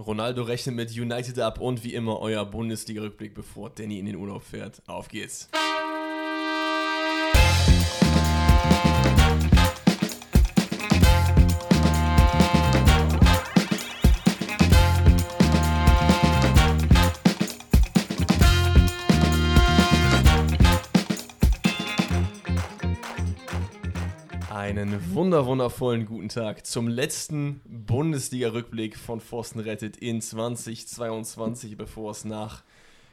Ronaldo rechnet mit United ab und wie immer euer Bundesliga-Rückblick, bevor Danny in den Urlaub fährt. Auf geht's. Einen wunder wundervollen guten Tag zum letzten Bundesliga-Rückblick von Forsten rettet in 2022, bevor es nach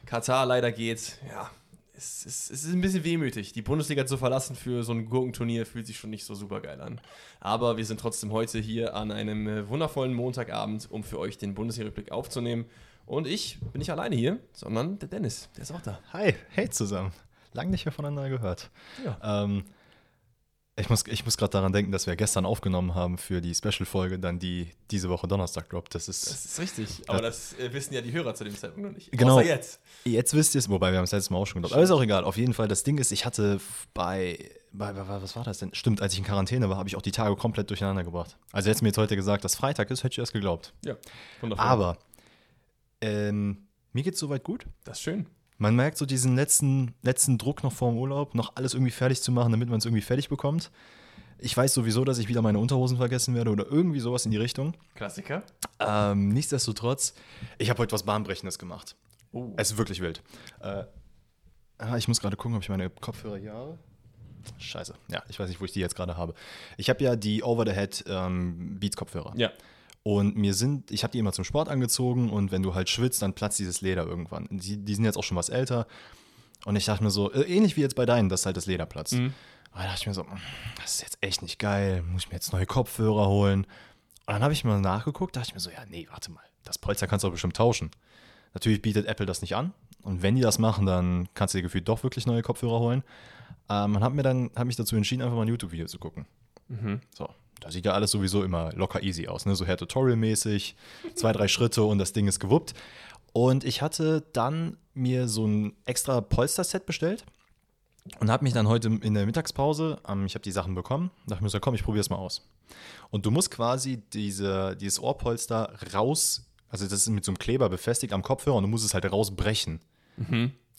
Katar leider geht. Ja, es, es, es ist ein bisschen wehmütig. Die Bundesliga zu verlassen für so ein Gurkenturnier fühlt sich schon nicht so super geil an. Aber wir sind trotzdem heute hier an einem äh, wundervollen Montagabend, um für euch den Bundesliga-Rückblick aufzunehmen. Und ich bin nicht alleine hier, sondern der Dennis, der ist auch da. Hi, hey zusammen. Lang nicht mehr voneinander gehört. Ja. Ähm, ich muss, ich muss gerade daran denken, dass wir gestern aufgenommen haben für die Special-Folge, dann die diese Woche Donnerstag droppt. Das ist. Das ist richtig, aber das äh, wissen ja die Hörer zu dem Zeitpunkt noch nicht. Genau. Außer jetzt. Jetzt wisst ihr es, wobei wir haben es letztes Mal auch schon gedacht. Aber ist auch egal. Auf jeden Fall, das Ding ist, ich hatte bei, bei, bei was war das denn? Stimmt, als ich in Quarantäne war, habe ich auch die Tage komplett durcheinander gebracht. Also jetzt mir jetzt heute gesagt, dass Freitag ist, hätte ich erst geglaubt. Ja, wundervoll. Aber ähm, mir geht's soweit gut. das ist schön. Man merkt so diesen letzten, letzten Druck noch vor dem Urlaub, noch alles irgendwie fertig zu machen, damit man es irgendwie fertig bekommt. Ich weiß sowieso, dass ich wieder meine Unterhosen vergessen werde oder irgendwie sowas in die Richtung. Klassiker. Ähm, nichtsdestotrotz, ich habe heute was Bahnbrechendes gemacht. Oh. Es ist wirklich wild. Äh, ah, ich muss gerade gucken, ob ich meine Kopfhörer hier habe. Scheiße. Ja, ich weiß nicht, wo ich die jetzt gerade habe. Ich habe ja die Over-the-Head ähm, Beats-Kopfhörer. Ja. Und mir sind, ich habe die immer zum Sport angezogen und wenn du halt schwitzt, dann platzt dieses Leder irgendwann. Die, die sind jetzt auch schon was älter. Und ich dachte mir so, äh, ähnlich wie jetzt bei deinen, dass halt das Leder platzt. Mhm. Da dachte ich mir so, "Mm, das ist jetzt echt nicht geil, muss ich mir jetzt neue Kopfhörer holen. Und dann habe ich mal nachgeguckt, dachte ich mir so, ja, nee, warte mal, das Polster kannst du doch bestimmt tauschen. Natürlich bietet Apple das nicht an. Und wenn die das machen, dann kannst du dir gefühlt doch wirklich neue Kopfhörer holen. Ähm, und habe mir dann hab mich dazu entschieden, einfach mal ein YouTube-Video zu gucken. Mhm. So, da sieht ja alles sowieso immer locker easy aus, ne? So her Tutorial-mäßig, zwei, drei Schritte und das Ding ist gewuppt. Und ich hatte dann mir so ein extra Polster-Set bestellt und habe mich dann heute in der Mittagspause, ähm, ich habe die Sachen bekommen, dachte mir so, komm, ich probiere es mal aus. Und du musst quasi diese, dieses Ohrpolster raus, also das ist mit so einem Kleber befestigt am Kopfhörer und du musst es halt rausbrechen.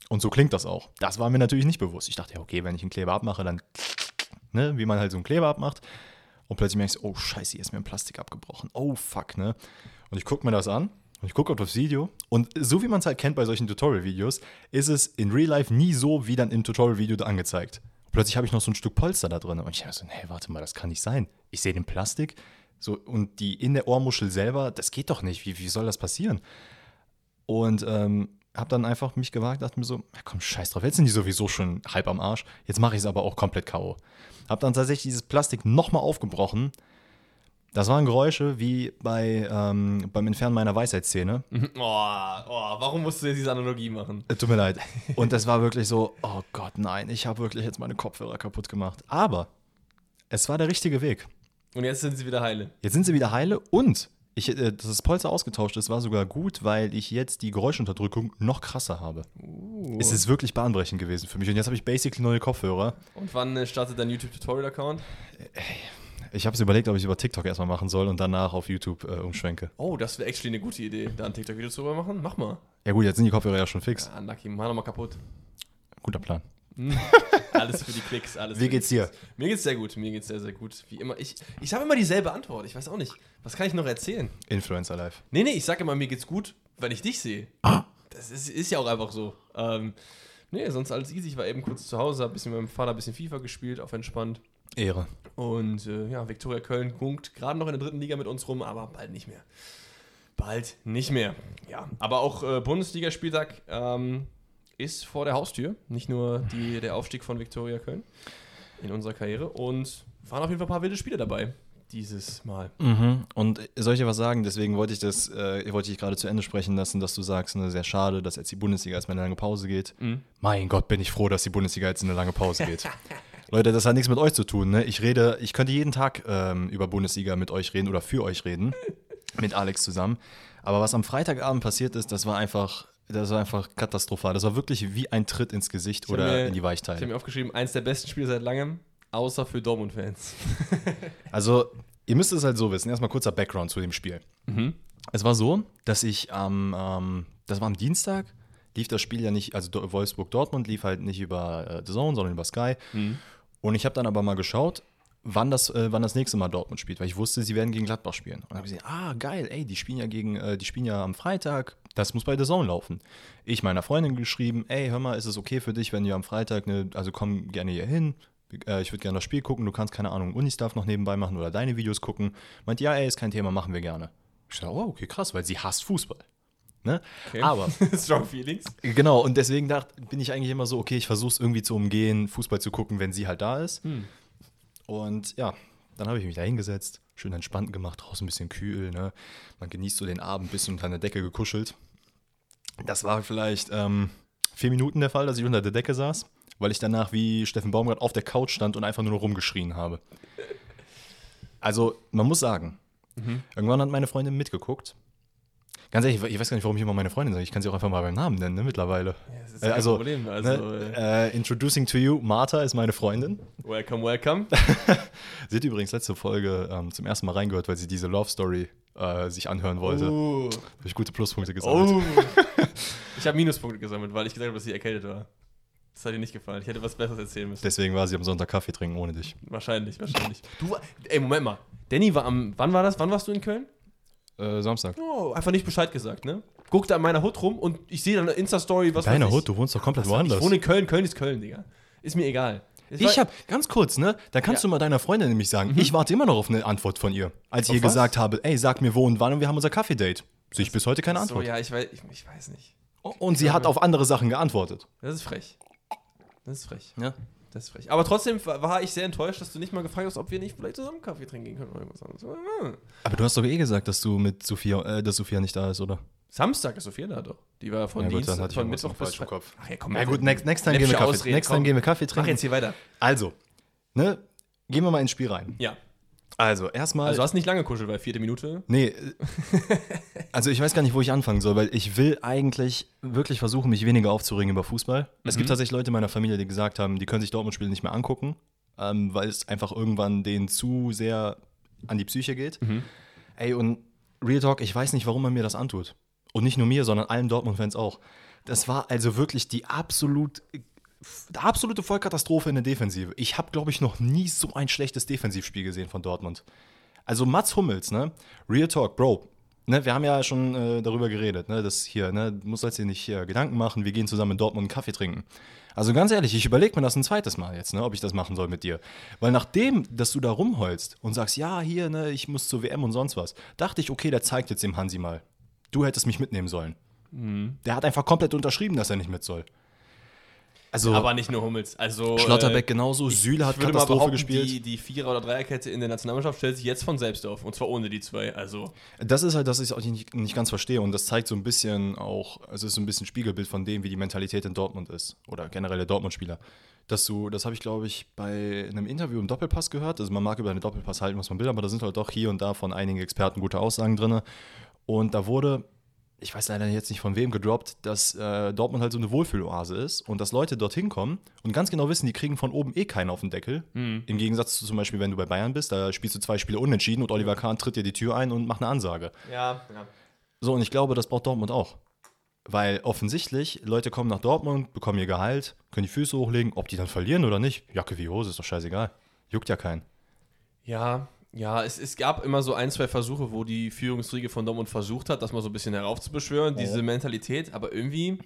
Und so klingt das auch. Das war mir natürlich nicht bewusst. Ich dachte, ja, okay, wenn ich einen Kleber abmache, dann, ne, wie man halt so einen Kleber abmacht. Und plötzlich ich so, oh scheiße, hier ist mir ein Plastik abgebrochen. Oh fuck, ne? Und ich gucke mir das an und ich gucke auf das Video. Und so wie man es halt kennt bei solchen Tutorial-Videos, ist es in Real Life nie so, wie dann im Tutorial-Video da angezeigt. Und plötzlich habe ich noch so ein Stück Polster da drin. Und ich habe so, nee, warte mal, das kann nicht sein. Ich sehe den Plastik so, und die in der Ohrmuschel selber, das geht doch nicht. Wie, wie soll das passieren? Und ähm, habe dann einfach mich gewagt, dachte mir so, komm, scheiß drauf, jetzt sind die sowieso schon halb am Arsch. Jetzt mache ich es aber auch komplett K.O. Habe dann tatsächlich dieses Plastik nochmal aufgebrochen. Das waren Geräusche wie bei, ähm, beim Entfernen meiner Weisheitszähne. Oh, oh, warum musst du jetzt diese Analogie machen? Äh, Tut mir leid. Und das war wirklich so, oh Gott, nein, ich habe wirklich jetzt meine Kopfhörer kaputt gemacht. Aber es war der richtige Weg. Und jetzt sind sie wieder heile. Jetzt sind sie wieder heile und ich, äh, dass das Polster ausgetauscht ist, war sogar gut, weil ich jetzt die Geräuschunterdrückung noch krasser habe. Uh. Es ist wirklich bahnbrechend gewesen für mich. Und jetzt habe ich basically neue Kopfhörer. Und wann äh, startet dein YouTube-Tutorial-Account? Ich habe es überlegt, ob ich über TikTok erstmal machen soll und danach auf YouTube äh, umschwenke. Oh, das wäre actually eine gute Idee. Da ein TikTok-Video drüber machen? Mach mal. Ja gut, jetzt sind die Kopfhörer ja schon fix. Ja, Lucky, mach nochmal kaputt. Guter Plan. Alles für die Klicks, alles Wie geht's dir? Mir geht's sehr gut, mir geht's sehr, sehr gut. Wie immer. Ich, ich habe immer dieselbe Antwort. Ich weiß auch nicht. Was kann ich noch erzählen? Influencer Live. Nee, nee, ich sage immer, mir geht's gut, wenn ich dich sehe. Ah. Das ist, ist ja auch einfach so. Ähm, nee, sonst alles easy. Ich war eben kurz zu Hause, hab ein bisschen mit meinem Vater ein bisschen FIFA gespielt, auf entspannt. Ehre. Und äh, ja, Viktoria Köln gunkt gerade noch in der dritten Liga mit uns rum, aber bald nicht mehr. Bald nicht mehr. Ja, aber auch äh, Bundesligaspieltag ähm, ist vor der Haustür. Nicht nur die, der Aufstieg von Viktoria Köln in unserer Karriere. Und waren auf jeden Fall ein paar wilde Spiele dabei dieses Mal. Mhm. Und soll ich dir was sagen? Deswegen wollte ich das, äh, wollte ich gerade zu Ende sprechen lassen, dass du sagst, ne, sehr schade, dass jetzt die Bundesliga erstmal in eine lange Pause geht. Mhm. Mein Gott, bin ich froh, dass die Bundesliga jetzt in eine lange Pause geht. Leute, das hat nichts mit euch zu tun. Ne? Ich rede, ich könnte jeden Tag ähm, über Bundesliga mit euch reden oder für euch reden, mit Alex zusammen. Aber was am Freitagabend passiert ist, das war einfach, das war einfach katastrophal. Das war wirklich wie ein Tritt ins Gesicht hab oder mir- in die Ich habe Weichteile. mir aufgeschrieben, eins der besten Spiele seit langem, außer für Dortmund-Fans. Also, ihr müsst es halt so wissen. Erstmal kurzer Background zu dem Spiel. Mhm. Es war so, dass ich am, ähm, das war am Dienstag, lief das Spiel ja nicht, also Do- Wolfsburg-Dortmund lief halt nicht über äh, The Zone, sondern über Sky. Und ich habe dann aber mal geschaut, wann das, äh, wann das nächste Mal Dortmund spielt, weil ich wusste, sie werden gegen Gladbach spielen. Und habe gesehen, ah, geil, ey, die spielen ja gegen, äh, die spielen ja am Freitag, das muss bei The Zone laufen. Ich meiner Freundin geschrieben, ey, hör mal, ist es okay für dich, wenn ihr am Freitag, ne, also komm gerne hier hin, äh, ich würde gerne das Spiel gucken, du kannst, keine Ahnung, Unistuff noch nebenbei machen oder deine Videos gucken. Meint, ja, ey, ist kein Thema, machen wir gerne. Ich dachte, oh, okay, krass, weil sie hasst Fußball. Ne? Okay. Aber Strong Feelings. Genau, und deswegen dacht, bin ich eigentlich immer so, okay, ich versuche es irgendwie zu umgehen, Fußball zu gucken, wenn sie halt da ist. Und ja, dann habe ich mich da hingesetzt, schön entspannt gemacht, draußen ein bisschen kühl, ne? Man genießt so den Abend, bisschen unter der Decke gekuschelt. Das war vielleicht ähm, vier Minuten der Fall, dass ich unter der Decke saß, weil ich danach wie Steffen Baumgart auf der Couch stand und einfach nur noch rumgeschrien habe. Also, man muss sagen, irgendwann hat meine Freundin mitgeguckt. Ganz ehrlich, ich weiß gar nicht, warum ich immer meine Freundin sage. Ich kann sie auch einfach mal beim Namen nennen, ne, mittlerweile. das ist Äh, kein also, Problem. Also, ne, äh, introducing to you, Martha ist meine Freundin. Welcome, welcome. Sie hat übrigens letzte Folge ähm, zum ersten Mal reingehört, weil sie diese Love Story äh, sich anhören wollte. Oh. Habe ich gute Pluspunkte gesammelt. oh. ich habe Minuspunkte gesammelt, weil ich gesagt habe, dass sie erkältet war. Das hat ihr nicht gefallen. Ich hätte was Besseres erzählen müssen. Deswegen war sie am Sonntag Kaffee trinken ohne dich. Wahrscheinlich, wahrscheinlich. Du, war- ey, Moment mal. Danny war am, wann war das? Wann warst du in Köln? Äh, Samstag. Oh, einfach nicht Bescheid gesagt, ne? Guck da an meiner Hut rum und ich sehe dann eine Insta-Story, was Deine ich. Hut, du wohnst doch komplett Ich woanders. wohne in Köln, Köln ist Köln, Digga. Ist mir egal. Es Ich habe, ganz kurz, ne? Da kannst Ja. Mhm. du mal deiner Freundin nämlich sagen, ich warte immer noch auf eine Antwort von ihr. Als ich Auf ihr was? gesagt habe, ey, sag mir wo und wann und wir haben unser Kaffee-Date. Sehe ich bis heute keine so, Antwort. ja, ich weiß, ich, ich weiß nicht. Und sie hat auf andere Sachen geantwortet. Das ist frech. Das ist frech. Ja. Das ist frech. Aber trotzdem war ich sehr enttäuscht, dass du nicht mal gefragt hast, ob wir nicht vielleicht zusammen Kaffee trinken können oder irgendwas anderes. Aber du hast doch eh gesagt, dass du mit Sophia, äh, dass Sophia nicht da ist, oder? Samstag ist Sophia da doch. Die war von Ja, gut, Dienstag, von Mittwoch bis Fre- Kopf. Ach ja, komm. Na gut, next, next time gehen wir Kaffee, Ausreden, next komm. time gehen wir Kaffee Mach trinken. jetzt hier weiter. Also, ne? Gehen wir mal ins Spiel rein. Ja. Also, erstmal. Also hast nicht lange kuschelt, weil vierte Minute. nee, äh, also ich weiß gar nicht, wo ich anfangen soll, weil ich will eigentlich wirklich versuchen, mich weniger aufzuregen über Fußball. Es gibt tatsächlich Leute in meiner Familie, die gesagt haben, die können sich Dortmund-Spiele nicht mehr angucken, ähm, weil es einfach irgendwann denen zu sehr an die Psyche geht. Ey, und Real Talk, ich weiß nicht, warum man mir das antut. Und nicht nur mir, sondern allen Dortmund-Fans auch. Das war also wirklich die absolut, absolute Vollkatastrophe in der Defensive. Ich habe, glaube ich, noch nie so ein schlechtes Defensivspiel gesehen von Dortmund. Also Mats Hummels, ne? Real Talk, Bro. Ne, wir haben ja schon äh, darüber geredet, ne, dass hier, ne, du musst dir nicht hier Gedanken machen, wir gehen zusammen in Dortmund einen Kaffee trinken. Also ganz ehrlich, ich überlege mir das ein zweites Mal jetzt, ne, ob ich das machen soll mit dir. Weil nachdem, dass du da rumheulst und sagst, ja, hier, ne, ich muss zur WM und sonst was, dachte ich, okay, der zeigt jetzt dem Hansi mal. Du hättest mich mitnehmen sollen. Der hat einfach komplett unterschrieben, dass er nicht mit soll. Also, Aber nicht nur Hummels. Also, Schlotterbeck äh, genauso, Süle hat Katastrophe gespielt. Die, die Vierer- oder Dreierkette in der Nationalmannschaft stellt sich jetzt von selbst auf. Und zwar ohne die zwei. Also, Das ist halt, dass ich es auch nicht, nicht ganz verstehe und das zeigt so ein bisschen auch, also es ist so ein bisschen Spiegelbild von dem, wie die Mentalität in Dortmund ist oder generell der Dortmund-Spieler. Dass du, das habe ich glaube ich bei einem Interview im Doppelpass gehört, also man mag über einen Doppelpass halten, was man will, aber da sind halt doch hier und da von einigen Experten gute Aussagen drin und da wurde, ich weiß leider jetzt nicht von wem gedroppt, dass äh, Dortmund halt so eine Wohlfühloase ist und dass Leute dorthin kommen und ganz genau wissen, die kriegen von oben eh keinen auf den Deckel. Im Gegensatz zu zum Beispiel, wenn du bei Bayern bist, da spielst du zwei Spiele unentschieden und Oliver Kahn tritt dir die Tür ein und macht eine Ansage. ja, ja. So, und ich glaube, das braucht Dortmund auch. Weil offensichtlich, Leute kommen nach Dortmund, bekommen ihr Gehalt, können die Füße hochlegen, ob die dann verlieren oder nicht. Jacke wie Hose, ist doch scheißegal. Juckt ja keinen. Ja, ja, es, es gab immer so ein, zwei Versuche, wo die Führungsriege von Dortmund versucht hat, das mal so ein bisschen heraufzubeschwören, diese Mentalität, aber irgendwie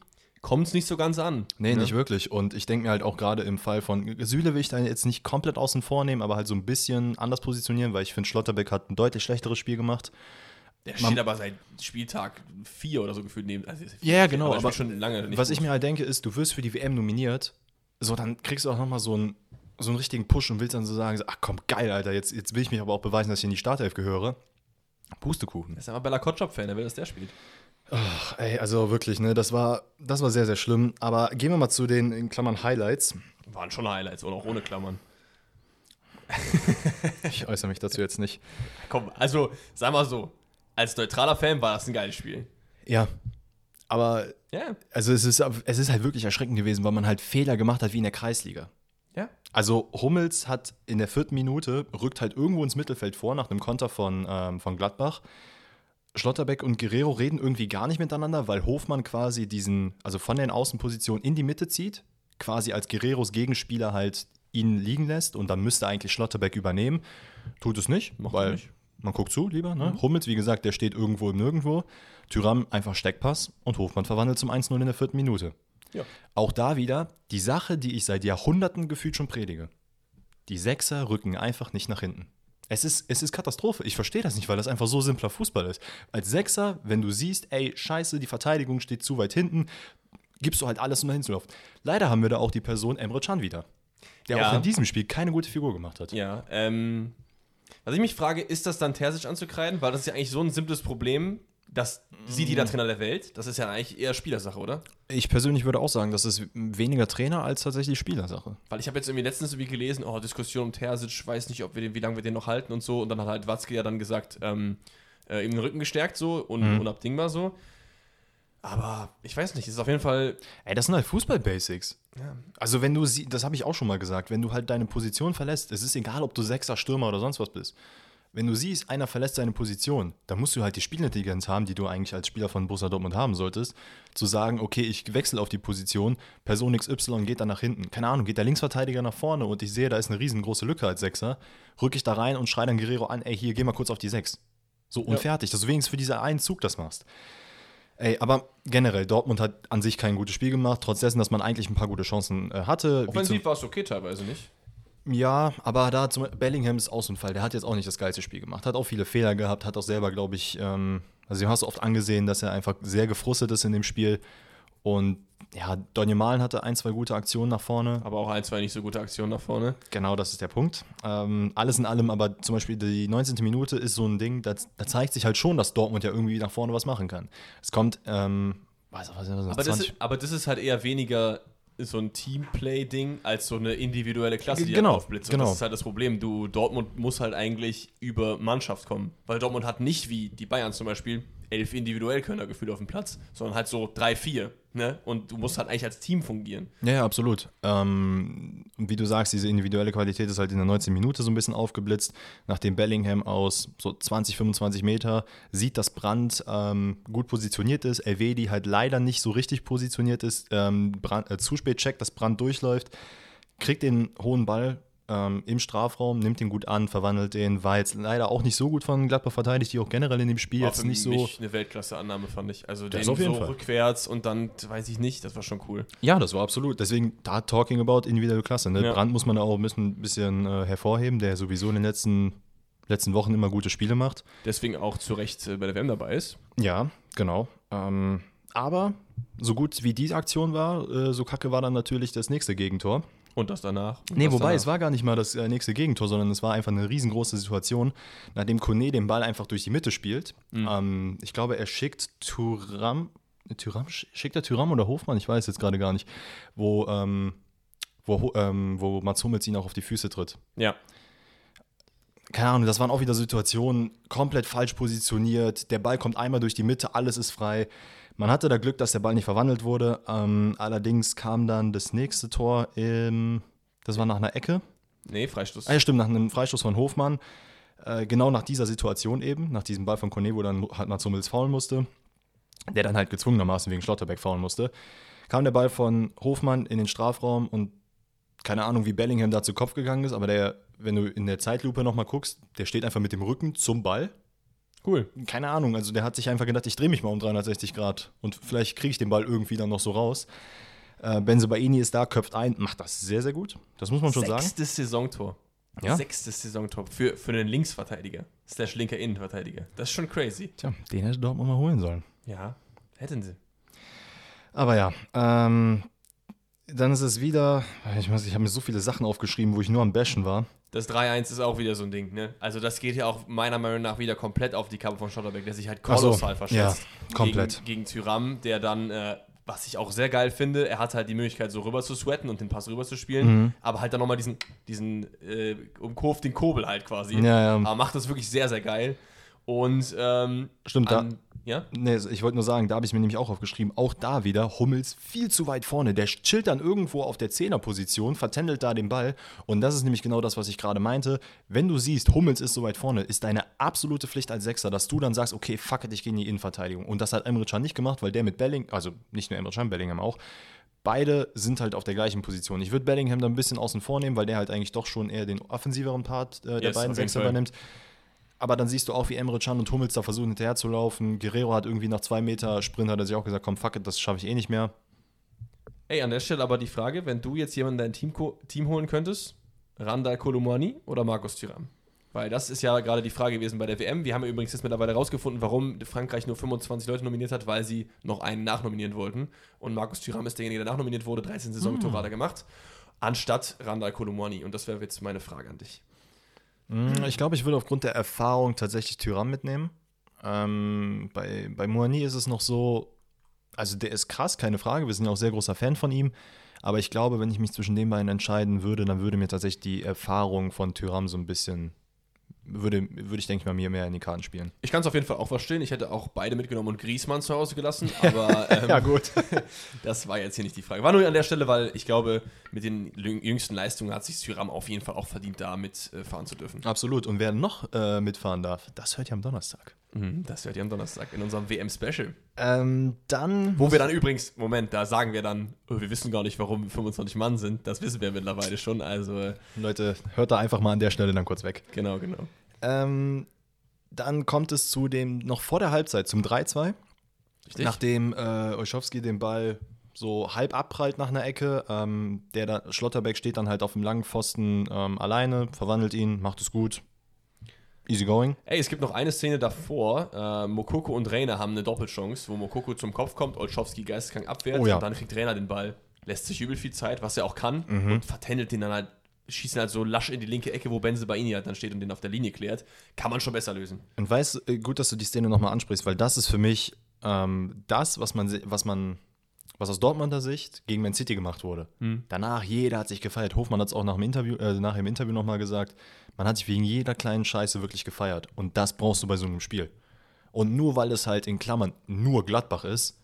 kommt es nicht so ganz an. Nee, ne? nicht wirklich. Und ich denke mir halt auch gerade im Fall von Süle will ich da jetzt nicht komplett außen vor nehmen, aber halt so ein bisschen anders positionieren, weil ich finde, Schlotterbeck hat ein deutlich schlechteres Spiel gemacht. Der Man- steht aber seit Spieltag vier oder so gefühlt neben. Also Ja, ja, genau, Aber, aber schon lange nicht Was ich gut. mir halt denke, ist, du wirst für die WM nominiert, so dann kriegst du auch nochmal so einen, so einen richtigen Push und willst dann so sagen, so, ach komm, geil, Alter, jetzt, jetzt will ich mich aber auch beweisen, dass ich in die Startelf gehöre. Pustekuchen. Das ist aber Bella Kotschap-Fan, der will, dass der spielt. Ach, ey, also wirklich, ne, das war, das war sehr, sehr schlimm. Aber gehen wir mal zu den, in Klammern, Highlights. Waren schon Highlights und auch ohne Klammern. Ich äußere mich dazu jetzt nicht. Komm, also, sag mal so, als neutraler Fan war das ein geiles Spiel. Ja, aber, Ja, also es ist, es ist halt wirklich erschreckend gewesen, weil man halt Fehler gemacht hat wie in der Kreisliga. Ja. Also Hummels hat in der vierten Minute, rückt halt irgendwo ins Mittelfeld vor nach einem Konter von, ähm, von Gladbach Schlotterbeck und Guerrero reden irgendwie gar nicht miteinander, weil Hofmann quasi diesen, also von den Außenpositionen in die Mitte zieht, quasi als Guerreros Gegenspieler halt ihn liegen lässt und dann müsste eigentlich Schlotterbeck übernehmen. Tut es nicht, Macht weil nicht. man guckt zu lieber. Ne? Hummels, wie gesagt, der steht irgendwo im Nirgendwo. Tyram einfach Steckpass und Hofmann verwandelt zum 1-0 in der vierten Minute. Ja. Auch da wieder die Sache, die ich seit Jahrhunderten gefühlt schon predige. Die Sechser rücken einfach nicht nach hinten. Es ist, es ist Katastrophe. Ich verstehe das nicht, weil das einfach so simpler Fußball ist. Als Sechser, wenn du siehst, ey, scheiße, die Verteidigung steht zu weit hinten, gibst du halt alles, um da hinzulaufen. Leider haben wir da auch die Person Emre Can wieder, der Ja. auch in diesem Spiel keine gute Figur gemacht hat. Ja, ähm, was ich mich frage, ist das dann Terzic anzukreiden? Weil das ist ja eigentlich so ein simples Problem, das sieht jeder Trainer der Welt. Das ist ja eigentlich eher Spielersache, oder? Ich persönlich würde auch sagen, das ist weniger Trainer als tatsächlich Spielersache. Weil ich habe jetzt irgendwie letztens irgendwie gelesen, oh, Diskussion um Terzic, weiß nicht, ob wir den, wie lange wir den noch halten und so. Und dann hat halt Watzke ja dann gesagt, ähm, äh, ihm den Rücken gestärkt so und Mhm. unabdingbar so. Aber ich weiß nicht, es ist auf jeden Fall. Ey, das sind halt Fußball-Basics. Ja, Also wenn du sie, das habe ich auch schon mal gesagt, wenn du halt deine Position verlässt, es ist egal, ob du Sechser, Stürmer oder sonst was bist. Wenn du siehst, einer verlässt seine Position, dann musst du halt die Spielintelligenz haben, die du eigentlich als Spieler von Borussia Dortmund haben solltest, zu sagen, okay, ich wechsle auf die Position, Person XY geht dann nach hinten. Keine Ahnung, geht der Linksverteidiger nach vorne und ich sehe, da ist eine riesengroße Lücke als Sechser, rücke ich da rein und schreie dann Guerrero an, ey, hier, geh mal kurz auf die Sechs. So und Ja. fertig, dass du wenigstens für diesen einen Zug das machst. Ey, aber generell, Dortmund hat an sich kein gutes Spiel gemacht, trotz dessen, dass man eigentlich ein paar gute Chancen äh, hatte. Offensiv war es okay teilweise nicht. Ja, aber da zum Bellingham ist auch so ein Fall. Der hat jetzt auch nicht das geilste Spiel gemacht. Hat auch viele Fehler gehabt, hat auch selber, glaube ich, ähm, also du hast oft angesehen, dass er einfach sehr gefrustet ist in dem Spiel. Und ja, Donny Malen hatte ein, zwei gute Aktionen nach vorne. Aber auch ein, zwei nicht so gute Aktionen nach vorne. Genau, das ist der Punkt. Ähm, alles in allem, aber zum Beispiel die 19. Minute ist so ein Ding, da, da zeigt sich halt schon, dass Dortmund ja irgendwie nach vorne was machen kann. Es kommt, ähm, weiß was, was, was, Aber das, ist, aber das ist halt eher weniger so ein Teamplay-Ding als so eine individuelle Klasse, die Genau, halt aufblitzt. Und genau. das ist halt das Problem. Du, Dortmund muss halt eigentlich über Mannschaft kommen. Weil Dortmund hat nicht wie die Bayern zum Beispiel elf individuell Könner gefühlt auf dem Platz, sondern halt so drei, vier. Ne? Und du musst halt eigentlich als Team fungieren. Ja, ja, absolut. Ähm, wie du sagst, diese individuelle Qualität ist halt in der 19 Minute so ein bisschen aufgeblitzt. Nachdem Bellingham aus so 20, 25 Meter sieht, dass Brandt ähm, gut positioniert ist, Elvedi halt leider nicht so richtig positioniert ist, ähm, Brandt, äh, zu spät checkt, dass Brandt durchläuft, kriegt den hohen Ball ähm, im Strafraum, nimmt ihn gut an, verwandelt den, war jetzt leider auch nicht so gut von Gladbach verteidigt, die auch generell in dem Spiel War jetzt für nicht so. mich eine Weltklasse-Annahme, fand ich. Also Das den auf jeden so Fall. rückwärts und dann, weiß ich nicht, das war schon cool. Ja, das war absolut. Deswegen, da talking about individuelle Klasse. Ne? Ja. Brandt muss man auch ein bisschen, bisschen äh, hervorheben, der sowieso in den letzten, letzten Wochen immer gute Spiele macht. Deswegen auch zu Recht äh, bei der WM dabei ist. Ja, genau. Ähm, aber so gut wie die Aktion war, äh, so kacke war dann natürlich das nächste Gegentor. Und das danach. Und Nee, das wobei, danach. es war gar nicht mal das äh, nächste Gegentor, sondern es war einfach eine riesengroße Situation, nachdem Kone den Ball einfach durch die Mitte spielt. Mhm. Ähm, ich glaube, er schickt Thuram, Thuram, schickt er Thuram oder Hofmann? Ich weiß jetzt gerade gar nicht, wo, ähm, wo, ähm, wo Mats Hummels ihn auch auf die Füße tritt. Ja. Keine Ahnung, das waren auch wieder Situationen, komplett falsch positioniert. Der Ball kommt einmal durch die Mitte, alles ist frei. Man hatte da Glück, dass der Ball nicht verwandelt wurde. Ähm, allerdings kam dann das nächste Tor, im, das war nach einer Ecke. Nee, Freistoß. Ah, ja, stimmt, nach einem Freistoß von Hofmann. Äh, genau nach dieser Situation eben, nach diesem Ball von Kone, wo dann halt Mats Hummels faulen musste, der dann halt gezwungenermaßen wegen Schlotterbeck faulen musste, kam der Ball von Hofmann in den Strafraum und keine Ahnung, wie Bellingham da zu Kopf gegangen ist, aber der, wenn du in der Zeitlupe nochmal guckst, der steht einfach mit dem Rücken zum Ball. Cool. Keine Ahnung, also der hat sich einfach gedacht, ich drehe mich mal um 360 Grad und vielleicht kriege ich den Ball irgendwie dann noch so raus. Äh, Benzebaini ist da, köpft ein, macht das sehr, sehr gut. Das muss man schon sagen. Sechstes Saisontor. Ja. Sechstes Saisontor für, für einen Linksverteidiger. Slash linker Innenverteidiger. Das ist schon crazy. Tja, den hätte Dortmund mal holen sollen. Ja, hätten sie. Aber ja, ähm, dann ist es wieder, ich, weiß, ich habe mir so viele Sachen aufgeschrieben, wo ich nur am Bashen war. Das 3-1 ist auch wieder so ein Ding, ne? Also das geht ja auch meiner Meinung nach wieder komplett auf die Kappe von Schotterbeck, der sich halt Ach so, kolossal verschätzt. ja, komplett. Gegen, gegen Tyram, der dann, äh, was ich auch sehr geil finde, er hat halt die Möglichkeit, so rüber zu sweaten und den Pass rüber zu spielen, Mhm. aber halt dann nochmal diesen, diesen äh, umkurvt den Kobel halt quasi. Ja, ja. Aber macht das wirklich sehr, sehr geil. Und ähm, Stimmt, da, an, Ja? Nee, ich wollte nur sagen, da habe ich mir nämlich auch aufgeschrieben, auch da wieder Hummels viel zu weit vorne. Der chillt dann irgendwo auf der Zehnerposition, vertändelt da den Ball. Und das ist nämlich genau das, was ich gerade meinte. Wenn du siehst, Hummels ist so weit vorne, ist deine absolute Pflicht als Sechser, dass du dann sagst, okay, fuck it, ich gehe in die Innenverteidigung. Und das hat Emre Can nicht gemacht, weil der mit Belling, also nicht nur Emre Can, Bellingham auch, beide sind halt auf der gleichen Position. Ich würde Bellingham da ein bisschen außen vor nehmen, weil der halt eigentlich doch schon eher den offensiveren Part äh, der Yes, beiden Sechser übernimmt. Aber dann siehst du auch, wie Emre Can und Hummels da versuchen hinterher zu laufen. Guerrero hat irgendwie nach zwei Meter Sprint, hat er sich auch gesagt, komm, fuck it, das schaffe ich eh nicht mehr. Ey, an der Stelle aber die Frage, wenn du jetzt jemanden in dein Team, Team holen könntest, Randa Kolomani oder Markus Thuram? Weil das ist ja gerade die Frage gewesen bei der WM. Wir haben ja übrigens jetzt mittlerweile rausgefunden, warum Frankreich nur 25 Leute nominiert hat, weil sie noch einen nachnominieren wollten. Und Markus Thuram ist derjenige, der nachnominiert wurde, 13 Saisontore hat er gemacht, anstatt Randa Kolomani. Und das wäre jetzt meine Frage an dich. Mm, Ich glaube, ich würde aufgrund der Erfahrung tatsächlich Tyram mitnehmen. Ähm, bei, bei Moani ist es noch so, also der ist krass, keine Frage. Wir sind ja auch sehr großer Fan von ihm. Aber ich glaube, wenn ich mich zwischen den beiden entscheiden würde, dann würde mir tatsächlich die Erfahrung von Tyram so ein bisschen, würde, würde ich, denke ich mal, mir mehr in die Karten spielen. Ich kann es auf jeden Fall auch verstehen. Ich hätte auch beide mitgenommen und Griesmann zu Hause gelassen. Aber ähm, gut. Das war jetzt hier nicht die Frage. War nur an der Stelle, weil ich glaube, mit den jüng- jüngsten Leistungen hat sich Tyram auf jeden Fall auch verdient, da mitfahren zu dürfen. Absolut. Und wer noch äh, mitfahren darf, das hört ihr am Donnerstag. Mhm, Das hört ihr am Donnerstag in unserem WM-Special. Ähm, dann. Wo wir dann übrigens, Moment, da sagen wir dann, oh, wir wissen gar nicht, warum wir 25 Mann sind. Das wissen wir mittlerweile schon. Also, äh, Leute, hört da einfach mal an der Stelle dann kurz weg. genau, genau. Ähm, dann kommt es zu dem, noch vor der Halbzeit, zum 3-2. Richtig? Nachdem äh, Olschowski den Ball so halb abprallt nach einer Ecke, ähm, der da, Schlotterbeck steht dann halt auf dem langen Pfosten ähm, alleine, verwandelt ihn, macht es gut. Easy going. Ey, es gibt noch eine Szene davor. Äh, Mokoko und Reiner haben eine Doppelchance, wo Mokoko zum Kopf kommt, Olschowski geisteskrank abwehrt Oh ja. und dann kriegt Reiner den Ball, lässt sich übel viel Zeit, was er auch kann, Mhm. und vertändelt den dann halt, schießt ihn halt so lasch in die linke Ecke, wo Benze Baini halt dann steht und den auf der Linie klärt. Kann man schon besser lösen. Und weißt äh, gut, dass du die Szene nochmal ansprichst, weil das ist für mich ähm, das, was man, was man, was aus Dortmunder Sicht gegen Man City gemacht wurde. Danach, jeder hat sich gefeiert. Hofmann hat es auch nach dem Interview, äh, nachher im Interview nochmal gesagt. Man hat sich wegen jeder kleinen Scheiße wirklich gefeiert. Und das brauchst du bei so einem Spiel. Und nur weil es halt in Klammern nur Gladbach ist,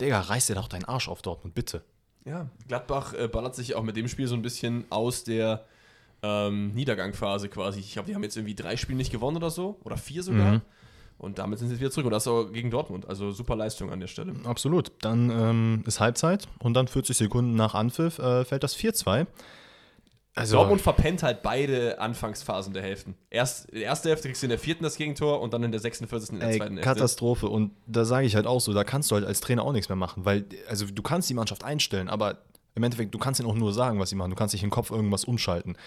Digga, reiß dir doch deinen Arsch auf Dortmund, bitte. Ja, Gladbach äh, ballert sich auch mit dem Spiel so ein bisschen aus der ähm, Niedergangphase quasi. Ich glaube, die haben jetzt irgendwie drei Spiele nicht gewonnen oder so, oder vier sogar. Mhm. Und damit sind sie wieder zurück. Und das auch gegen Dortmund. Also super Leistung an der Stelle. Absolut. Dann ähm, ist Halbzeit und dann 40 Sekunden nach Anpfiff äh, fällt das 4-2. Also, Dortmund verpennt halt beide Anfangsphasen der Hälften. Erst, in der ersten Hälfte kriegst du in der vierten das Gegentor und dann in der 46. in der Ey, zweiten Hälfte. Katastrophe. Und da sage ich halt auch so, da kannst du halt als Trainer auch nichts mehr machen, weil, also du kannst die Mannschaft einstellen, aber im Endeffekt, du kannst ihnen auch nur sagen, was sie machen. Du kannst nicht im Kopf irgendwas umschalten.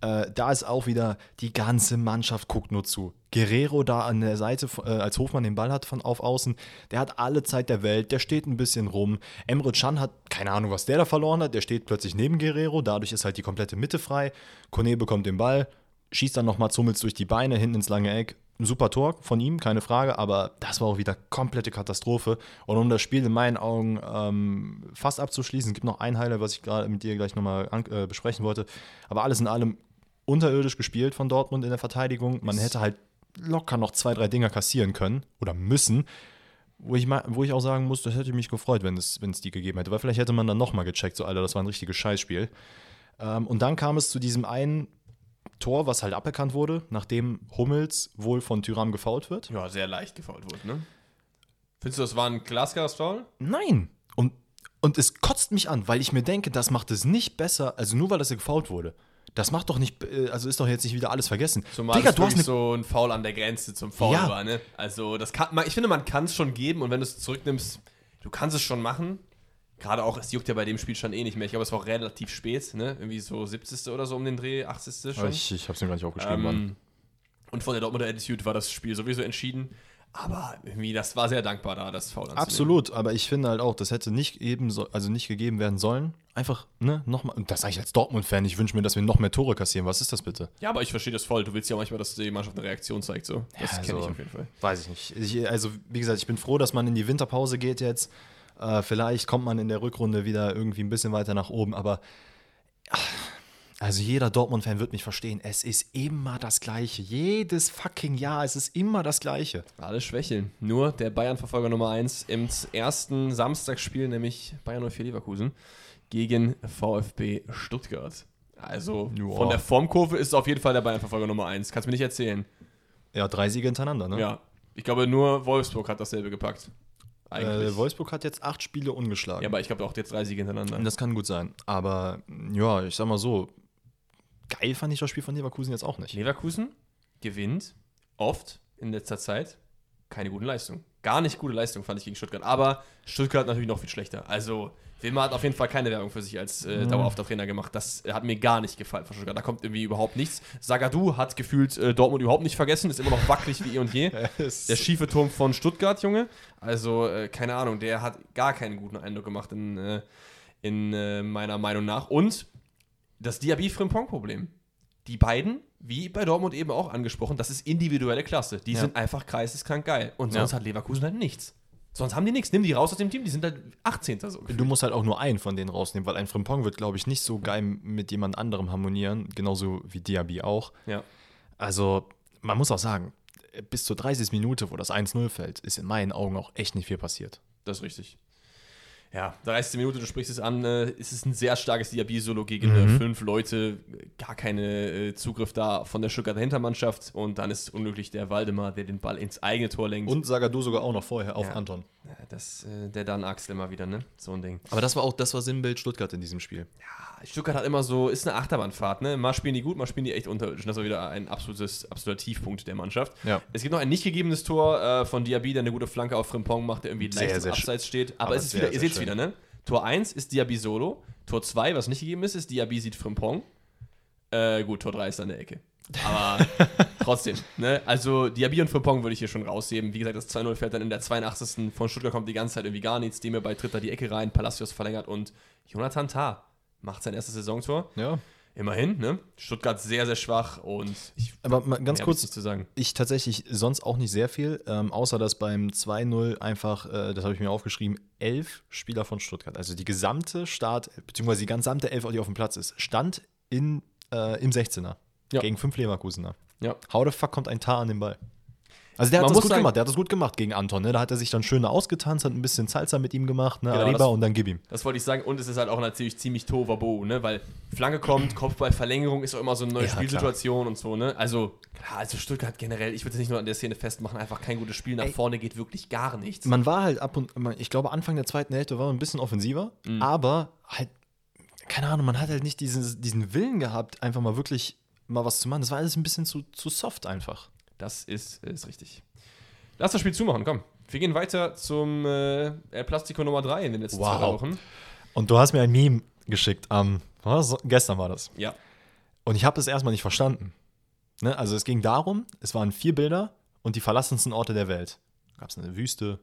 Äh, da ist auch wieder, die ganze Mannschaft guckt nur zu. Guerrero da an der Seite, äh, als Hofmann den Ball hat von auf außen, der hat alle Zeit der Welt, der steht ein bisschen rum. Emre Can hat, keine Ahnung, was der da verloren hat, der steht plötzlich neben Guerrero, dadurch ist halt die komplette Mitte frei. Kone bekommt den Ball, schießt dann nochmal Zummels durch die Beine, hinten ins lange Eck. Ein super Tor von ihm, keine Frage, aber das war auch wieder komplette Katastrophe. Und um das Spiel in meinen Augen ähm, fast abzuschließen, gibt noch ein Highlight, was ich gerade mit dir gleich nochmal äh, besprechen wollte. Aber alles in allem unterirdisch gespielt von Dortmund in der Verteidigung. Man hätte halt locker noch zwei, drei Dinger kassieren können oder müssen. Wo ich, mal, wo ich auch sagen muss, das hätte mich gefreut, wenn es, wenn es die gegeben hätte. Weil vielleicht hätte man dann nochmal gecheckt, so, Alter, das war ein richtiges Scheißspiel. Ähm, und dann kam es zu diesem einen Tor, was halt aberkannt wurde, nachdem Hummels wohl von Tyram gefault wird. ja, sehr leicht gefault wurde, ne? Findest du, das war ein glasklares Foul? Nein. Und, und es kotzt mich an, weil ich mir denke, das macht es nicht besser, also nur weil das gefault wurde. Das macht doch nicht, äh, also ist doch jetzt nicht wieder alles vergessen. Zumal Digga, du hast eine so ein Foul an der Grenze zum Foul Ja. war, ne? Also, das kann, ich finde, man kann es schon geben und wenn du es zurücknimmst, du kannst es schon machen. Gerade auch, es juckt ja bei dem Spiel schon eh nicht mehr. Ich glaube, es war auch relativ spät, ne? Irgendwie so 70. oder so um den Dreh, 80. schon. Ich, ich hab's mir gar nicht aufgeschrieben, Mann. Ähm, und von der Dortmunder Attitude war das Spiel sowieso entschieden. Aber irgendwie, das war sehr dankbar da, das Foul anzunehmen. Absolut, aber ich finde halt auch, das hätte nicht eben so, also nicht gegeben werden sollen. Einfach, ne, nochmal, und das sage ich als Dortmund-Fan, ich wünsche mir, dass wir noch mehr Tore kassieren. Was ist das bitte? Ja, aber ich verstehe das voll. Du willst ja manchmal, dass die Mannschaft eine Reaktion zeigt. So. Das Ja, kenne ich also- auf jeden Fall. Weiß ich nicht. Ich, also, wie gesagt, ich bin froh, dass man in die Winterpause geht jetzt. Äh, vielleicht kommt man in der Rückrunde wieder irgendwie ein bisschen weiter nach oben, aber ah, Also jeder Dortmund-Fan wird mich verstehen. Es ist immer das Gleiche. Jedes fucking Jahr ist es immer das Gleiche. Alle schwächeln. Nur der Bayern-Verfolger Nummer 1 im ersten Samstagsspiel, nämlich Bayern 04 Leverkusen, gegen VfB Stuttgart. Also Joa. von der Formkurve ist es auf jeden Fall der Bayern-Verfolger Nummer 1. Kannst du mir nicht erzählen. Ja, drei Siege hintereinander, ne? Ja. Ich glaube, nur Wolfsburg hat dasselbe gepackt. Äh, Wolfsburg hat jetzt acht Spiele ungeschlagen. ja, aber ich glaube auch jetzt drei Siege hintereinander. das kann gut sein. Aber ja, ich sag mal so, geil fand ich das Spiel von Leverkusen jetzt auch nicht. Leverkusen gewinnt oft in letzter Zeit keine guten Leistungen. Gar nicht gute Leistung fand ich gegen Stuttgart. Aber Stuttgart natürlich noch viel schlechter. Also Wilmer hat auf jeden Fall keine Werbung für sich als äh, dauerhafter Trainer gemacht. Das äh, hat mir gar nicht gefallen von Stuttgart. Da kommt irgendwie überhaupt nichts. Sagadu hat gefühlt äh, Dortmund überhaupt nicht vergessen. Ist immer noch wackelig wie eh und je. Der schiefe Turm von Stuttgart, Junge. Also, äh, keine Ahnung, der hat gar keinen guten Eindruck gemacht in, äh, in äh, meiner Meinung nach. Und das Diaby-Frimpong-Problem. Die beiden, wie bei Dortmund eben auch angesprochen, das ist individuelle Klasse. Die Ja. sind einfach geisteskrank geil. Und sonst Ja. hat Leverkusen halt nichts. Sonst haben die nichts. Nimm die raus aus dem Team, die sind halt 18. so. Du musst halt auch nur einen von denen rausnehmen, weil ein Frimpong wird, glaube ich, nicht so geil mit jemand anderem harmonieren, genauso wie Diaby auch. Ja. Also, man muss auch sagen, bis zur 30. Minute, wo das 1-0 fällt, ist in meinen Augen auch echt nicht viel passiert. Das ist richtig. Ja, 30. Minute, du sprichst es an, äh, es ist ein sehr starkes Diaby-Solo gegen äh, fünf Leute, gar keine äh, Zugriff da von der Stuttgarter Hintermannschaft und dann ist unglücklich der Waldemar, der den Ball ins eigene Tor lenkt. Und Sagadu sogar auch noch vorher auf Ja. Anton. Ja, das, äh, der dann Axel immer wieder, ne? So ein Ding. Aber das war auch, das war Sinnbild Stuttgart in diesem Spiel. Stuttgart hat immer so, ist eine Achterbahnfahrt, ne? Mal spielen die gut, mal spielen die echt unterirdisch. Das war wieder ein absolutes, absoluter Tiefpunkt der Mannschaft. Ja. Es gibt noch ein nicht gegebenes Tor äh, von Diaby, der eine gute Flanke auf Frimpong macht, der irgendwie Sehr, leicht sehr Abseits steht. Aber, aber es ist wieder, ihr seht wieder, ne? Tor 1 ist Diaby solo. Tor 2, was nicht gegeben ist, ist Diaby sieht Frimpong. Äh, gut, Tor 3 ist an der Ecke. Aber trotzdem, ne? Also Diaby und Frimpong würde ich hier schon rausheben. Wie gesagt, das 2-0 fährt dann in der 82. Von Stuttgart kommt die ganze Zeit irgendwie gar nichts. Dem bei tritt da die Ecke rein, Palacios verlängert und Jonathan Tah macht sein erstes Saisontor. Ja. Immerhin, ne? Stuttgart sehr, sehr schwach und ich Aber mal ganz kurz, zu sagen. ich tatsächlich sonst auch nicht sehr viel, ähm, außer dass beim 2-0 einfach, äh, das habe ich mir aufgeschrieben, elf Spieler von Stuttgart, also die gesamte Start, beziehungsweise die gesamte Elf, die auf dem Platz ist, stand in, äh, im 16er Ja. gegen fünf Leverkusener. Ja. How the fuck kommt ein Tar an den Ball? Also der Man hat das muss gut sagen- gemacht, der hat das gut gemacht gegen Anton, ne? Da hat er sich dann schön ausgetanzt, hat ein bisschen Salsa mit ihm gemacht, ne? Genau, Arriba das- und dann gib ihm. Das wollte ich sagen. Und es ist halt auch natürlich ziemlich Tovabo, ne? Weil Flanke kommt, Kopfballverlängerung ist auch immer so eine neue Ja, Spielsituation und so, ne? Also, klar, also Stuttgart generell, ich würde es nicht nur an der Szene festmachen, einfach kein gutes Spiel. Nach Ey. vorne geht wirklich gar nichts. Man war halt ab und man- ich glaube, Anfang der zweiten Hälfte war man ein bisschen offensiver, Mhm. aber halt, keine Ahnung, man hat halt nicht diesen, diesen Willen gehabt, einfach mal wirklich mal was zu machen. Das war alles ein bisschen zu, zu soft einfach. Das ist, ist richtig. Lass das Spiel zumachen, komm. Wir gehen weiter zum äh, El Plastico Nummer 3 in den letzten Wow. zwei Wochen. Und du hast mir ein Meme geschickt am, was? gestern war das. Ja. Und ich habe das erstmal nicht verstanden. Ne? Also es ging darum, es waren vier Bilder und die verlassensten Orte der Welt. Gab es eine Wüste,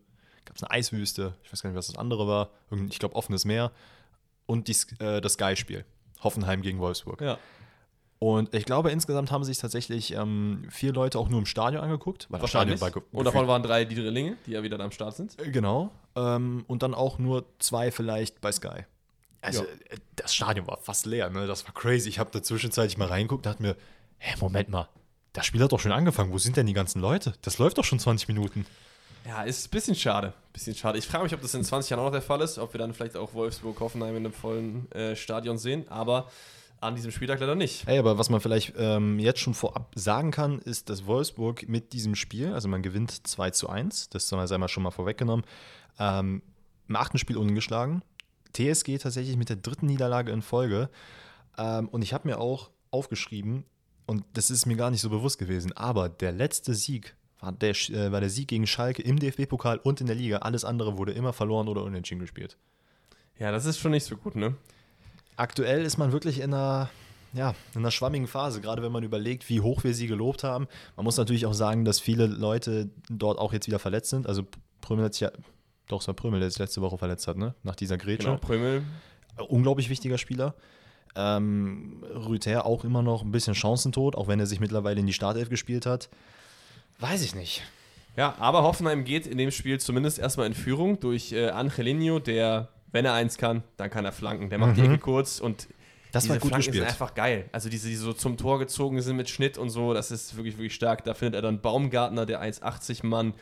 gab es eine Eiswüste, ich weiß gar nicht, was das andere war, Irgend- ich glaube offenes Meer und die, äh, das Sky-Spiel. Hoffenheim gegen Wolfsburg. Ja. Und ich glaube, insgesamt haben sich tatsächlich ähm, vier Leute auch nur im Stadion angeguckt. Weil das Stadion Wahrscheinlich. war ge Und davon waren drei Drillinge, die ja wieder da am Start sind. gefühlt- Genau. Ähm, und dann auch nur zwei vielleicht bei Sky. Also, Ja. äh, das Stadion war fast leer, ne? Das war crazy. Ich habe da zwischenzeitlich mal reingeguckt und dachte mir, hä, Moment mal, das Spiel hat doch schon angefangen. Wo sind denn die ganzen Leute? Das läuft doch schon 20 Minuten. Ja, ist ein bisschen schade. Bisschen schade. Ich frage mich, ob das in 20 Jahren auch noch der Fall ist, ob wir dann vielleicht auch Wolfsburg-Hoffenheim in einem vollen äh, Stadion sehen, aber an diesem Spieltag leider nicht. Hey, aber was man vielleicht ähm, jetzt schon vorab sagen kann, ist, dass Wolfsburg mit diesem Spiel, also man gewinnt 2 zu 1, das sei mal schon mal vorweggenommen, ähm, im achten Spiel ungeschlagen. TSG tatsächlich mit der dritten Niederlage in Folge. Ähm, und ich habe mir auch aufgeschrieben, und das ist mir gar nicht so bewusst gewesen, aber der letzte Sieg war der, äh, war der Sieg gegen Schalke im DFB-Pokal und in der Liga. Alles andere wurde immer verloren oder unentschieden gespielt. Ja, das ist schon nicht so gut, ne? Aktuell ist man wirklich in einer, ja, in einer schwammigen Phase, gerade wenn man überlegt, wie hoch wir sie gelobt haben. Man muss natürlich auch sagen, dass viele Leute dort auch jetzt wieder verletzt sind. Also Prömel hat sich ja, doch, es war Prömel, der sich letzte Woche verletzt hat, ne? Nach dieser Grätsche. Genau, Prömel. Unglaublich wichtiger Spieler. Ähm, Rüther auch immer noch ein bisschen chancentot, auch wenn er sich mittlerweile in die Startelf gespielt hat. Weiß ich nicht. Ja, aber Hoffenheim geht in dem Spiel zumindest erstmal in Führung durch äh, Angelino, der, wenn er eins kann, dann kann er flanken. Der macht die Mhm. Ecke kurz und Das diese war gut Flanken gespielt. sind einfach geil. Also diese, die so zum Tor gezogen sind mit Schnitt und so, das ist wirklich, wirklich stark. Da findet er dann Baumgartner, der 1,80-Mann,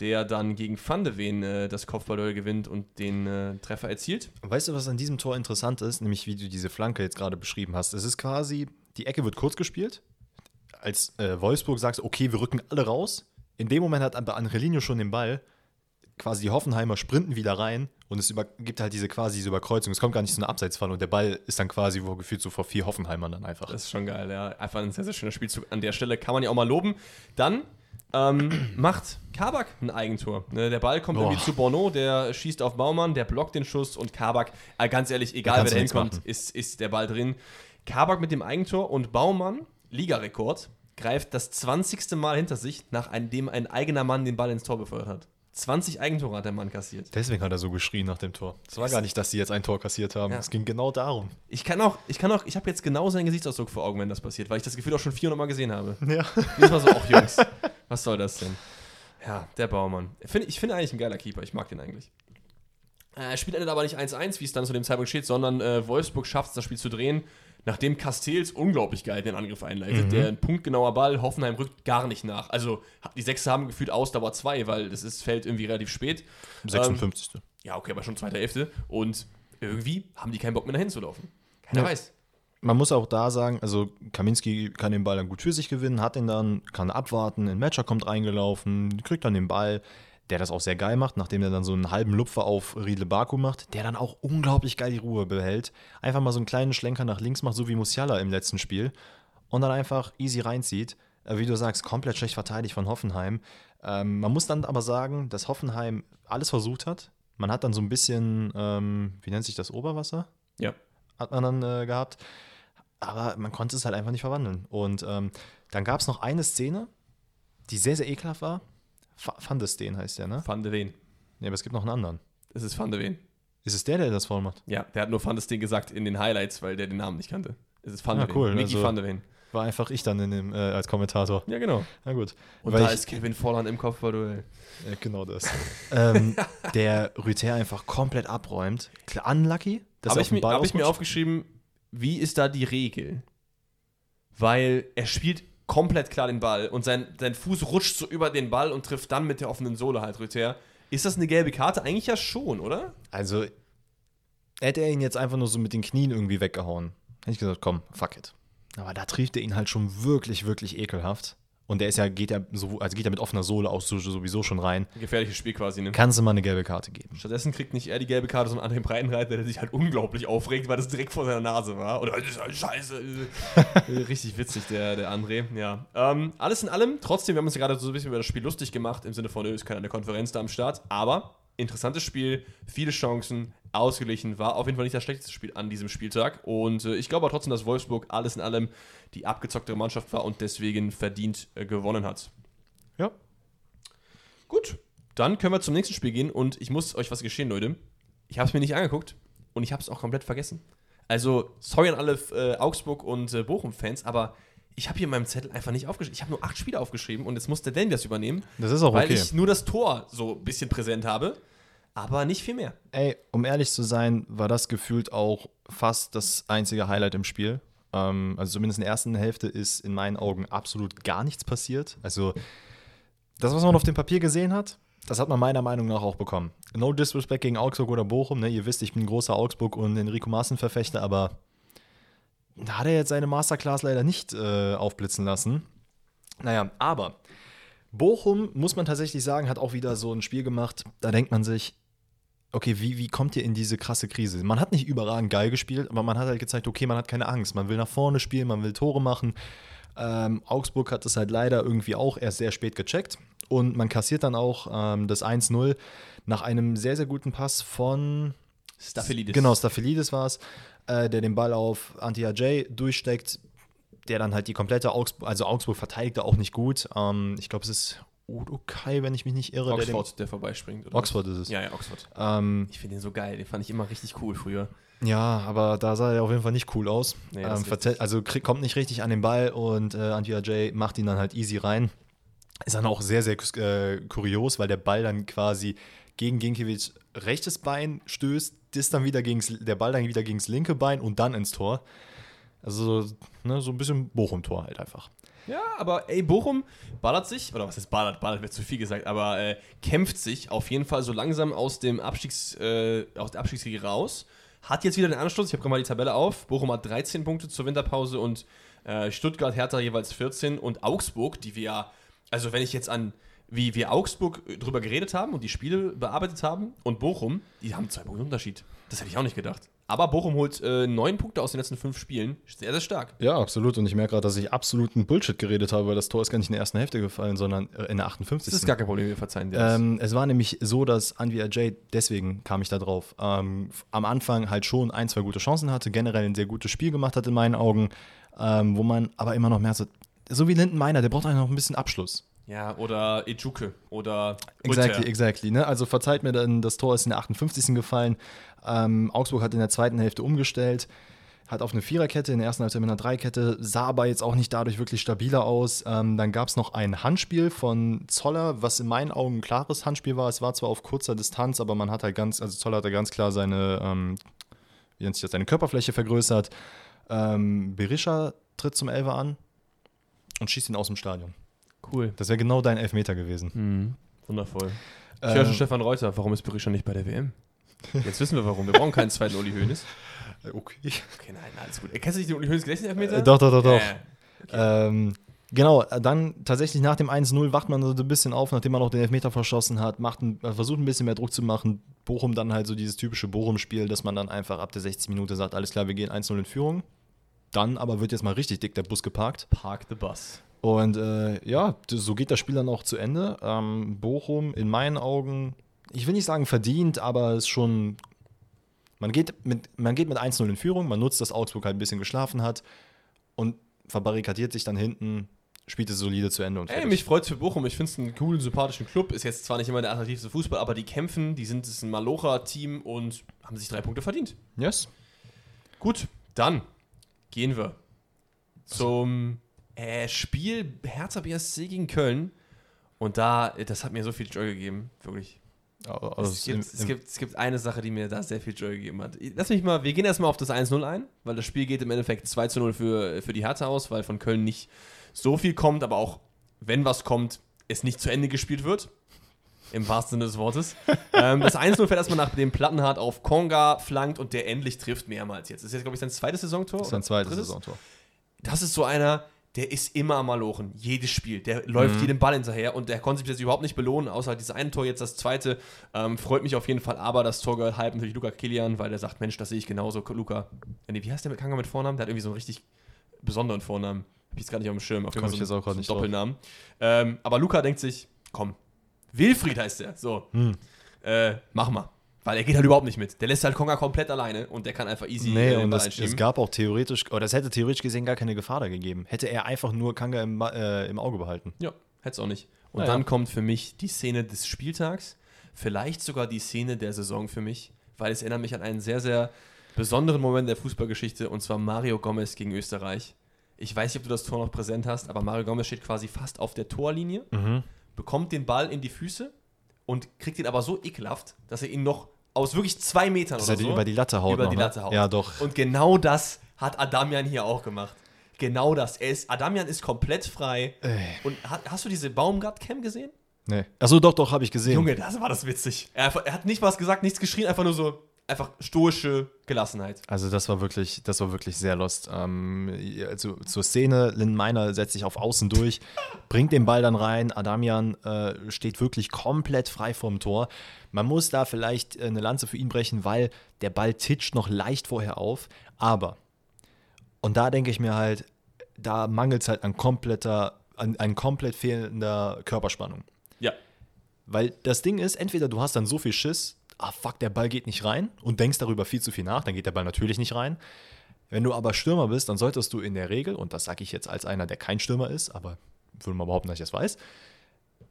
der dann gegen Van de Ven äh, das Kopfballduell gewinnt und den äh, Treffer erzielt. Weißt du, was an diesem Tor interessant ist? Nämlich, wie du diese Flanke jetzt gerade beschrieben hast. Es ist quasi, die Ecke wird kurz gespielt. Als äh, Wolfsburg sagt, okay, wir rücken alle raus. In dem Moment hat aber Angelino schon den Ball. Quasi die Hoffenheimer sprinten wieder rein und es über, gibt halt diese quasi diese Überkreuzung. Es kommt gar nicht zu einer Abseitsfall und der Ball ist dann quasi wo gefühlt so vor vier Hoffenheimern dann einfach. Das ist schon geil, ja. Einfach ein sehr, sehr schöner Spielzug. An der Stelle kann man ja auch mal loben. Dann ähm, macht Kabak ein Eigentor. Ne, der Ball kommt Boah. irgendwie zu Bono, der schießt auf Baumann, der blockt den Schuss und Kabak, äh, ganz ehrlich, egal wer da hinkommt, ist, ist der Ball drin. Kabak mit dem Eigentor und Baumann, Ligarekord, greift das 20. Mal hinter sich, nachdem ein eigener Mann den Ball ins Tor befördert hat. 20 Eigentore hat der Mann kassiert. Deswegen hat er so geschrien nach dem Tor. Es war gar nicht, dass sie jetzt ein Tor kassiert haben. Ja. Es ging genau darum. Ich kann auch, ich kann auch, ich habe jetzt genau seinen Gesichtsausdruck vor Augen, wenn das passiert, weil ich das Gefühl auch schon 400 Mal gesehen habe. Ja. Dieses Mal so, auch Jungs, was soll das denn? Ja, der Baumann. Ich finde ich finde eigentlich ein geiler Keeper, ich mag den eigentlich. Äh, Spiel endet aber nicht 1-1, wie es dann zu dem Zeitpunkt steht, sondern äh, Wolfsburg schafft es, das Spiel zu drehen, nachdem Castells unglaublich geil den Angriff einleitet. Der ein punktgenauer Ball, Hoffenheim rückt gar nicht nach. Also die Sechser haben gefühlt Ausdauer 2, weil das ist, fällt irgendwie relativ spät. 56. Ja, okay, aber schon zweite Hälfte. Und irgendwie haben die keinen Bock mehr dahin zu laufen. Keiner Ja. weiß. Man muss auch da sagen, also Kaminski kann den Ball dann gut für sich gewinnen, hat den dann, kann abwarten, ein Matcher kommt reingelaufen, kriegt dann den Ball, der das auch sehr geil macht, nachdem er dann so einen halben Lupfer auf Riedle Baku macht, der dann auch unglaublich geil die Ruhe behält. Einfach mal so einen kleinen Schlenker nach links macht, so wie Musiala im letzten Spiel und dann einfach easy reinzieht. Äh, Wie du sagst, komplett schlecht verteidigt von Hoffenheim. Ähm, man muss dann aber sagen, dass Hoffenheim alles versucht hat. Man hat dann so ein bisschen, ähm, wie nennt sich das, Oberwasser? Ja. hat man dann äh, gehabt. Aber man konnte es halt einfach nicht verwandeln. Und ähm, dann gab es noch eine Szene, die sehr, sehr ekelhaft war. Van der Steen heißt der, ne? Van de Ven. Nee, aber es gibt noch einen anderen. Es ist Van de Ven. Ist es der, der das voll macht? Ja, der hat nur Van de Steen gesagt in den Highlights, weil der den Namen nicht kannte. Es ist Van Ah, de Ven. cool, Mickey also- Van de Ven. War einfach ich dann in dem, äh, als Kommentator. Ja, genau. Na gut. Und Weil da ich- ist Kevin Volland im Kopfballduell. Äh, genau das. ähm, der Rüther einfach komplett abräumt. Unlucky. Habe ich, hab ich mir aufgeschrieben, wie ist da die Regel? Weil er spielt komplett klar den Ball und sein, sein Fuß rutscht so über den Ball und trifft dann mit der offenen Sohle halt Rüther. Ist das eine gelbe Karte? Eigentlich ja schon, oder? Also, hätte er ihn jetzt einfach nur so mit den Knien irgendwie weggehauen, hätte ich gesagt, komm, fuck it. Aber da trifft er ihn halt schon wirklich, wirklich ekelhaft. Und der ist ja, geht ja so, also geht ja mit offener Sohle auch so, sowieso schon rein. Ein gefährliches Spiel quasi, ne? Kannst du mal eine gelbe Karte geben. Stattdessen kriegt nicht er die gelbe Karte, sondern André Breitenreiter, der sich halt unglaublich aufregt, weil das direkt vor seiner Nase war. Oder das ist halt scheiße. Richtig witzig, der, der André. Ja. Ähm, alles in allem, trotzdem, wir haben uns ja gerade so ein bisschen über das Spiel lustig gemacht, im Sinne von, nö, ist keiner in der Konferenz da am Start. Aber interessantes Spiel, viele Chancen, ausgeglichen, war auf jeden Fall nicht das schlechteste Spiel an diesem Spieltag. Und äh, ich glaube aber trotzdem, dass Wolfsburg alles in allem die abgezocktere Mannschaft war und deswegen verdient äh, gewonnen hat. Ja. Gut, dann können wir zum nächsten Spiel gehen und ich muss euch was geschehen, Leute. Ich habe es mir nicht angeguckt und ich habe es auch komplett vergessen. Also, sorry an alle äh, Augsburg- und äh, Bochum-Fans, aber ich habe hier in meinem Zettel einfach nicht aufgeschrieben. Ich habe nur acht Spiele aufgeschrieben und jetzt muss der Danny das übernehmen, Das ist auch weil okay. ich nur das Tor so ein bisschen präsent habe, aber nicht viel mehr. Ey, um ehrlich zu sein, war das gefühlt auch fast das einzige Highlight im Spiel. Ähm, also zumindest in der ersten Hälfte ist in meinen Augen absolut gar nichts passiert. Also das, was man auf dem Papier gesehen hat, das hat man meiner Meinung nach auch bekommen. No disrespect gegen Augsburg oder Bochum. Ne? Ihr wisst, ich bin ein großer Augsburg- und Enrico Maaßen-Verfechter, aber da hat er jetzt seine Masterclass leider nicht äh, aufblitzen lassen. Naja, aber Bochum, muss man tatsächlich sagen, hat auch wieder so ein Spiel gemacht, da denkt man sich, okay, wie, wie kommt ihr in diese krasse Krise? Man hat nicht überragend geil gespielt, aber man hat halt gezeigt, okay, man hat keine Angst. Man will nach vorne spielen, man will Tore machen. Ähm, Augsburg hat das halt leider irgendwie auch erst sehr spät gecheckt. Und man kassiert dann auch ähm, das 1-0 nach einem sehr, sehr guten Pass von Staphelidis. Genau, Staphelidis war es, äh, der den Ball auf Antia J durchsteckt, der dann halt die komplette Augsburg, also Augsburg verteidigte auch nicht gut. Ähm, ich glaube, es ist Udo Kai, wenn ich mich nicht irre. Der Oxford, der vorbeispringt. den, Oder? Oxford ist es. Ja, ja, Oxford. Ähm, Ich finde den so geil, den fand ich immer richtig cool früher. ja, aber da sah er auf jeden Fall nicht cool aus. Nee, ähm, also kommt nicht richtig an den Ball und äh, Antia J macht ihn dann halt easy rein. Ist dann auch sehr, sehr äh, kurios, weil der Ball dann quasi gegen Ginkiewicz rechtes Bein stößt, das dann wieder gegens, der Ball dann wieder gegens linke Bein und dann ins Tor. Also ne, so ein bisschen Bochum-Tor halt einfach. Ja, aber ey, Bochum ballert sich, oder was ist ballert, ballert wird zu viel gesagt, aber äh, kämpft sich auf jeden Fall so langsam aus dem Abstiegs, äh, aus der Abstiegsliga raus. Hat jetzt wieder den Anschluss, ich habe gerade mal die Tabelle auf. Bochum hat 13 Punkte zur Winterpause und äh, Stuttgart, Hertha jeweils 14 und Augsburg, die wir ja, also wenn ich jetzt an wie wir Augsburg drüber geredet haben und die Spiele bearbeitet haben und Bochum, die haben zwei Punkte Unterschied. Das hätte ich auch nicht gedacht. Aber Bochum holt äh, neun Punkte aus den letzten fünf Spielen. Sehr, sehr stark. Ja, absolut. Und ich merke gerade, dass ich absoluten Bullshit geredet habe, weil das Tor ist gar nicht in der ersten Hälfte gefallen, sondern äh, in der 58. Das ist gar kein Problem, wir verzeihen dir ähm, Es war nämlich so, dass Anvi Ajay, deswegen kam ich da drauf, ähm, am Anfang halt schon ein, zwei gute Chancen hatte, generell ein sehr gutes Spiel gemacht hat in meinen Augen, ähm, wo man aber immer noch mehr so, so wie Linden Meiner, der braucht eigentlich noch ein bisschen Abschluss. Ja, oder Ejuke oder Exactly, Ulter. exactly. Ne? Also verzeiht mir dann, das Tor ist in der 58. gefallen. Ähm, Augsburg hat in der zweiten Hälfte umgestellt, hat auf eine Viererkette, in der ersten Hälfte mit einer Dreikette, sah aber jetzt auch nicht dadurch wirklich stabiler aus. Ähm, dann gab es noch ein Handspiel von Zoller, was in meinen Augen ein klares Handspiel war. Es war zwar auf kurzer Distanz, aber man hat halt ganz, also Zoller hat da ganz klar seine, ähm, wie nennt sich das, seine Körperfläche vergrößert. Ähm, Berisha tritt zum Elfer an und schießt ihn aus dem Stadion. Cool. Das wäre genau dein Elfmeter gewesen. Mhm. Wundervoll. Ich ähm, höre schon Stefan Reuter, warum ist Berisha nicht bei der WM? Jetzt wissen wir warum. Wir brauchen keinen zweiten Uli Hoeneß. Okay. Okay, nein, alles gut. Kennst du nicht den Uli Hoeneß Gedächtnis-Elfmeter? Äh, doch, doch, doch, doch. Äh, okay. ähm, genau, dann tatsächlich nach dem 1-0 wacht man so ein bisschen auf, nachdem man noch den Elfmeter verschossen hat, macht ein, versucht ein bisschen mehr Druck zu machen. Bochum dann halt so dieses typische Bochum-Spiel, dass man dann einfach ab der 60 Minute sagt, alles klar, wir gehen 1-0 in Führung. Dann aber wird jetzt mal richtig dick der Bus geparkt. Park the Bus. Und äh, ja, so geht das Spiel dann auch zu Ende. Ähm, Bochum in meinen Augen, ich will nicht sagen verdient, aber es ist schon. Man geht mit, man geht mit 1-0 in Führung, man nutzt, dass Augsburg halt ein bisschen geschlafen hat und verbarrikadiert sich dann hinten, spielt es solide zu Ende. Und Ey, mich freut es für Bochum. Ich finde es einen coolen, sympathischen Club. Ist jetzt zwar nicht immer der attraktivste Fußball, aber die kämpfen, die sind ein Malocha-Team und haben sich drei Punkte verdient. Yes. Gut, dann gehen wir zum äh, Spiel Hertha BSC gegen Köln. Und da, das hat mir so viel Joy gegeben, wirklich. Also es, gibt, es, gibt, es gibt eine Sache, die mir da sehr viel Joy gegeben hat. Lass mich mal, wir gehen erstmal auf das 1-0 ein, weil das Spiel geht im Endeffekt 2-0 für, für die Hertha aus, weil von Köln nicht so viel kommt, aber auch wenn was kommt, es nicht zu Ende gespielt wird. Im wahrsten Sinne des Wortes. ähm, das 1-0 fährt erstmal nach dem Plattenhardt auf Konga, flankt und der endlich trifft mehrmals jetzt. Das ist jetzt, glaube ich, sein zweites Saisontor. Das ist sein zweites Saisontor. Das ist so einer, der ist immer am Malochen. Jedes Spiel. Der läuft mhm. jedem Ball hinterher und der konnte sich jetzt überhaupt nicht belohnen, außer dieses eine Tor, jetzt das zweite. Ähm, freut mich auf jeden Fall, aber das Tor gehört halb natürlich Luca Kilian, weil der sagt: Mensch, das sehe ich genauso. Luca, nee, wie heißt der mit Kanga mit Vornamen? Der hat irgendwie so einen richtig besonderen Vornamen. Hab ich jetzt gar nicht auf dem Schirm. Auf jeden Fall so, so einen Doppelnamen. Ähm, aber Luca denkt sich: Komm, Wilfried heißt der. So, hm. äh, mach mal. Weil er geht halt überhaupt nicht mit. Der lässt halt Konga komplett alleine und der kann einfach easy nee, äh, und das, es gab auch theoretisch, oder es hätte theoretisch gesehen gar keine Gefahr da gegeben. Hätte er einfach nur Kanga im, äh, im Auge behalten. Ja, hätte es auch nicht. Und naja. dann kommt für mich die Szene des Spieltags, vielleicht sogar die Szene der Saison für mich, weil es erinnert mich an einen sehr, sehr besonderen Moment der Fußballgeschichte und zwar Mario Gomez gegen Österreich. Ich weiß nicht, ob du das Tor noch präsent hast, aber Mario Gomez steht quasi fast auf der Torlinie, mhm. bekommt den Ball in die Füße und kriegt ihn aber so ekelhaft, dass er ihn noch aus wirklich zwei Metern dass oder er so. über die Latte haut. Über noch, die ne? Latte haut. Ja, doch. Und genau das hat Adamian hier auch gemacht. Genau das. Er ist, Adamian ist komplett frei. Ey. Und hat, hast du diese Baumgart-Cam gesehen? Nee. Achso, doch, doch, habe ich gesehen. Junge, das war das witzig. Er, er, hat nicht was gesagt, nichts geschrien, einfach nur so, einfach stoische Gelassenheit. Also das war wirklich, das war wirklich sehr lost. Ähm, also, zur Szene, Lynn Meiner setzt sich auf Außen durch, bringt den Ball dann rein, Adamian äh, steht wirklich komplett frei vorm Tor. Man muss da vielleicht äh, eine Lanze für ihn brechen, weil der Ball titscht noch leicht vorher auf, aber, und da denke ich mir halt, da mangelt es halt an kompletter, an, an komplett fehlender Körperspannung. Ja. Weil das Ding ist, entweder du hast dann so viel Schiss, ah fuck, der Ball geht nicht rein und denkst darüber viel zu viel nach, dann geht der Ball natürlich nicht rein. Wenn du aber Stürmer bist, dann solltest du in der Regel, und das sage ich jetzt als einer, der kein Stürmer ist, aber würde mal behaupten, dass ich das weiß,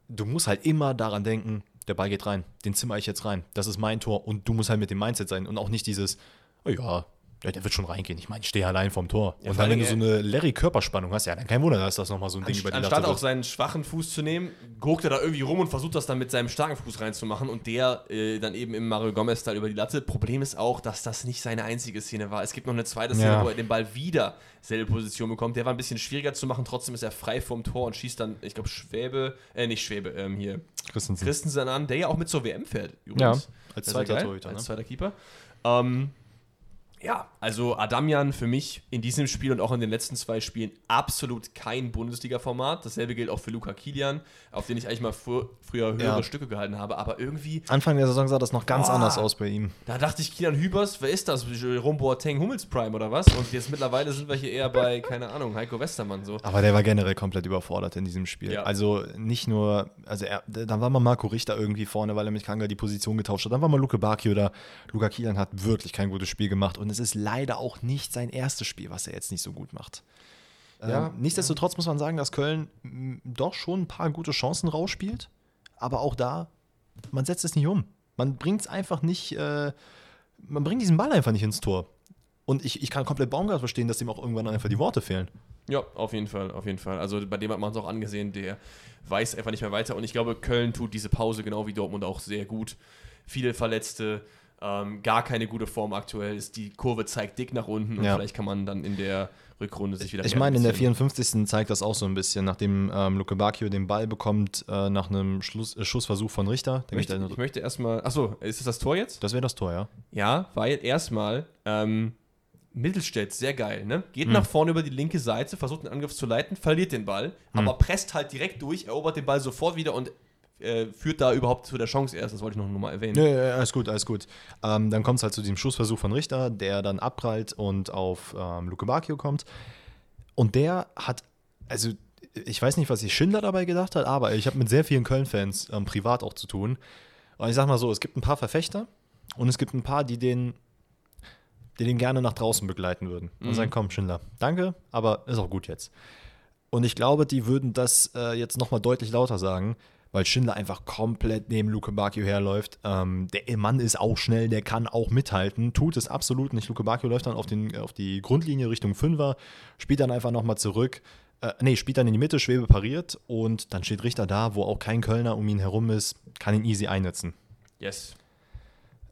du musst halt immer daran denken, der Ball geht rein, den zimmer ich jetzt rein, das ist mein Tor und du musst halt mit dem Mindset sein und auch nicht dieses, oh ja, Ja, der wird schon reingehen. Ich meine, ich stehe allein vorm Tor. Ja, und dann, wenn du so allem, eine Larry-Körperspannung hast, ja, dann kein Wunder, dass das nochmal so ein Ding über die Anstatt Latte auch seinen schwachen Fuß zu nehmen, guckt er da irgendwie rum und versucht das dann mit seinem starken Fuß reinzumachen und der äh, dann eben im Mario Gomez-Style über die Latte. Problem ist auch, dass das nicht seine einzige Szene war. Es gibt noch eine zweite Szene, Ja. wo er den Ball wieder selbe Position bekommt. Der war ein bisschen schwieriger zu machen, trotzdem ist er frei vom Tor und schießt dann, ich glaube, Schwäbe, äh, nicht Schwäbe, ähm, hier, Christensen. Christensen an, der ja auch mit zur WM fährt. Ja, Sehr, als zweiter Torhüter, Als ne? zweiter Keeper. Ähm, ja, also Adamian für mich in diesem Spiel und auch in den letzten zwei Spielen absolut kein Bundesliga-Format. Dasselbe gilt auch für Luca Kilian, auf den ich eigentlich mal fr früher höhere Ja. Stücke gehalten habe. Aber irgendwie, Anfang der Saison sah das noch ganz Boah. anders aus bei ihm. da dachte ich, Kilian Hübers, wer ist das? Jerome Boateng, Hummels Prime oder was? Und jetzt mittlerweile sind wir hier eher bei, keine Ahnung, Heiko Westermann so. Aber der war generell komplett überfordert in diesem Spiel. Ja. Also nicht nur, also er, dann war mal Marco Richter irgendwie vorne, weil er mit Kanga die Position getauscht hat. Dann war mal Luke Baki oder Luca Kielan hat wirklich kein gutes Spiel gemacht. Und es ist leider auch nicht sein erstes Spiel, was er jetzt nicht so gut macht. Ja, ähm, nichtsdestotrotz muss man sagen, dass Köln doch schon ein paar gute Chancen rausspielt. Aber auch da, man setzt es nicht um. Man bringt es einfach nicht, äh, man bringt diesen Ball einfach nicht ins Tor. Und ich, ich kann komplett Baumgart verstehen, dass ihm auch irgendwann einfach die Worte fehlen. Ja, auf jeden Fall, auf jeden Fall. Also bei dem hat man es auch angesehen, der weiß einfach nicht mehr weiter. Und ich glaube, Köln tut diese Pause genau wie Dortmund auch sehr gut. Viele Verletzte, ähm, gar keine gute Form aktuell. Ist, die Kurve zeigt dick nach unten und Ja. vielleicht kann man dann in der Rückrunde sich wieder Ich meine, in der realisierten. 54. zeigt das auch so ein bisschen, nachdem ähm, Luke Bacchio den Ball bekommt äh, nach einem Schluss, äh, Schussversuch von Richter. Ich Der möchte, ich dann- möchte erstmal. Achso, ist das das Tor jetzt? das wäre das Tor, ja. Ja, weil erstmal ähm, Mittelstädt, sehr geil, ne? Geht Mhm. nach vorne über die linke Seite, versucht den Angriff zu leiten, verliert den Ball, aber presst halt direkt durch, erobert den Ball sofort wieder und äh, führt da überhaupt zu der Chance erst. Das wollte ich noch mal erwähnen. Nö, nö, alles gut, alles gut. Ähm, dann kommt es halt zu diesem Schussversuch von Richter, der dann abprallt und auf ähm, Luke Bacchio kommt. Und der hat, also ich weiß nicht, was sich Schindler dabei gedacht hat, aber ich habe mit sehr vielen Köln-Fans ähm, privat auch zu tun. Und ich sag mal so, es gibt ein paar Verfechter und es gibt ein paar, die den, die den gerne nach draußen begleiten würden. Und Mhm. sagen, komm, Schindler, danke, aber ist auch gut jetzt. Und ich glaube, die würden das äh, jetzt nochmal deutlich lauter sagen, weil Schindler einfach komplett neben Luke Bacchio herläuft. Ähm, der Mann ist auch schnell, der kann auch mithalten, tut es absolut nicht. Luke Bacchio läuft dann auf, den, auf die Grundlinie Richtung Fünfer, spielt dann einfach nochmal zurück. Äh, nee, spielt dann in die Mitte, Schwebe pariert und dann steht Richter da, wo auch kein Kölner um ihn herum ist, kann ihn easy einnetzen. Yes.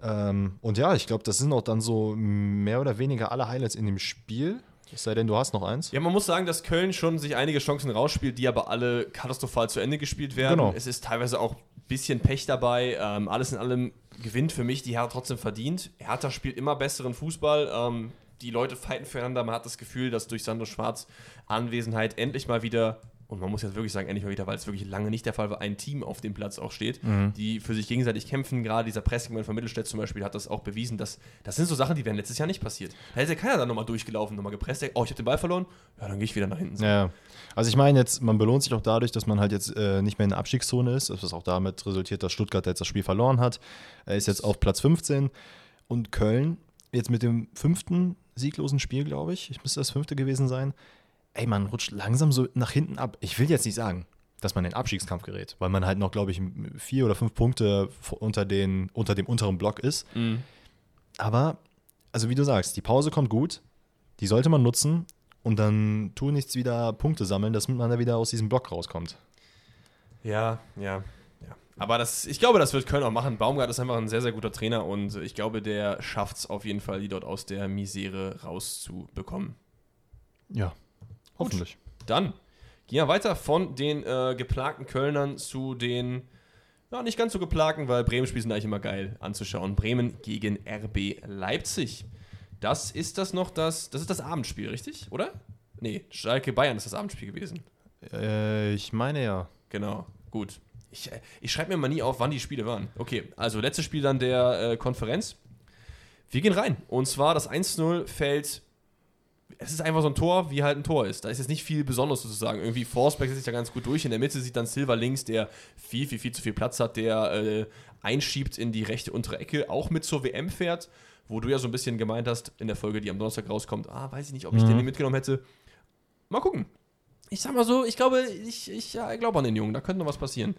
Ähm, und ja, ich glaube, das sind auch dann so mehr oder weniger alle Highlights in dem Spiel. Es sei denn, du hast noch eins. Ja, man muss sagen, dass Köln schon sich einige Chancen rausspielt, die aber alle katastrophal zu Ende gespielt werden. Genau. Es ist teilweise auch ein bisschen Pech dabei. Ähm, alles in allem gewinnt für mich die Hertha trotzdem verdient. Hertha spielt immer besseren Fußball. Ähm, die Leute fighten füreinander. Man hat das Gefühl, dass durch Sandro Schwarz Anwesenheit endlich mal wieder, und man muss jetzt wirklich sagen, endlich mal wieder, weil es wirklich lange nicht der Fall war, ein Team auf dem Platz auch steht, die für sich gegenseitig kämpfen. Gerade dieser Pressing von Mittelstädt zum Beispiel hat das auch bewiesen. Dass, das sind so Sachen, die wären letztes Jahr nicht passiert. Da hätte keiner dann nochmal durchgelaufen, nochmal gepresst. Oh, ich habe den Ball verloren. Ja, dann gehe ich wieder nach hinten. Ja, also ich meine jetzt, man belohnt sich auch dadurch, dass man halt jetzt äh, nicht mehr in der Abstiegszone ist, was auch damit resultiert, dass Stuttgart jetzt das Spiel verloren hat. Er ist jetzt auf Platz 15 und Köln jetzt mit dem fünften sieglosen Spiel, glaube ich, ich müsste das fünfte gewesen sein. Ey, man rutscht langsam so nach hinten ab. Ich will jetzt nicht sagen, dass man in den Abstiegskampf gerät, weil man halt noch, glaube ich, vier oder fünf Punkte unter, den, unter dem unteren Block ist. Mhm. Aber, also wie du sagst, die Pause kommt gut, die sollte man nutzen und dann tu nichts wieder Punkte sammeln, dass man da wieder aus diesem Block rauskommt. Ja, ja, ja. Aber das, ich glaube, das wird Köln auch machen. Baumgart ist einfach ein sehr, sehr guter Trainer und ich glaube, der schafft es auf jeden Fall, die dort aus der Misere rauszubekommen. Ja, hoffentlich. Dann gehen wir weiter von den äh, geplagten Kölnern zu den, ja, nicht ganz so geplagten, weil Bremen-Spiele sind eigentlich immer geil anzuschauen. Bremen gegen RB Leipzig. Das ist das noch das, das ist das Abendspiel, richtig? Oder? Nee, Schalke Bayern ist das Abendspiel gewesen. Äh, ich meine ja. Genau, gut. Ich, äh, ich schreibe mir mal nie auf, wann die Spiele waren. Okay, also letztes Spiel dann der äh, Konferenz. Wir gehen rein. Und zwar das 1-0 fällt. Es ist einfach so ein Tor, wie halt ein Tor ist. Da ist jetzt nicht viel Besonderes sozusagen. Irgendwie Forsberg setzt sich da ganz gut durch. In der Mitte sieht dann Silva links, der viel, viel, viel zu viel Platz hat, der äh, einschiebt in die rechte untere Ecke, auch mit zur WM fährt, wo du ja so ein bisschen gemeint hast in der Folge, die am Donnerstag rauskommt, ah, weiß ich nicht, ob ich Mhm. den nicht mitgenommen hätte. Mal gucken ich sag mal so, ich glaube, ich, ich ja, glaube an den Jungen, da könnte noch was passieren.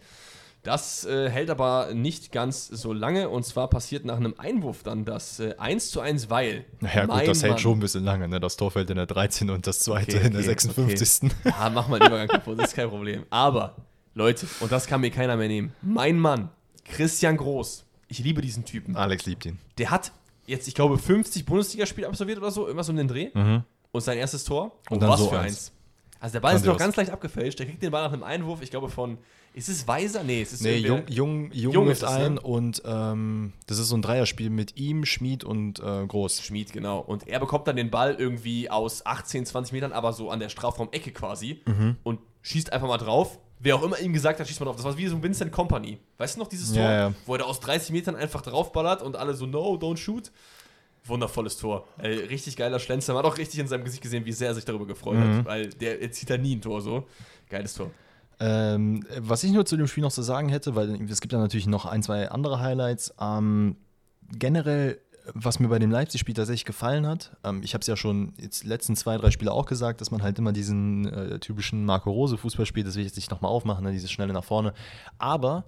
Das äh, hält aber nicht ganz so lange und zwar passiert nach einem Einwurf dann das äh, 1 zu 1, weil. Naja, gut, das hält Mann- schon ein bisschen lange, ne? Das Tor fällt in der 13. und das zweite Okay, in der okay, 56. Ja, mach mal den Übergang kaputt, das ist kein Problem. Aber, Leute, und das kann mir keiner mehr nehmen. Mein Mann, Christian Groß, ich liebe diesen Typen. Alex liebt ihn. Der hat jetzt, ich glaube, 50 Bundesligaspiele absolviert oder so, irgendwas um den Dreh. Und sein erstes Tor. Und Oh, dann was so für eins. eins. Also der Ball ist noch ganz leicht abgefälscht. Der kriegt den Ball nach einem Einwurf, ich glaube von, ist es Weiser? Nee, es ist Nee, Jung, Jung, Jung, Jung ist es, ne? ein und ähm, das ist so ein Dreierspiel mit ihm, Schmid und äh, Groß. Schmied, genau. Und er bekommt dann den Ball irgendwie aus 18, 20 Metern, aber so an der Strafraum-Ecke quasi Mhm. und schießt einfach mal drauf. Wer auch immer ihm gesagt hat, schießt mal drauf. Das war wie so ein Vincent Company. Weißt du noch dieses Tor? Ja, ja. Wo er da aus 30 Metern einfach draufballert und alle so, no, don't shoot. Wundervolles Tor. Ey, richtig geiler Schlenzer. Man hat auch richtig in seinem Gesicht gesehen, wie sehr er sich darüber gefreut Mhm. hat. Weil der er zieht da nie ein Tor so. Geiles Tor. Ähm, was ich nur zu dem Spiel noch zu sagen hätte, weil es gibt ja natürlich noch ein, zwei andere Highlights. Ähm, generell, was mir bei dem Leipzig-Spiel tatsächlich gefallen hat, ähm, ich habe es ja schon jetzt letzten zwei, drei Spiele auch gesagt, dass man halt immer diesen äh, typischen Marco Rose-Fußball spielt, das will ich jetzt nicht nochmal aufmachen, ne, dieses schnelle nach vorne. Aber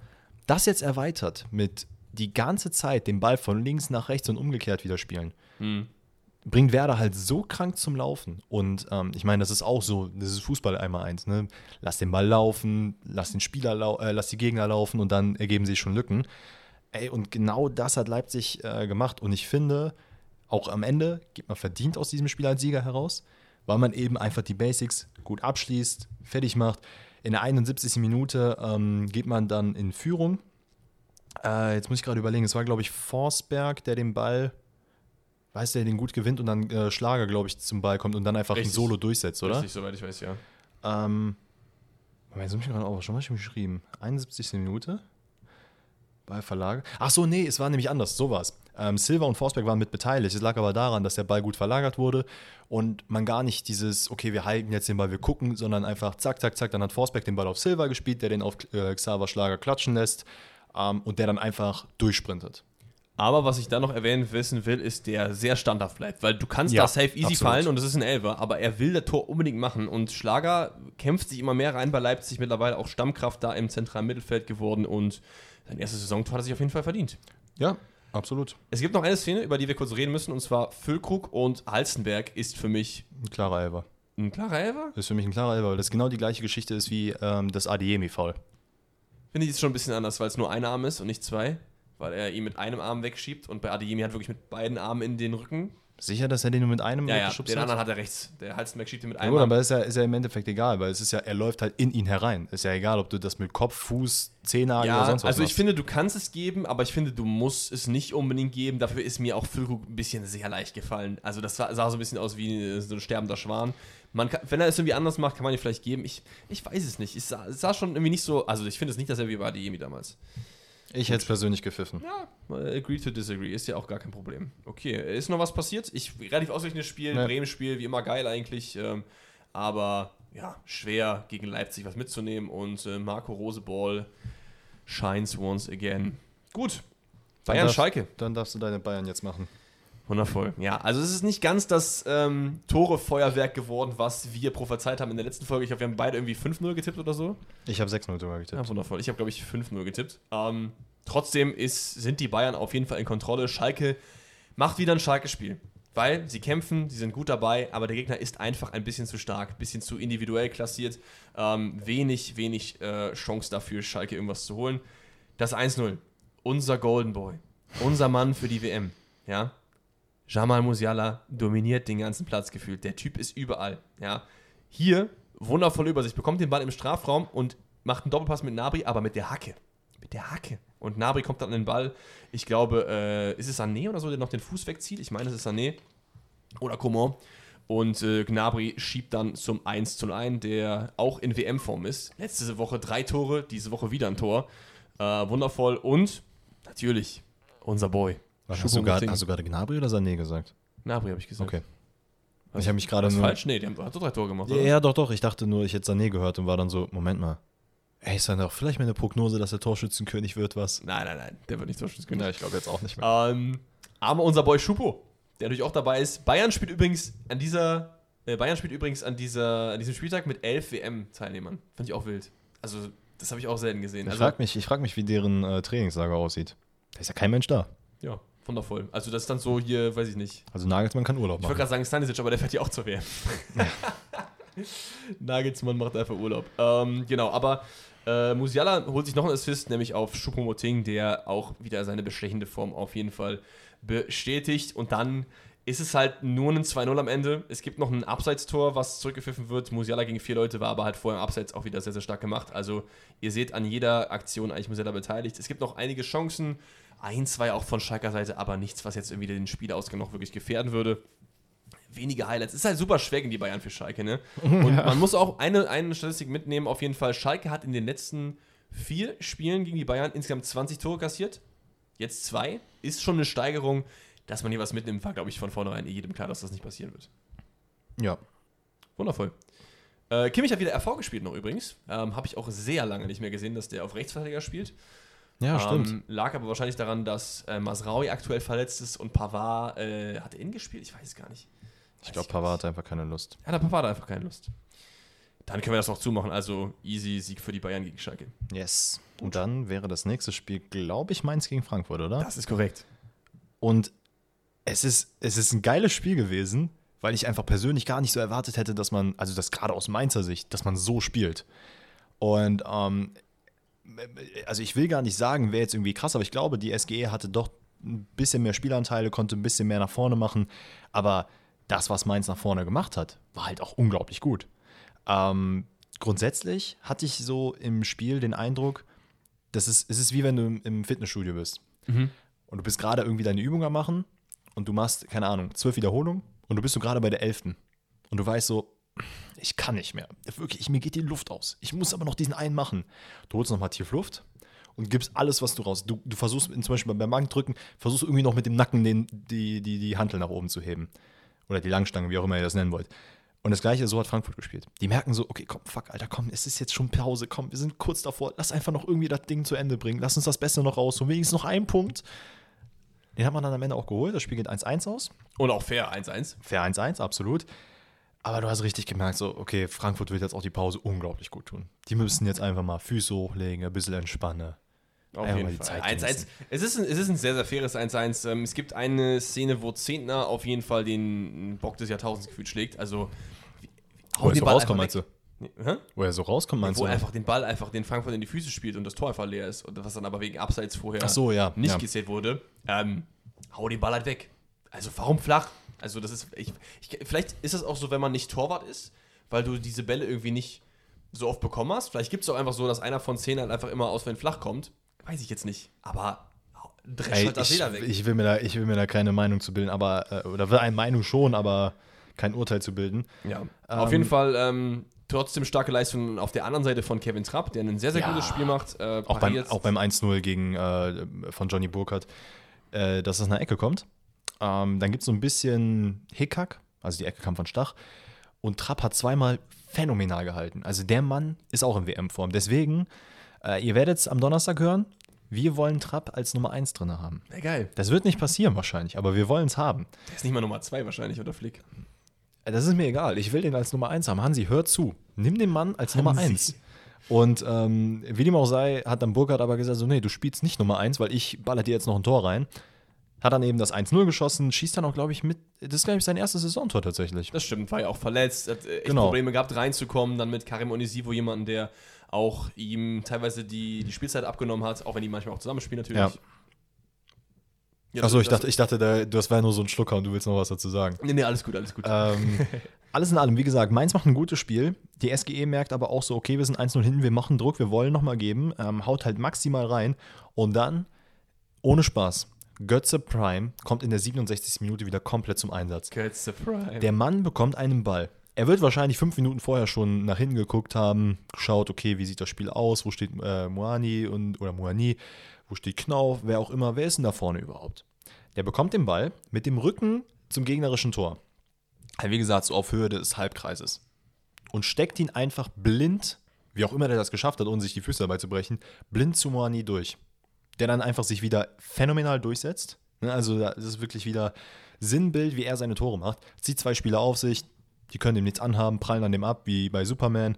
das jetzt erweitert mit die ganze Zeit den Ball von links nach rechts und umgekehrt wieder spielen bringt Werder halt so krank zum Laufen. Und ähm, ich meine, das ist auch so, das ist Fußball einmal eins. Ne? Lass den Ball laufen, lass den Spieler lau äh, lass die Gegner laufen und dann ergeben sich schon Lücken. Ey, und genau das hat Leipzig äh, gemacht. Und ich finde, auch am Ende geht man verdient aus diesem Spiel als Sieger heraus, weil man eben einfach die Basics gut abschließt, fertig macht. In der 71. Minute ähm, geht man dann in Führung. Äh, jetzt muss ich gerade überlegen, es war, glaube ich, Forsberg, der den Ball weiß der den gut gewinnt und dann äh, Schlager, glaube ich, zum Ball kommt und dann einfach Richtig. ein Solo durchsetzt, oder? Richtig, soweit ich weiß, ja. Ähm, Moment, jetzt muss ich gerade auch, schon mal geschrieben. 71. Minute. Ballverlage. Ach so, nee, es war nämlich anders. So war es. Ähm, Silva und Forsberg waren mit beteiligt. Es lag aber daran, dass der Ball gut verlagert wurde und man gar nicht dieses, okay, wir halten jetzt den Ball, wir gucken, sondern einfach zack, zack, zack. Dann hat Forsberg den Ball auf Silva gespielt, der den auf äh, Xaver Schlager klatschen lässt ähm, und der dann einfach durchsprintet. Aber was ich dann noch erwähnen wissen will, ist, der sehr standhaft bleibt. Weil du kannst Ja, da safe easy absolut. fallen und es ist ein Elfer, aber er will das Tor unbedingt machen. Und Schlager kämpft sich immer mehr rein bei Leipzig, mittlerweile auch Stammkraft da im zentralen Mittelfeld geworden und sein erstes Saisontor hat er sich auf jeden Fall verdient. Ja, absolut. Es gibt noch eine Szene, über die wir kurz reden müssen, und zwar Füllkrug und Halstenberg ist für mich Ein klarer Elfer. ein klarer Elfer. Das ist für mich ein klarer Elfer, weil das genau die gleiche Geschichte ist wie ähm, das Adiemi-Foul. Finde ich ist schon ein bisschen anders, weil es nur ein Arm ist und nicht zwei. Weil er ihn mit einem Arm wegschiebt und bei Adeyemi hat wirklich mit beiden Armen in den Rücken. Sicher, dass er den nur mit einem Ja, ja, weggeschubst den hat? anderen hat er rechts. Der Halstenberg schiebt ihn mit Ja einem gut, Arm. aber ist ja, ist ja im Endeffekt egal, weil es ist ja, er läuft halt in ihn herein. Ist ja egal, ob du das mit Kopf, Fuß, Zehennagel oder Ja, sonst was also ich machst. finde, du kannst es geben, aber ich finde, du musst es nicht unbedingt geben. Dafür ist mir auch Füllkrug ein bisschen sehr leicht gefallen. Also das sah, sah so ein bisschen aus wie so ein sterbender Schwan. Man kann, wenn er es irgendwie anders macht, kann man ihn vielleicht geben. Ich, ich weiß es nicht. Es sah, es sah schon irgendwie nicht so. Also ich finde es nicht dasselbe wie bei Adeyemi damals. Ich hätte es persönlich gepfiffen. Ja, äh, agree to disagree. Ist ja auch gar kein Problem. Okay, ist noch was passiert? Ich relativ ausgeglichenes Spiel, Ja. Bremen-Spiel, wie immer geil eigentlich. Ähm, aber ja, schwer gegen Leipzig was mitzunehmen. Und äh, Marco Roseball shines once again. Gut. Bayern darf- Schalke. Dann darfst du deine Bayern jetzt machen. Wundervoll. Ja, also es ist nicht ganz das ähm, Tore-Feuerwerk geworden, was wir prophezeit haben in der letzten Folge. Ich glaube, wir haben beide irgendwie 5-0 getippt oder so. Ich habe 6-0 sogar getippt. Ja, wundervoll. Ich habe, glaube ich, 5-0 getippt. Ähm, trotzdem ist, sind die Bayern auf jeden Fall in Kontrolle. Schalke macht wieder ein Schalke-Spiel. Weil sie kämpfen, sie sind gut dabei, aber der Gegner ist einfach ein bisschen zu stark, ein bisschen zu individuell klassiert. Ähm, wenig, wenig äh, Chance dafür, Schalke irgendwas zu holen. Das 1-0. Unser Golden Boy. Unser Mann für die WM. Ja. Jamal Musiala dominiert den ganzen Platz gefühlt. Der Typ ist überall. Ja. Hier wundervolle Übersicht. Bekommt den Ball im Strafraum und macht einen Doppelpass mit Nabri, aber mit der Hacke. Mit der Hacke. Und Nabri kommt dann an den Ball. Ich glaube, äh, ist es Sané oder so, der noch den Fuß wegzieht? Ich meine, es ist Sané. Oder Coman. Und äh, Gnabry schiebt dann zum 1 zu 1, der auch in WM-Form ist. Letzte Woche drei Tore, diese Woche wieder ein Tor. Äh, wundervoll. Und natürlich unser Boy. Hast, du gerade, hast du gerade Gnabry oder Sané gesagt? Gnabry habe ich gesagt. Okay. Was, Ich habe mich gerade nur. falsch? Nee, haben hat doch drei Tore gemacht, Ja, oder? ja, doch, doch. Ich dachte nur, ich hätte Sané gehört und war dann so, Moment mal. Ey, ist dann doch vielleicht mal eine Prognose, dass der Torschützenkönig wird, was? Nein, nein, nein, der wird nicht Torschützenkönig. Ja, ich glaube jetzt auch nicht mehr. Ähm, aber unser Boy Schupo, der natürlich auch dabei ist. Bayern spielt übrigens an dieser, äh, Bayern spielt übrigens an dieser, an diesem Spieltag mit elf WM-Teilnehmern. Fand ich auch wild. Also, das Das habe ich auch selten gesehen. Ich Also, frage mich, ich frag mich, wie deren äh, Trainingslager aussieht. Da ist ja kein Mensch da. ja, wundervoll. Also das ist dann so hier, weiß ich nicht. Also Nagelsmann kann Urlaub Ich wollte machen. gerade sagen Stanisic, aber der fährt ja auch zur WM. Nagelsmann macht einfach Urlaub. Ähm, genau, aber äh, Musiala holt sich noch einen Assist, nämlich auf Choupo-Moting, der auch wieder seine bestechende Form auf jeden Fall bestätigt. Und dann ist es halt nur ein 2-0 am Ende. Es gibt noch ein Abseitstor, was zurückgepfiffen wird. Musiala gegen vier Leute war aber halt vorher im Abseits auch wieder sehr, sehr stark gemacht. Also ihr seht an jeder Aktion eigentlich Musiala beteiligt. Es gibt noch einige Chancen. Ein, zwei auch von Schalker Seite, aber nichts, was jetzt irgendwie den Spielausgang noch wirklich gefährden würde wenige Highlights. Ist halt super schwer gegen die Bayern für Schalke, ne? Und man muss auch eine, eine Statistik mitnehmen, auf jeden Fall. Schalke hat in den letzten vier Spielen gegen die Bayern insgesamt 20 Tore kassiert. Jetzt zwei. Ist schon eine Steigerung. Dass man hier was mitnimmt, war, glaube ich, von vornherein eh jedem klar, dass das nicht passieren wird. Ja. Wundervoll. Äh, Kimmich hat wieder RV gespielt noch übrigens. Ähm, Habe ich auch sehr lange nicht mehr gesehen, dass der auf Rechtsverteidiger spielt. Ja, stimmt. Ähm, lag aber wahrscheinlich daran, dass äh, Masraui aktuell verletzt ist und Pavard äh, hat er ihn gespielt? Ich weiß es gar nicht. ich glaube, Pavard hat einfach keine Lust. Ja, der Papa hat einfach keine Lust. Dann können wir das noch zumachen. Also easy Sieg für die Bayern gegen Schalke. Yes. Und dann wäre das nächste Spiel, glaube ich, Mainz gegen Frankfurt, oder? Das ist korrekt. Und es ist, es ist ein geiles Spiel gewesen, weil ich einfach persönlich gar nicht so erwartet hätte, dass man, also das gerade aus Mainzer Sicht, dass man so spielt. Und ähm, also ich will gar nicht sagen, wer jetzt irgendwie krass, aber ich glaube, die SGE hatte doch ein bisschen mehr Spielanteile, konnte ein bisschen mehr nach vorne machen. Aber das, was Mainz nach vorne gemacht hat, war halt auch unglaublich gut. Ähm, grundsätzlich hatte ich so im Spiel den Eindruck, das ist, es ist wie wenn du im- im Fitnessstudio bist. Und du bist gerade irgendwie deine Übung am machen und du machst, keine Ahnung, zwölf Wiederholungen und du bist so gerade bei der elften. Und du weißt so, ich kann nicht mehr. Wirklich, ich, mir geht die Luft aus. Ich muss aber noch diesen einen machen. Du holst nochmal tief Luft und gibst alles, was du raus. Du, du versuchst zum Beispiel beim Bankdrücken, versuchst irgendwie noch mit dem Nacken den, die, die, die Hantel nach oben zu heben. Oder die Langstange, wie auch immer ihr das nennen wollt. Und das gleiche, so hat Frankfurt gespielt. Die merken so, okay, komm, fuck, Alter, komm, es ist jetzt schon Pause, komm, wir sind kurz davor, lass einfach noch irgendwie das Ding zu Ende bringen, lass uns das Beste noch rausholen, wenigstens noch einen Punkt. Den hat man dann am Ende auch geholt, das Spiel geht 1-1 aus. Und auch fair 1-1. Fair 1-1, absolut. Aber du hast richtig gemerkt, so, okay, Frankfurt wird jetzt auch die Pause unglaublich gut tun. Die müssen jetzt einfach mal Füße hochlegen, ein bisschen entspannen. Auf Einfach jeden Fall. Zeit 1-1. genießen. Es ist, ein, es ist ein sehr, sehr faires 1-1. Ähm, es gibt eine Szene, wo Zehntner auf jeden Fall den Bock des Jahrtausends gefühlt schlägt. Also, Wo er so Ball rauskommt, meinst du? Hä? Wo er so rauskommt, meinst Wo du? einfach den Ball einfach den Frankfurt in die Füße spielt und das Tor einfach leer ist. Und was dann aber wegen Abseits vorher so, ja. nicht ja. gezählt wurde. Ähm, hau den Ball halt weg. Also warum flach? Also das ist, ich, ich, vielleicht ist das auch so, wenn man nicht Torwart ist, weil du diese Bälle irgendwie nicht so oft bekommen hast. Vielleicht gibt es auch einfach so, dass einer von zehn halt einfach immer aus, wenn flach kommt. Weiß ich jetzt nicht. Aber dresch halt das ich, weg. ich, will mir da, ich will mir da keine Meinung zu bilden, aber, äh, oder will eine Meinung schon, aber kein Urteil zu bilden. ja. Auf jeden Fall ähm, trotzdem starke Leistung auf der anderen Seite von Kevin Trapp, der ein sehr, sehr Ja. gutes Spiel macht. Äh, Auch beim, auch beim 1-0 gegen, äh, von Johnny Burkhardt, äh, dass das nach Ecke kommt. Ähm, dann gibt es so ein bisschen Hickhack, also die Ecke kam von Stach. Und Trapp hat zweimal phänomenal gehalten. Also der Mann ist auch in WM-Form. Deswegen, äh, ihr werdet es am Donnerstag hören, wir wollen Trapp als Nummer 1 drin haben. Ja, geil. Das wird nicht passieren wahrscheinlich, aber wir wollen es haben. Der ist nicht mal Nummer zwei wahrscheinlich, oder Flick? Äh, Das ist mir egal. Ich will den als Nummer 1 haben. Hansi, hör zu. Nimm den Mann als Nummer Hansi. 1. Und ähm, wie dem auch sei, hat dann Burkhardt aber gesagt: so, nee, du spielst nicht Nummer 1, weil ich baller dir jetzt noch ein Tor rein. Hat dann eben das 1-0 geschossen, schießt dann auch, glaube ich, mit. Das ist, glaube ich, sein erstes Saisontor tatsächlich. Das stimmt, war ja auch verletzt, hat äh, echt Genau. Probleme gehabt reinzukommen, dann mit Karim Onisivo jemanden, der auch ihm teilweise die, die Spielzeit abgenommen hat, auch wenn die manchmal auch zusammenspielen natürlich. Ja. Ja, Achso, ich dachte, ich dachte da, das wäre nur so ein Schlucker und du willst noch was dazu sagen. Nee, nee, alles gut, alles gut. Ähm, alles in allem, wie gesagt, Mainz macht ein gutes Spiel. Die SGE merkt aber auch so, okay, wir sind 1-0 hinten, wir machen Druck, wir wollen nochmal geben, ähm, haut halt maximal rein und dann, ohne Spaß, Götze Prime kommt in der 67. Minute wieder komplett zum Einsatz. Götze Prime. Der Mann bekommt einen Ball. Er wird wahrscheinlich fünf Minuten vorher schon nach hinten geguckt haben, geschaut, okay, wie sieht das Spiel aus, wo steht äh, Moani und, oder Moani, wo steht Knauf, wer auch immer, wer ist denn da vorne überhaupt? Der bekommt den Ball mit dem Rücken zum gegnerischen Tor. Wie gesagt, so auf Höhe des Halbkreises. Und steckt ihn einfach blind, wie auch immer der das geschafft hat, ohne sich die Füße dabei zu brechen, blind zu Moani durch. Der dann einfach sich wieder phänomenal durchsetzt. Ne, Also das ist wirklich wieder Sinnbild, wie er seine Tore macht. Zieht zwei Spieler auf sich, die können dem nichts anhaben, prallen an dem ab, wie bei Superman.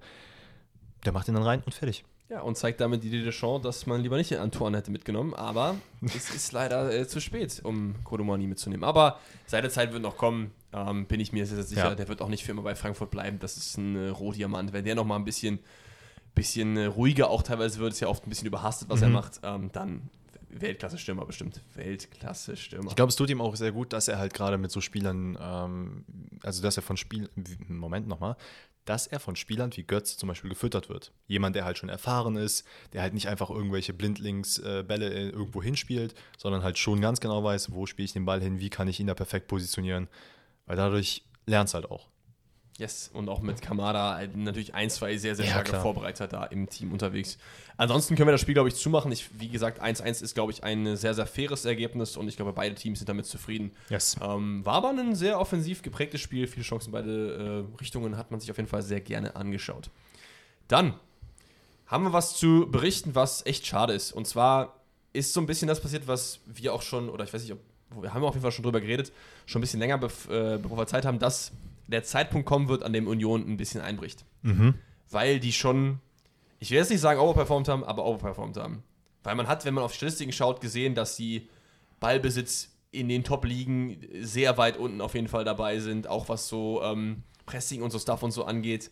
Der macht ihn dann rein und fertig. Ja, und zeigt damit die Deschamps, dass man lieber nicht den Antoine hätte mitgenommen, aber es ist leider äh, zu spät, um Kodomani mitzunehmen. Aber seine Zeit wird noch kommen, ähm, bin ich mir sehr, sehr sicher. Ja. Der wird auch nicht für immer bei Frankfurt bleiben. Das ist ein äh, Rohdiamant. Wenn der noch mal ein bisschen, bisschen äh, ruhiger auch teilweise wird, ist ja oft ein bisschen überhastet, was er Mhm. macht, ähm, dann Weltklasse-Stürmer bestimmt. Weltklasse-Stürmer. Ich glaube, es tut ihm auch sehr gut, dass er halt gerade mit so Spielern, ähm, also dass er von Spielern, Moment nochmal, dass er von Spielern wie Götz zum Beispiel gefüttert wird. Jemand, der halt schon erfahren ist, der halt nicht einfach irgendwelche Blindlings-Bälle äh, irgendwo hinspielt, sondern halt schon ganz genau weiß, wo spiele ich den Ball hin, wie kann ich ihn da perfekt positionieren. Weil dadurch lernst halt auch. Yes, und auch mit Kamada äh, natürlich ein, zwei sehr, sehr Ja, starke klar. Vorbereiter da im Team unterwegs. Ansonsten können wir das Spiel, glaube ich, zumachen. Ich, wie gesagt, 1-1 ist, glaube ich, ein sehr, sehr faires Ergebnis und ich glaube, beide Teams sind damit zufrieden. Yes. Ähm, war aber ein sehr offensiv geprägtes Spiel. Viele Chancen in beide äh, Richtungen hat man sich auf jeden Fall sehr gerne angeschaut. Dann haben wir was zu berichten, was echt schade ist. Und zwar ist so ein bisschen das passiert, was wir auch schon, oder ich weiß nicht, ob, wir haben auf jeden Fall schon drüber geredet, schon ein bisschen länger, äh, bevor wir Zeit haben, dass der Zeitpunkt kommen wird, an dem Union ein bisschen einbricht. Mhm. Weil die schon, ich will jetzt nicht sagen overperformed haben, aber overperformed haben. Weil man hat, wenn man auf Statistiken schaut, gesehen, dass sie Ballbesitz in den Top-Ligen sehr weit unten auf jeden Fall dabei sind, auch was so ähm, Pressing und so Stuff und so angeht.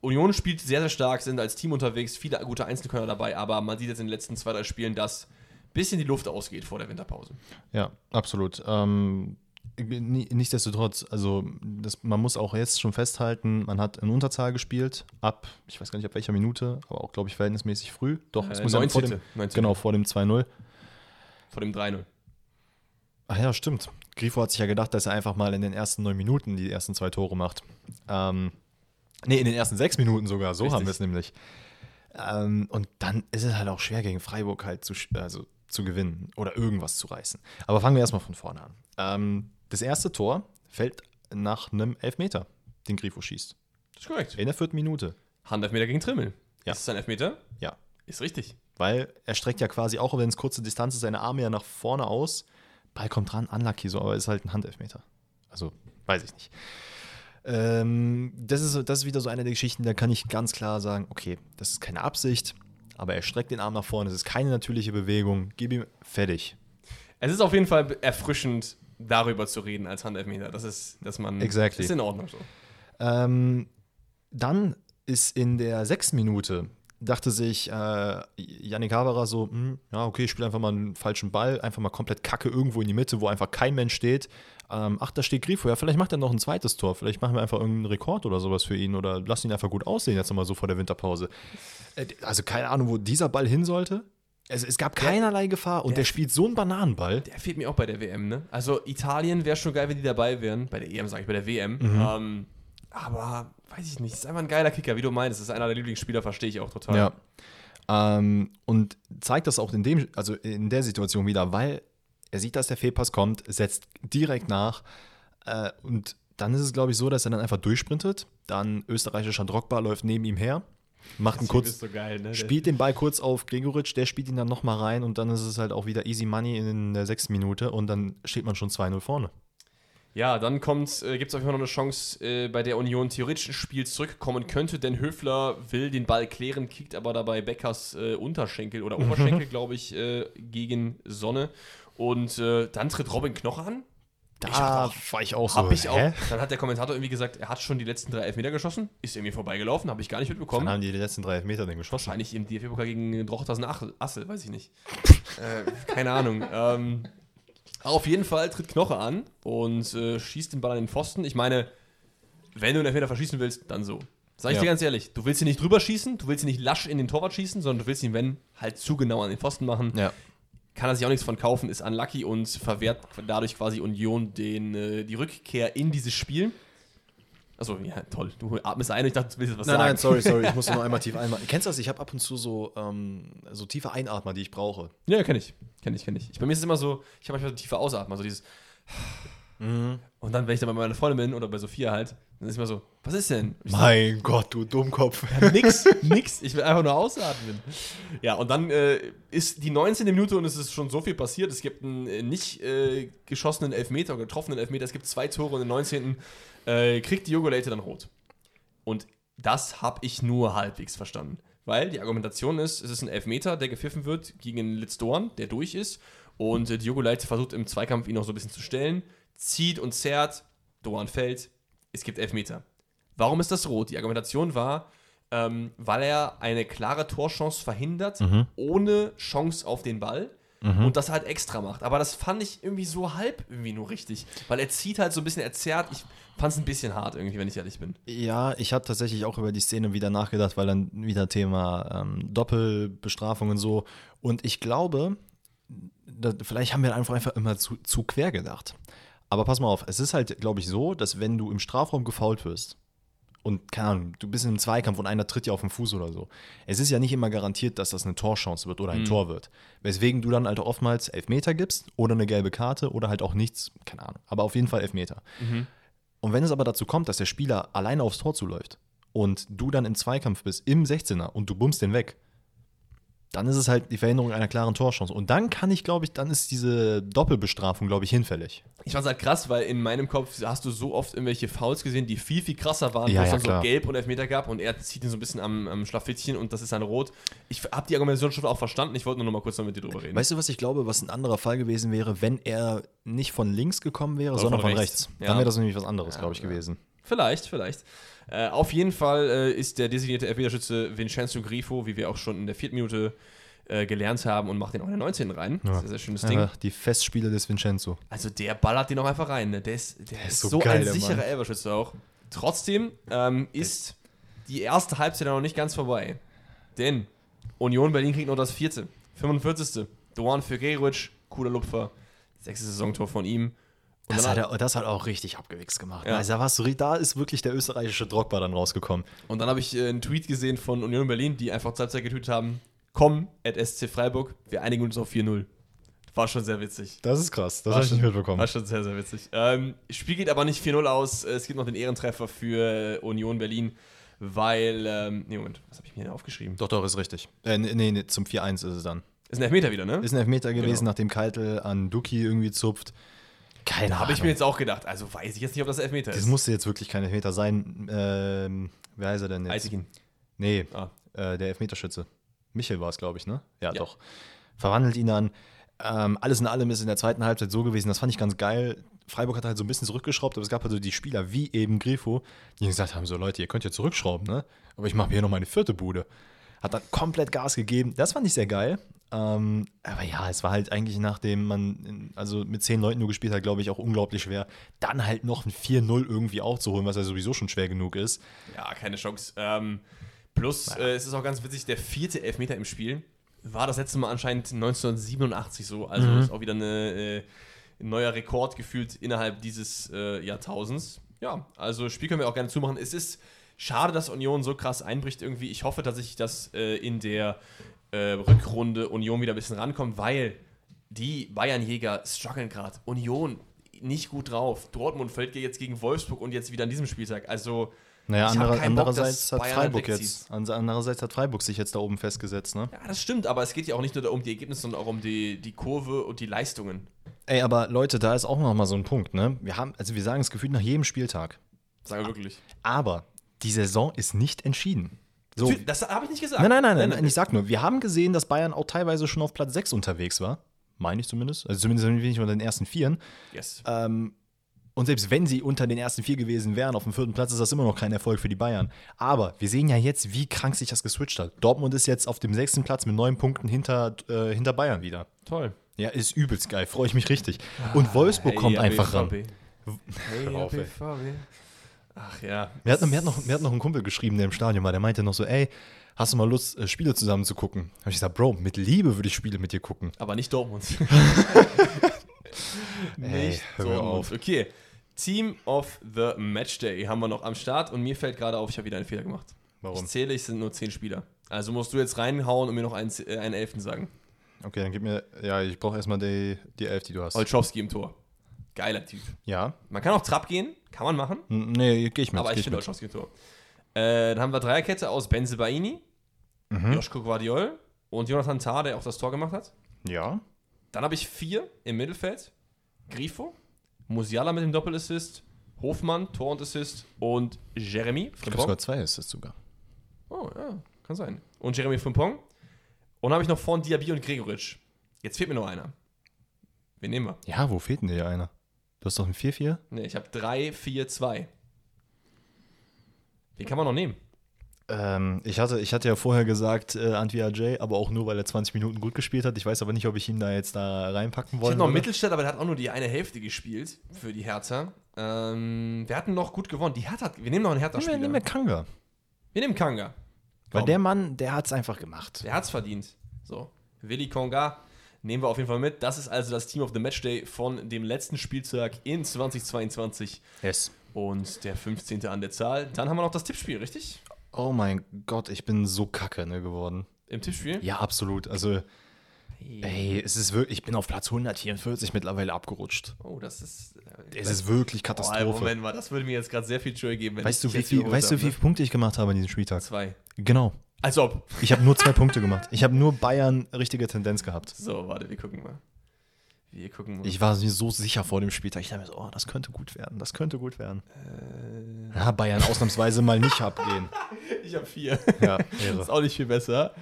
Union spielt sehr, sehr stark, sind als Team unterwegs, viele gute Einzelkönner dabei, aber man sieht jetzt in den letzten zwei, drei Spielen, dass ein bisschen die Luft ausgeht vor der Winterpause. Ja, absolut. Ähm, nichtsdestotrotz, also das, man muss auch jetzt schon festhalten, man hat in Unterzahl gespielt, ab, ich weiß gar nicht ab welcher Minute, aber auch, glaube ich, verhältnismäßig früh. Doch, es Äh, muss ja vor dem, 19. genau, vor dem 2-0. Vor dem 3-0. Ach ja, stimmt. Grifo hat sich ja gedacht, dass er einfach mal in den ersten neun Minuten die ersten zwei Tore macht. Ähm, nee, in den ersten sechs Minuten sogar, so Richtig. haben wir es nämlich. Ähm, und dann ist es halt auch schwer gegen Freiburg halt zu, also, zu gewinnen oder irgendwas zu reißen. Aber fangen wir erstmal von vorne an. Ähm, das erste Tor fällt nach einem Elfmeter, den Grifo schießt. Das ist korrekt. In der vierten Minute. Handelfmeter gegen Trimmel. Ja. Ist es ein Elfmeter? Ja. Ist richtig. Weil er streckt ja quasi, auch wenn es kurze Distanz ist, seine Arme ja nach vorne aus. Ball kommt dran, unlucky so, aber ist halt ein Handelfmeter. Also, weiß ich nicht. Ähm, das, ist, das ist wieder so eine der Geschichten, da kann ich ganz klar sagen, okay, das ist keine Absicht, aber er streckt den Arm nach vorne, es ist keine natürliche Bewegung, gib ihm fertig. Es ist auf jeden Fall erfrischend, darüber zu reden als Handelfmeter. Das ist, dass man. Exactly. Ist in Ordnung so. Ähm, dann ist in der sechsten Minute, dachte sich äh, Yannick Haberer so, hm, ja, okay, ich spiele einfach mal einen falschen Ball, einfach mal komplett kacke irgendwo in die Mitte, wo einfach kein Mensch steht. Ähm, ach, da steht Grifo, ja, vielleicht macht er noch ein zweites Tor, vielleicht machen wir einfach irgendeinen Rekord oder sowas für ihn oder lassen ihn einfach gut aussehen, jetzt nochmal so vor der Winterpause. Äh, also keine Ahnung, wo dieser Ball hin sollte. Also, es gab keinerlei Gefahr und der, der- spielt so einen Bananenball. Der fehlt mir auch bei der WM, ne? Also Italien wäre schon geil, wenn die dabei wären. Bei der EM sage ich, bei der WM. Mhm. Ähm, aber weiß ich nicht. Ist einfach ein geiler Kicker, wie du meinst. Ist einer der Lieblingsspieler, verstehe ich auch total. Ja. Ähm, und zeigt das auch in dem, also in der Situation wieder, weil er sieht, dass der Fehlpass kommt, setzt direkt nach äh, und dann ist es, glaube ich, so, dass er dann einfach durchsprintet. Dann österreichischer Drogba läuft neben ihm her, macht einen Das kurz, ist so geil, ne? spielt den Ball kurz auf Gregoritsch, der spielt ihn dann nochmal rein und dann ist es halt auch wieder easy money in der sechsten Minute und dann steht man schon 2-0 vorne. Ja, dann kommt, äh, gibt es auf jeden Fall noch eine Chance, äh, bei der Union theoretisch ins Spiel zurückkommen könnte, denn Höfler will den Ball klären, kickt aber dabei Beckers äh, Unterschenkel oder Oberschenkel, glaube ich, äh, gegen Sonne. Und äh, dann tritt Robin Knoche an. Ich hab auch- war ich auch Hab ich auch. hä? Dann hat der Kommentator irgendwie gesagt, er hat schon die letzten drei Elfmeter geschossen, ist irgendwie vorbeigelaufen, habe ich gar nicht mitbekommen. Wann haben die die letzten drei Elfmeter denn geschossen? Wahrscheinlich im DFB-Pokal gegen Drochtersen Assel, weiß ich nicht. äh, keine Ahnung. Ähm, auf jeden Fall tritt Knoche an und äh, schießt den Ball an den Pfosten. Ich meine, wenn du einen Elfmeter verschießen willst, dann so. Sag ich Ja. dir ganz ehrlich, du willst ihn nicht drüber schießen, du willst ihn nicht lasch in den Torwart schießen, sondern du willst ihn, wenn, halt zu genau an den Pfosten machen. Ja. Kann er sich auch nichts von kaufen, ist unlucky und verwehrt dadurch quasi Union den, äh, die Rückkehr in dieses Spiel. Achso, ja, toll. Du atmest ein und ich dachte, du willst was Nein, sagen. nein, sorry, sorry, ich musste nur einmal tief einatmen. Kennst du das? Ich habe ab und zu so, ähm, so tiefe Einatmer, die ich brauche. Ja, kenne ich. Kenne ich, kenne ich. ich. Bei mir ist es immer so, ich habe manchmal so tiefe Ausatmen, so dieses. Und dann, wenn ich dann bei meiner Freundin bin oder bei Sophia halt, dann ist immer so, was ist denn? Ich Mein Gott, du Dummkopf. nix, nix. Ich will einfach nur ausatmen. Ja, und dann äh, ist die 19. Minute und es ist schon so viel passiert. Es gibt einen äh, nicht äh, geschossenen Elfmeter oder getroffenen Elfmeter. Es gibt zwei Tore und im 19. Äh, kriegt Diogo Leite dann rot. Und das habe ich nur halbwegs verstanden. weil die Argumentation ist, es ist ein Elfmeter, der gepfiffen wird gegen Litz Dorn, der durch ist. Und äh, Diogo Leite versucht im Zweikampf ihn noch so ein bisschen zu stellen, zieht und zerrt, Dorn fällt, es gibt Elfmeter. Warum ist das rot? Die Argumentation war, ähm, weil er eine klare Torchance verhindert, ohne Chance auf den Ball. Und das halt extra macht. Aber das fand ich irgendwie so halb irgendwie nur richtig. Weil er zieht halt so ein bisschen, er zerrt. Ich fand es ein bisschen hart irgendwie, wenn ich ehrlich bin. Ja, ich habe tatsächlich auch über die Szene wieder nachgedacht, weil dann wieder Thema ähm, Doppelbestrafung und so. Und ich glaube, da, vielleicht haben wir einfach, einfach immer zu, zu quer gedacht. Aber pass mal auf, es ist halt, glaube ich, so, dass wenn du im Strafraum gefault wirst und, keine Ahnung, du bist in einem Zweikampf und einer tritt dir auf den Fuß oder so, es ist ja nicht immer garantiert, dass das eine Torchance wird oder ein Tor wird. Weswegen du dann halt oftmals Elfmeter gibst oder eine gelbe Karte oder halt auch nichts, keine Ahnung, aber auf jeden Fall Elfmeter. Und wenn es aber dazu kommt, dass der Spieler alleine aufs Tor zuläuft und du dann im Zweikampf bist, im 16er und du bummst den weg, dann ist es halt die Verhinderung einer klaren Torchance. Und dann kann ich, glaube ich, dann ist diese Doppelbestrafung, glaube ich, hinfällig. Ich fand's halt krass, weil in meinem Kopf hast du so oft irgendwelche Fouls gesehen, die viel, viel krasser waren, Ja, wo es ja, dann so klar. gelb und Elfmeter gab und er zieht ihn so ein bisschen am, am Schlafittchen und das ist dann rot. Ich habe die Argumentation schon auch verstanden, ich wollte nur noch mal kurz noch mit dir drüber reden. Weißt du, was ich glaube, was ein anderer Fall gewesen wäre, wenn er nicht von links gekommen wäre, Oder sondern von von rechts. rechts? Ja. Dann wäre das nämlich was anderes, glaube ich, gewesen. Vielleicht, vielleicht. Äh, auf jeden Fall äh, ist der designierte Elfmeterschütze Vincenzo Grifo, wie wir auch schon in der vierten Minute äh, gelernt haben und macht den auch in der 19. rein. Ja. Sehr, sehr schönes Ding. Einfach die Festspiele des Vincenzo. Also der ballert den auch einfach rein. Ne? Der ist, der ist ist so, so geil, ein der sicherer. Elberschütze auch. Trotzdem ähm, ist die erste Halbzeit noch nicht ganz vorbei. Denn Union Berlin kriegt noch das vierte. 45. Doan für Gerovic, cooler Lupfer. Sechstes Saisontor von ihm. Das hat, er, das hat auch richtig abgewichst gemacht. Ja. Also da, warst du, da ist wirklich der österreichische Drogba dann rausgekommen. und dann habe ich äh, einen Tweet gesehen von Union Berlin, die einfach zur Halbzeit getweetet haben: Komm, at SC Freiburg, wir einigen uns auf 4-0. War schon sehr witzig. Das ist krass, das habe ich nicht mitbekommen. War schon sehr, sehr witzig. Ähm, Spiel geht aber nicht 4-0 aus. Es gibt noch den Ehrentreffer für äh, Union Berlin, weil. Ähm, nee, Moment, was habe ich mir denn aufgeschrieben? Doch, doch, ist richtig. Äh, nee, nee, nee, zum 4-1 ist es dann. Ist ein Elfmeter wieder, ne? Ist ein Elfmeter gewesen, Genau. nachdem Keitel an Duki irgendwie zupft. Keine Habe ich Ahnung. mir jetzt auch gedacht. Also weiß ich jetzt nicht, ob das Elfmeter Das ist. musste jetzt wirklich kein Elfmeter sein. Ähm, wer heißt er denn jetzt? Eisikin. Nee, Ah. äh, der Elfmeterschütze. Michel war es, glaube ich, ne? Ja, Ja. doch. Verwandelt ihn dann. Ähm, alles in allem ist in der zweiten Halbzeit so gewesen, das fand ich ganz geil. Freiburg hat halt so ein bisschen zurückgeschraubt, aber es gab also die Spieler wie eben Grifo, die gesagt haben: So, Leute, ihr könnt ja zurückschrauben, ne? Aber ich mache hier noch meine vierte Bude. Hat dann komplett Gas gegeben. Das fand ich sehr geil. Ähm, aber ja, es war halt eigentlich, nachdem man in, also mit zehn Leuten nur gespielt hat, glaube ich, auch unglaublich schwer, dann halt noch ein 4-0 irgendwie aufzuholen, was ja sowieso schon schwer genug ist. Ja, keine Chance. Ähm, plus, äh, es ist auch ganz witzig, der vierte Elfmeter im Spiel war das letzte Mal anscheinend 1987 so. Also Mhm. ist auch wieder eine, äh, ein neuer Rekord gefühlt innerhalb dieses äh, Jahrtausends. Ja, also Spiel können wir auch gerne zumachen. Es ist schade, dass Union so krass einbricht irgendwie. Ich hoffe tatsächlich, dass äh, in der äh, Rückrunde Union wieder ein bisschen rankommt, weil die Bayernjäger strugglen gerade. Union nicht gut drauf. Dortmund fällt jetzt gegen Wolfsburg und jetzt wieder an diesem Spieltag. Also Naja, andere, Bock, andererseits dass hat Bayern Freiburg jetzt, an- andererseits hat Freiburg sich jetzt da oben festgesetzt, ne? Ja, das stimmt, aber es geht ja auch nicht nur um die Ergebnisse, sondern auch um die, die Kurve und die Leistungen. Ey, aber Leute, da ist auch noch mal so ein Punkt, ne? Wir haben, also wir sagen es gefühlt nach jedem Spieltag. Sagen wir wirklich. Aber die Saison ist nicht entschieden. So. Das habe ich nicht gesagt. Nein, nein, nein, nein, nein, ich sag nur, wir haben gesehen, dass Bayern auch teilweise schon auf Platz 6 unterwegs war. Meine ich zumindest. Also zumindest nicht unter den ersten Vieren. Yes. Ähm, und selbst wenn sie unter den ersten vier gewesen wären, auf dem vierten Platz, ist das immer noch kein Erfolg für die Bayern. Aber wir sehen ja jetzt, wie krank sich das geswitcht hat. Dortmund ist jetzt auf dem sechsten Platz mit neun Punkten hinter, äh, hinter Bayern wieder. Toll. Ja, ist übelst geil, freue ich mich richtig. Und Wolfsburg kommt einfach ran. Hey, auf. BVB. Ach ja. Mir hat, mir, hat noch, mir hat noch ein Kumpel geschrieben, der im Stadion war, der meinte noch so, ey, hast du mal Lust, äh, Spiele zusammen zu gucken? Habe ich gesagt, Bro, mit Liebe würde ich Spiele mit dir gucken. Aber nicht Dortmund. Ey, nicht mir Dortmund. auf. Okay. Team of the Matchday haben wir noch am Start und mir fällt gerade auf, ich habe wieder einen Fehler gemacht. Warum? Ich zähle, es sind nur zehn Spieler. Also musst du jetzt reinhauen und mir noch einen, äh, einen Elften sagen. Okay, dann gib mir, ja, ich brauche erstmal die, die Elf, die du hast. Olschowski im Tor. Geiler Typ. Ja? Man kann auch Trapp gehen, kann man machen. Nee, geh ich mit. aber ich finde. Olschowski im Tor. Äh, dann haben wir Dreierkette aus Benze Baini, Mhm. Joschko Guardiol und Jonathan Tah, der auch das Tor gemacht hat. Ja? Dann habe ich vier im Mittelfeld. Grifo, Musiala mit dem Doppelassist, Hofmann, Tor und Assist und Jeremy. Ich glaube sogar zwei ist es sogar. Oh, ja. kann sein. Und Jeremy Frimpong. Und dann habe ich noch vorn Diaby und Gregoritsch. Jetzt fehlt mir noch einer. Wen nehmen wir? Ja, wo fehlt denn dir einer? Du hast doch ein 4-4? Ne, ich habe 3, 4, 2. Wen kann man noch nehmen? Ähm, ich, hatte, ich hatte ja vorher gesagt, äh, Antwi Ajay, aber auch nur, weil er 20 Minuten gut gespielt hat. Ich weiß aber nicht, ob ich ihn da jetzt da reinpacken Ich wollte. hatte noch Mittelstädt, aber der hat auch nur die eine Hälfte gespielt für die Hertha. Ähm, wir hatten noch gut gewonnen. Die Hertha, wir nehmen noch einen Nehmen wir, Hertha-Spieler. nehmen wir Kanga. Wir nehmen Kanga. Weil Komm. der Mann, der hat es einfach gemacht. Der hat's verdient. So, Willi Konga nehmen wir auf jeden Fall mit. Das ist also das Team of the Matchday von dem letzten Spieltag in 2022 Yes. und der 15. an der Zahl. Dann haben wir noch das Tippspiel, richtig? Oh mein Gott, ich bin so kacke ne, geworden. Im Tippspiel? Ja, absolut. Also, ey, es ist wirklich, ich bin auf Platz 144 mittlerweile abgerutscht. Oh, das ist. Äh, Es ist wirklich oh, Katastrophe. Moment mal, das würde mir jetzt gerade sehr viel Joy geben. Wenn weißt ich du, wie viel, weißt du, wie viele Punkte ich gemacht habe an diesem Spieltag? Zwei. Genau. Als ob. Ich habe nur zwei Punkte gemacht. Ich habe nur Bayern richtige Tendenz gehabt. So, warte, wir gucken mal. Wir gucken mal. Ich war mir so sicher vor dem Spieltag. Ich dachte mir so, oh, das könnte gut werden. Das könnte gut werden. Äh. Ja, Bayern ausnahmsweise mal nicht abgehen. Ich habe vier. Ja, Das Ehre. ist auch nicht viel besser.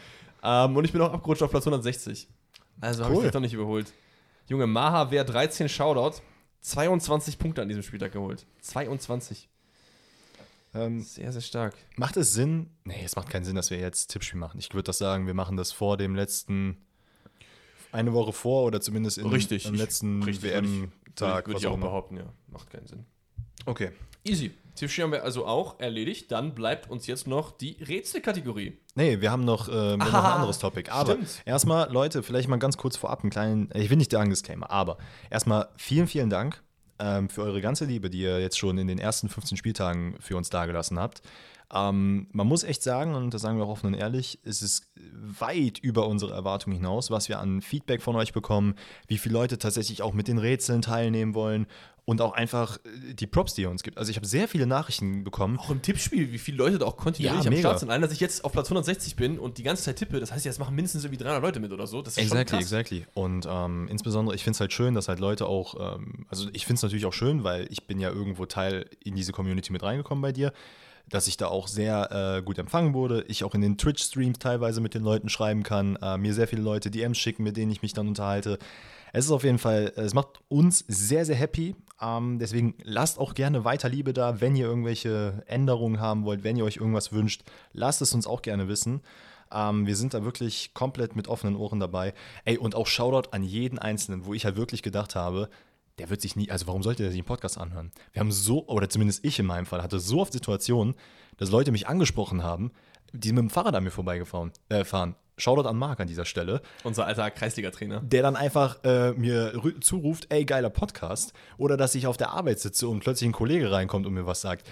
Ähm, und ich bin auch abgerutscht auf Platz 160. Also habe ich Cool. dich doch nicht überholt. Junge, Maha wäre 13 Shoutout, 22 Punkte an diesem Spieltag geholt. 22. Ähm, Sehr, sehr stark. macht es Sinn? Nee, es macht keinen Sinn, dass wir jetzt Tippspiel machen. Ich würde das sagen, wir machen das vor dem letzten, eine Woche vor oder zumindest in, Richtig, am letzten richtig, würde WM-Tag. Würde ich auch immer. behaupten, ja. Macht keinen Sinn. Okay. Easy. Tippspiel haben wir also auch erledigt. Dann bleibt uns jetzt noch die Rätselkategorie. Nee, wir haben noch, äh, wir haben noch ein anderes Topic. Aber stimmt. erstmal, Leute, vielleicht mal ganz kurz vorab einen kleinen, ich will nicht sagen Disclaimer, aber erstmal vielen, vielen Dank ähm, für eure ganze Liebe, die ihr jetzt schon in den ersten 15 Spieltagen für uns dagelassen habt. Ähm, man muss echt sagen, und das sagen wir auch offen und ehrlich, es ist weit über unsere Erwartungen hinaus, was wir an Feedback von euch bekommen, wie viele Leute tatsächlich auch mit den Rätseln teilnehmen wollen und auch einfach äh, die Props, die ihr uns gibt. Also ich habe sehr viele Nachrichten bekommen. Auch im Tippspiel, wie viele Leute da auch kontinuierlich Ja, am. Start sind. Allein, dass ich jetzt auf Platz 160 bin und die ganze Zeit tippe, das heißt, jetzt machen mindestens irgendwie 300 Leute mit oder so. Das ist Exactly, schon krass. exactly. Und ähm, insbesondere, ich finde es halt schön, dass halt Leute auch, ähm, also ich finde es natürlich auch schön, weil ich bin ja irgendwo Teil in diese Community mit reingekommen bei dir, dass ich da auch sehr äh, gut empfangen wurde. Ich auch in den Twitch-Streams teilweise mit den Leuten schreiben kann, äh, mir sehr viele Leute DMs schicken, mit denen ich mich dann unterhalte. Es ist auf jeden Fall, es macht uns sehr, sehr happy. Ähm, deswegen lasst auch gerne weiter Liebe da, wenn ihr irgendwelche Änderungen haben wollt, wenn ihr euch irgendwas wünscht, lasst es uns auch gerne wissen. Ähm, wir sind da wirklich komplett mit offenen Ohren dabei. Ey, und auch Shoutout an jeden Einzelnen, wo ich halt wirklich gedacht habe, der wird sich nie, also warum sollte der sich einen Podcast anhören? Wir haben so, oder zumindest ich in meinem Fall, hatte so oft Situationen, dass Leute mich angesprochen haben, die mit dem Fahrrad an mir vorbeigefahren äh, fahren. Shoutout an Marc an dieser Stelle, Unser alter Kreisliga-Trainer. der dann einfach äh, mir zuruft, ey, geiler Podcast. Oder dass ich auf der Arbeit sitze und plötzlich ein Kollege reinkommt und mir was sagt.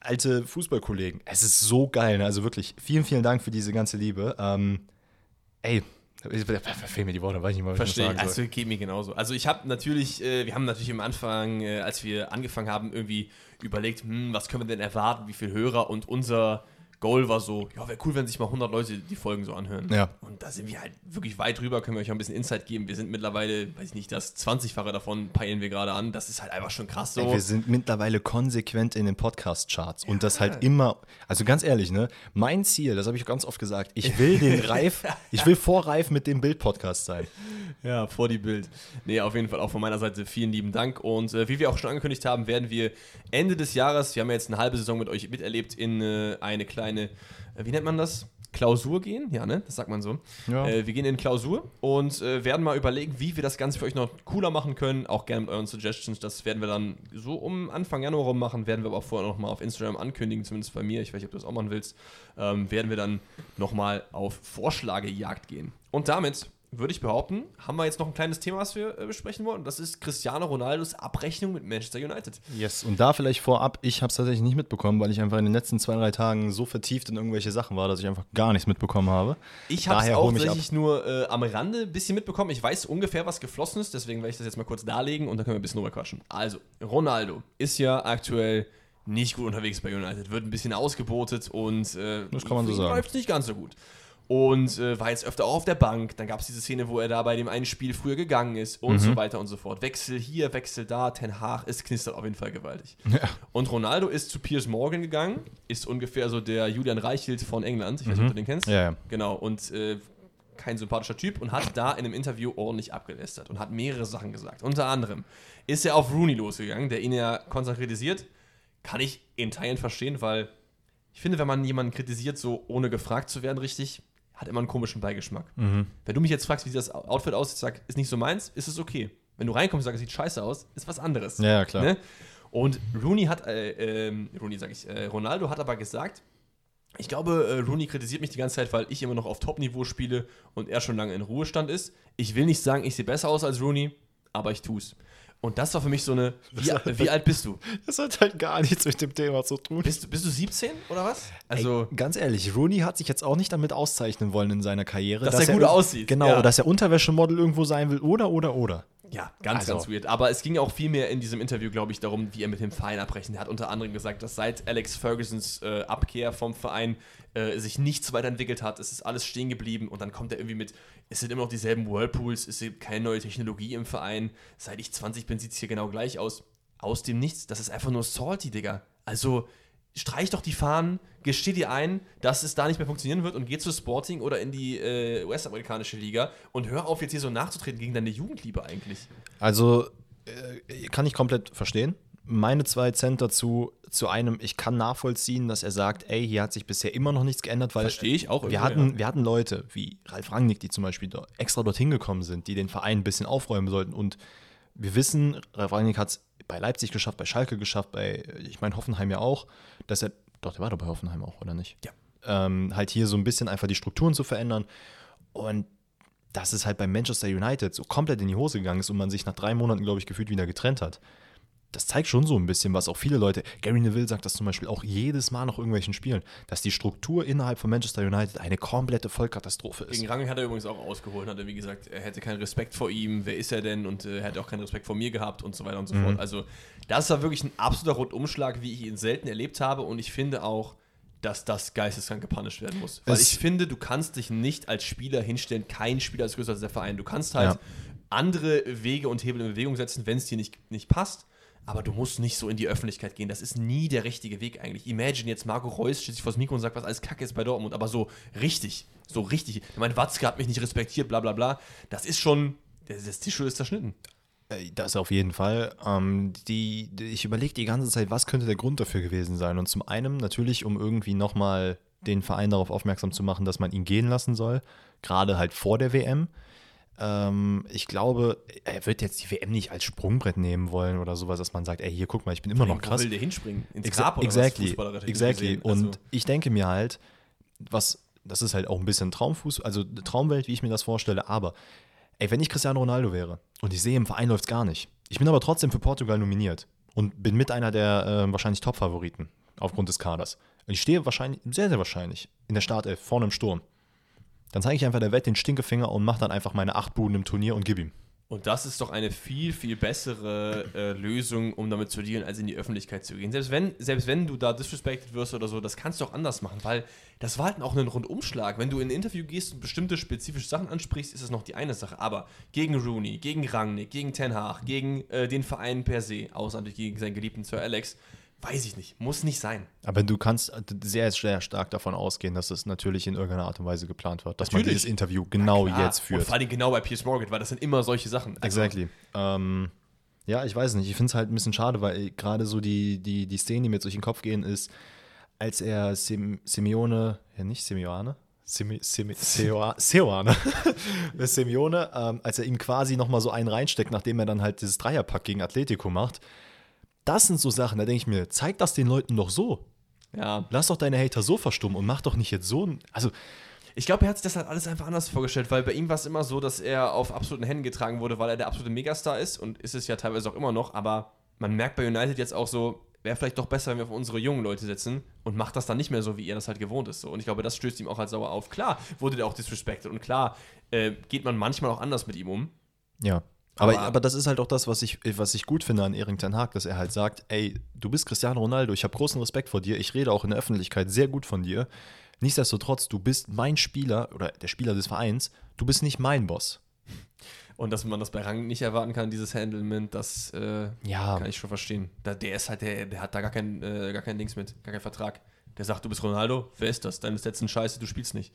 Alte Fußballkollegen, es ist so geil. Ne? Also wirklich, vielen, vielen Dank für diese ganze Liebe. Ähm, ey, fehlen mir die Worte, weiß ich nicht mal, was Verstehe, ich sagen soll. also geht mir genauso. Also ich habe natürlich, äh, wir haben natürlich am Anfang, äh, als wir angefangen haben, irgendwie überlegt, hm, was können wir denn erwarten, wie viele Hörer und unser Goal war so, ja, wäre cool, wenn sich mal 100 Leute die Folgen so anhören. Ja. Und da sind wir halt wirklich weit drüber, können wir euch auch ein bisschen Insight geben. Wir sind mittlerweile, weiß ich nicht, das 20-fache davon peilen wir gerade an. Das ist halt einfach schon krass so. Ey, wir sind mittlerweile konsequent in den Podcast-Charts und das halt immer, also ganz ehrlich, ne, mein Ziel, das habe ich ganz oft gesagt, ich will den Reif, ich will vor Reif mit dem Bild-Podcast sein. Ja, vor die Bild. Nee, auf jeden Fall auch von meiner Seite vielen lieben Dank. Und äh, wie wir auch schon angekündigt haben, werden wir Ende des Jahres, wir haben ja jetzt eine halbe Saison mit euch miterlebt, in äh, eine kleine, äh, wie nennt man das? Klausur gehen, ja, ne? Das sagt man so. Ja. Äh, wir gehen in Klausur und äh, werden mal überlegen, wie wir das Ganze für euch noch cooler machen können. Auch gerne mit euren Suggestions. Das werden wir dann so um Anfang Januar rum machen. Werden wir aber auch vorher noch mal auf Instagram ankündigen, zumindest bei mir. Ich weiß nicht, ob du das auch machen willst. Ähm, werden wir dann noch mal auf Vorschlagejagd gehen. Und damit würde ich behaupten, haben wir jetzt noch ein kleines Thema, was wir äh, besprechen wollen. Das ist Cristiano Ronaldos Abrechnung mit Manchester United. Yes, und da vielleicht vorab, ich habe es tatsächlich nicht mitbekommen, weil ich einfach in den letzten zwei, drei Tagen so vertieft in irgendwelche Sachen war, dass ich einfach gar nichts mitbekommen habe. Ich habe es auch tatsächlich nur äh, am Rande ein bisschen mitbekommen. Ich weiß ungefähr, was geflossen ist, deswegen werde ich das jetzt mal kurz darlegen und dann können wir ein bisschen drüber quatschen. Also, Ronaldo ist ja aktuell nicht gut unterwegs bei United, wird ein bisschen ausgebotet und äh, Das kann man so sagen. läuft nicht ganz so gut. Und äh, war jetzt öfter auch auf der Bank. Dann gab es diese Szene, wo er da bei dem einen Spiel früher gegangen ist und so weiter und so fort. Wechsel hier, Wechsel da, Ten Hag, es knistert auf jeden Fall gewaltig. Ja. Und Ronaldo ist zu Piers Morgan gegangen, ist ungefähr so der Julian Reichelt von England. Ich weiß nicht, ob du den kennst. Ja, ja. Genau, und äh, kein sympathischer Typ und hat da in einem Interview ordentlich abgelästert und hat mehrere Sachen gesagt. Unter anderem ist er auf Rooney losgegangen, der ihn ja konstant kritisiert. Kann ich in Teilen verstehen, weil ich finde, wenn man jemanden kritisiert, so ohne gefragt zu werden, richtig, hat immer einen komischen Beigeschmack. Mhm. Wenn du mich jetzt fragst, wie das Outfit aussieht, sag, ist nicht so meins, ist es okay. Wenn du reinkommst und sagst, es sieht scheiße aus, ist was anderes. Ja, klar. Ne? Und Rooney hat, äh, ähm, Rooney sag ich, äh, Ronaldo hat aber gesagt, ich glaube, äh, Rooney kritisiert mich die ganze Zeit, weil ich immer noch auf Top-Niveau spiele und er schon lange in Ruhestand ist. Ich will nicht sagen, ich sehe besser aus als Rooney, aber ich tu's. Und das war für mich so eine, wie, wie alt bist du? Das hat halt gar nichts mit dem Thema zu tun. Bist, du- bist du 17 oder was? Also, Ey, ganz ehrlich, Rooney hat sich jetzt auch nicht damit auszeichnen wollen in seiner Karriere. Dass er gut aussieht, Genau, ja. dass er Unterwäschemodel irgendwo sein will oder, oder, oder. Ja, ganz, Also- ganz weird. Aber es ging auch viel mehr in diesem Interview, glaube ich, darum, wie er mit dem Verein abbrechen. Er hat unter anderem gesagt, dass seit Alex Fergusons äh, Abkehr vom Verein äh, sich nichts weiterentwickelt hat. Es ist alles stehen geblieben und dann kommt er irgendwie mit, es sind immer noch dieselben Whirlpools, es gibt keine neue Technologie im Verein. Seit ich 20 bin, sieht es hier genau gleich aus. Aus dem Nichts. Das ist einfach nur salty, Digga. Also streich doch die Fahnen, gesteh dir ein, dass es da nicht mehr funktionieren wird und geh zu Sporting oder in die äh, US-amerikanische Liga und hör auf, jetzt hier so nachzutreten gegen deine Jugendliebe eigentlich. Also, äh, kann ich komplett verstehen. Meine zwei Cent dazu, zu einem, ich kann nachvollziehen, dass er sagt, ey, hier hat sich bisher immer noch nichts geändert, weil Verstehe ich auch wir hatten, ja. wir hatten Leute wie Ralf Rangnick, die zum Beispiel extra dorthin gekommen sind, die den Verein ein bisschen aufräumen sollten. Und wir wissen, Ralf Rangnick hat es bei Leipzig geschafft, bei Schalke geschafft, bei, ich meine, Hoffenheim ja auch, dass er, doch, der war doch bei Hoffenheim auch, oder nicht? Ja. Ähm, halt hier so ein bisschen einfach die Strukturen zu verändern. Und dass es halt bei Manchester United so komplett in die Hose gegangen ist und man sich nach drei Monaten, glaube ich, gefühlt wieder getrennt hat. Das zeigt schon so ein bisschen, was auch viele Leute, Gary Neville sagt das zum Beispiel auch jedes Mal nach irgendwelchen Spielen, dass die Struktur innerhalb von Manchester United eine komplette Vollkatastrophe ist. Gegen Rangnick hat er übrigens auch ausgeholt, hat er wie gesagt, er hätte keinen Respekt vor ihm, wer ist er denn und äh, er hätte auch keinen Respekt vor mir gehabt und so weiter und so fort. Also das war wirklich ein absoluter Rundumschlag, wie ich ihn selten erlebt habe und ich finde auch, dass das geisteskrank gepunished werden muss. Weil Es- ich finde, du kannst dich nicht als Spieler hinstellen, kein Spieler ist größer als der Verein. Du kannst halt Ja. andere Wege und Hebel in Bewegung setzen, wenn es dir nicht, nicht passt. Aber du musst nicht so in die Öffentlichkeit gehen. Das ist nie der richtige Weg eigentlich. Imagine jetzt Marco Reus steht sich vors Mikro und sagt, was alles Kacke ist bei Dortmund. Aber so richtig, so richtig. Ich meine, Watzke hat mich nicht respektiert, bla bla bla. Das ist schon, das, das ist zerschnitten. Äh, Das auf jeden Fall. Ähm, die, ich überlege die ganze Zeit, was könnte der Grund dafür gewesen sein. Und zum einen natürlich, um irgendwie nochmal den Verein darauf aufmerksam zu machen, dass man ihn gehen lassen soll. Gerade halt vor der WM. Ähm, ich glaube, er wird jetzt die WM nicht als Sprungbrett nehmen wollen oder sowas, dass man sagt, ey, hier guck mal, ich bin immer noch Wo krass. will der hinspringen? Ins Exa Grab oder exactly, was? Exactly. gesehen. Und Also, ich denke mir halt, was, das ist halt auch ein bisschen Traumfuß, also Traumwelt, wie ich mir das vorstelle, aber ey, wenn ich Cristiano Ronaldo wäre und ich sehe, im Verein läuft es gar nicht, ich bin aber trotzdem für Portugal nominiert und bin mit einer der äh, wahrscheinlich Top-Favoriten aufgrund des Kaders. Und ich stehe wahrscheinlich, sehr, sehr wahrscheinlich, in der Startelf, vorne im Sturm. Dann zeige ich einfach der Welt den Stinkefinger und mache dann einfach meine acht Buden im Turnier und gib ihm. Und das ist doch eine viel, viel bessere äh, Lösung, um damit zu dealen, als in die Öffentlichkeit zu gehen. Selbst wenn, selbst wenn du da disrespected wirst oder so, das kannst du auch anders machen, weil das war halt auch ein Rundumschlag. Wenn du in ein Interview gehst und bestimmte spezifische Sachen ansprichst, ist das noch die eine Sache. Aber gegen Rooney, gegen Rangnick, gegen Ten Hag, gegen äh, den Verein per se, außer natürlich gegen seinen geliebten Sir Alex, weiß ich nicht. Muss nicht sein. Aber du kannst sehr, sehr stark davon ausgehen, dass es natürlich in irgendeiner Art und Weise geplant wird, dass man Natürlich. dieses Interview genau jetzt Und führt. vor allem genau bei Piers Morgan, weil das sind immer solche Sachen. Also, Exactly. Ähm, ja, ich weiß nicht. Ich finde es halt ein bisschen schade, weil gerade so die, die, die Szenen, die mir durch den Kopf gehen, ist, als er Sim, Simeone, ja nicht Simeone, Seo- Seoane, Simeone, ähm, als er ihm quasi nochmal so einen reinsteckt, nachdem er dann halt dieses Dreierpack gegen Atletico macht. Das sind so Sachen, da denke ich mir, zeig das den Leuten doch so. Ja. Lass doch deine Hater so verstummen und mach doch nicht jetzt so ein. Also, Ich glaube, er hat sich das halt alles einfach anders vorgestellt, weil bei ihm war es immer so, dass er auf absoluten Händen getragen wurde, weil er der absolute Megastar ist und ist es ja teilweise auch immer noch, aber man merkt bei United jetzt auch so, wäre vielleicht doch besser, wenn wir auf unsere jungen Leute setzen und macht das dann nicht mehr so, wie er das halt gewohnt ist. So. Und ich glaube, das stößt ihm auch halt sauer auf. Klar wurde der auch disrespected und klar äh, geht man manchmal auch anders mit ihm um. Ja. Aber, Aber- aber, das ist halt auch das, was ich, was ich gut finde an Erik Ten Hag, dass er halt sagt, ey, du bist Cristiano Ronaldo, ich habe großen Respekt vor dir, ich rede auch in der Öffentlichkeit sehr gut von dir. Nichtsdestotrotz, du bist mein Spieler oder der Spieler des Vereins, du bist nicht mein Boss. Und dass man das bei Rang nicht erwarten kann, dieses Handlement, das äh, Ja. kann ich schon verstehen. Da, der ist halt, der, der hat da gar kein, äh, gar kein Dings mit, gar keinen Vertrag. Der sagt, du bist Ronaldo, wer ist das? Deine sind scheiße, du spielst nicht.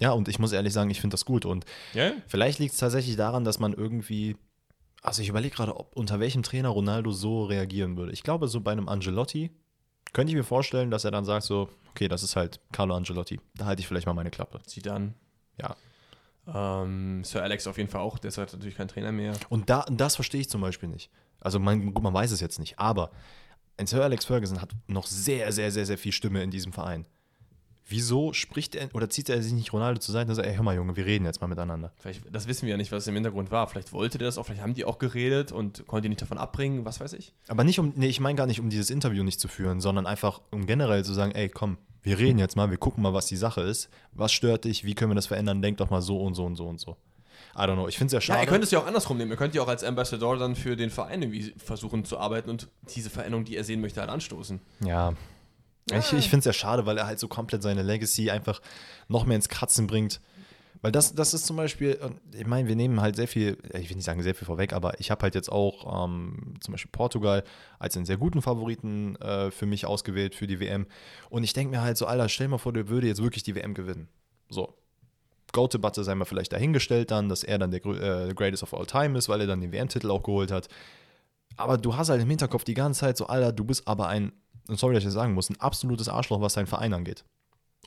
Ja, und ich muss ehrlich sagen, ich finde das gut. Und Ja? vielleicht liegt es tatsächlich daran, dass man irgendwie. Also ich überlege gerade, ob unter welchem Trainer Ronaldo so reagieren würde. Ich glaube, so bei einem Angelotti könnte ich mir vorstellen, dass er dann sagt: so, okay, das ist halt Carlo Angelotti. Da halte ich vielleicht mal meine Klappe. Sieh dann. Ja. Ähm, Sir Alex auf jeden Fall auch, der ist halt natürlich kein Trainer mehr. Und da, das verstehe ich zum Beispiel nicht. Also man, gut, man weiß es jetzt nicht, aber ein Sir Alex Ferguson hat noch sehr, sehr, sehr, sehr viel Stimme in diesem Verein. Wieso spricht er oder zieht er sich nicht Ronaldo zur Seite und sagt, ey, hör mal, Junge, wir reden jetzt mal miteinander. Vielleicht, das wissen wir ja nicht, was im Hintergrund war. Vielleicht wollte der das auch, vielleicht haben die auch geredet und konnte ihn nicht davon abbringen, was weiß ich. Aber nicht um, nee, ich meine gar nicht, um dieses Interview nicht zu führen, sondern einfach, um generell zu sagen, ey, komm, wir reden jetzt mal, wir gucken mal, was die Sache ist. Was stört dich? Wie können wir das verändern? Denk doch mal so und so und so und so. I don't know. Ich finde es ja Ja, schade. ihr könnt es ja auch andersrum nehmen. Ihr könnt ja auch als Ambassador dann für den Verein irgendwie versuchen zu arbeiten und diese Veränderung, die er sehen möchte, halt anstoßen. Ja. Ich, ich finde es ja schade, weil er halt so komplett seine Legacy einfach noch mehr ins Kratzen bringt. Weil das, das ist zum Beispiel, ich meine, wir nehmen halt sehr viel, ich will nicht sagen sehr viel vorweg, aber ich habe halt jetzt auch ähm, zum Beispiel Portugal als einen sehr guten Favoriten äh, für mich ausgewählt für die WM. Und ich denke mir halt so, Alter, stell mal vor, der würde jetzt wirklich die WM gewinnen. So. Go-To-Batte sei mal vielleicht dahingestellt dann, dass er dann der äh, Greatest of All Time ist, weil er dann den WM-Titel auch geholt hat. Aber du hast halt im Hinterkopf die ganze Zeit so, Alter, du bist aber ein, und sorry, dass ich das sagen muss, ein absolutes Arschloch, was deinen Verein angeht.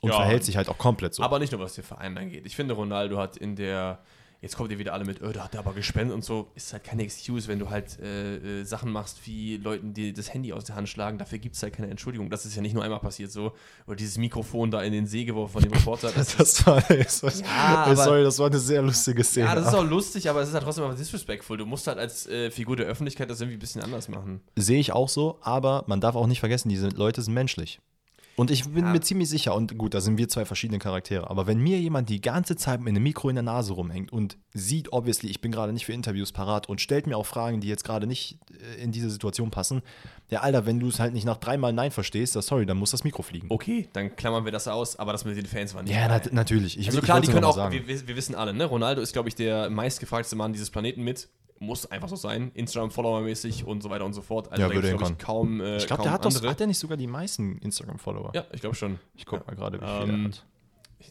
Und Ja. verhält sich halt auch komplett so. Aber nicht nur, was den Verein angeht. Ich finde, Ronaldo hat in der, jetzt kommt ihr wieder alle mit, oh, da hat er aber gespendet und so, ist halt keine Excuse, wenn du halt äh, äh, Sachen machst, wie Leuten, die das Handy aus der Hand schlagen, dafür gibt es halt keine Entschuldigung. Das ist ja nicht nur einmal passiert so. Oder dieses Mikrofon da in den See geworfen von dem Reporter. Das, das war, das war Ja, aber- sorry, das war eine sehr lustige Szene. ja, das ist auch lustig, aber es ist halt trotzdem aber disrespectful. Du musst halt als äh, Figur der Öffentlichkeit das irgendwie ein bisschen anders machen. Sehe ich auch so, aber man darf auch nicht vergessen, diese Leute sind menschlich. Und ich bin Ja. mir ziemlich sicher, und gut, da sind wir zwei verschiedene Charaktere, aber wenn mir jemand die ganze Zeit mit einem Mikro in der Nase rumhängt und sieht, obviously, ich bin gerade nicht für Interviews parat und stellt mir auch Fragen, die jetzt gerade nicht äh, in diese Situation passen, ja, Alter, wenn du es halt nicht nach dreimal Nein verstehst, ja, sorry, dann muss das Mikro fliegen. Okay, dann klammern wir das aus, aber das mit den Fans war nicht Ja, nat natürlich. Ich, Also klar, die können auch, wir, wir wissen alle, ne? Ronaldo ist, glaube ich, der meistgefragteste Mann dieses Planeten mit. Muss einfach so sein. Instagram-Follower-mäßig und so weiter und so fort. Also Ja, würde gibt's, glaub hinkommen. ich, kaum, äh, Ich glaube, der hat doch, andere. hat der nicht sogar die meisten Instagram-Follower? ja, ich glaube schon. Ich guck mal gerade, wie Ähm, viele er hat.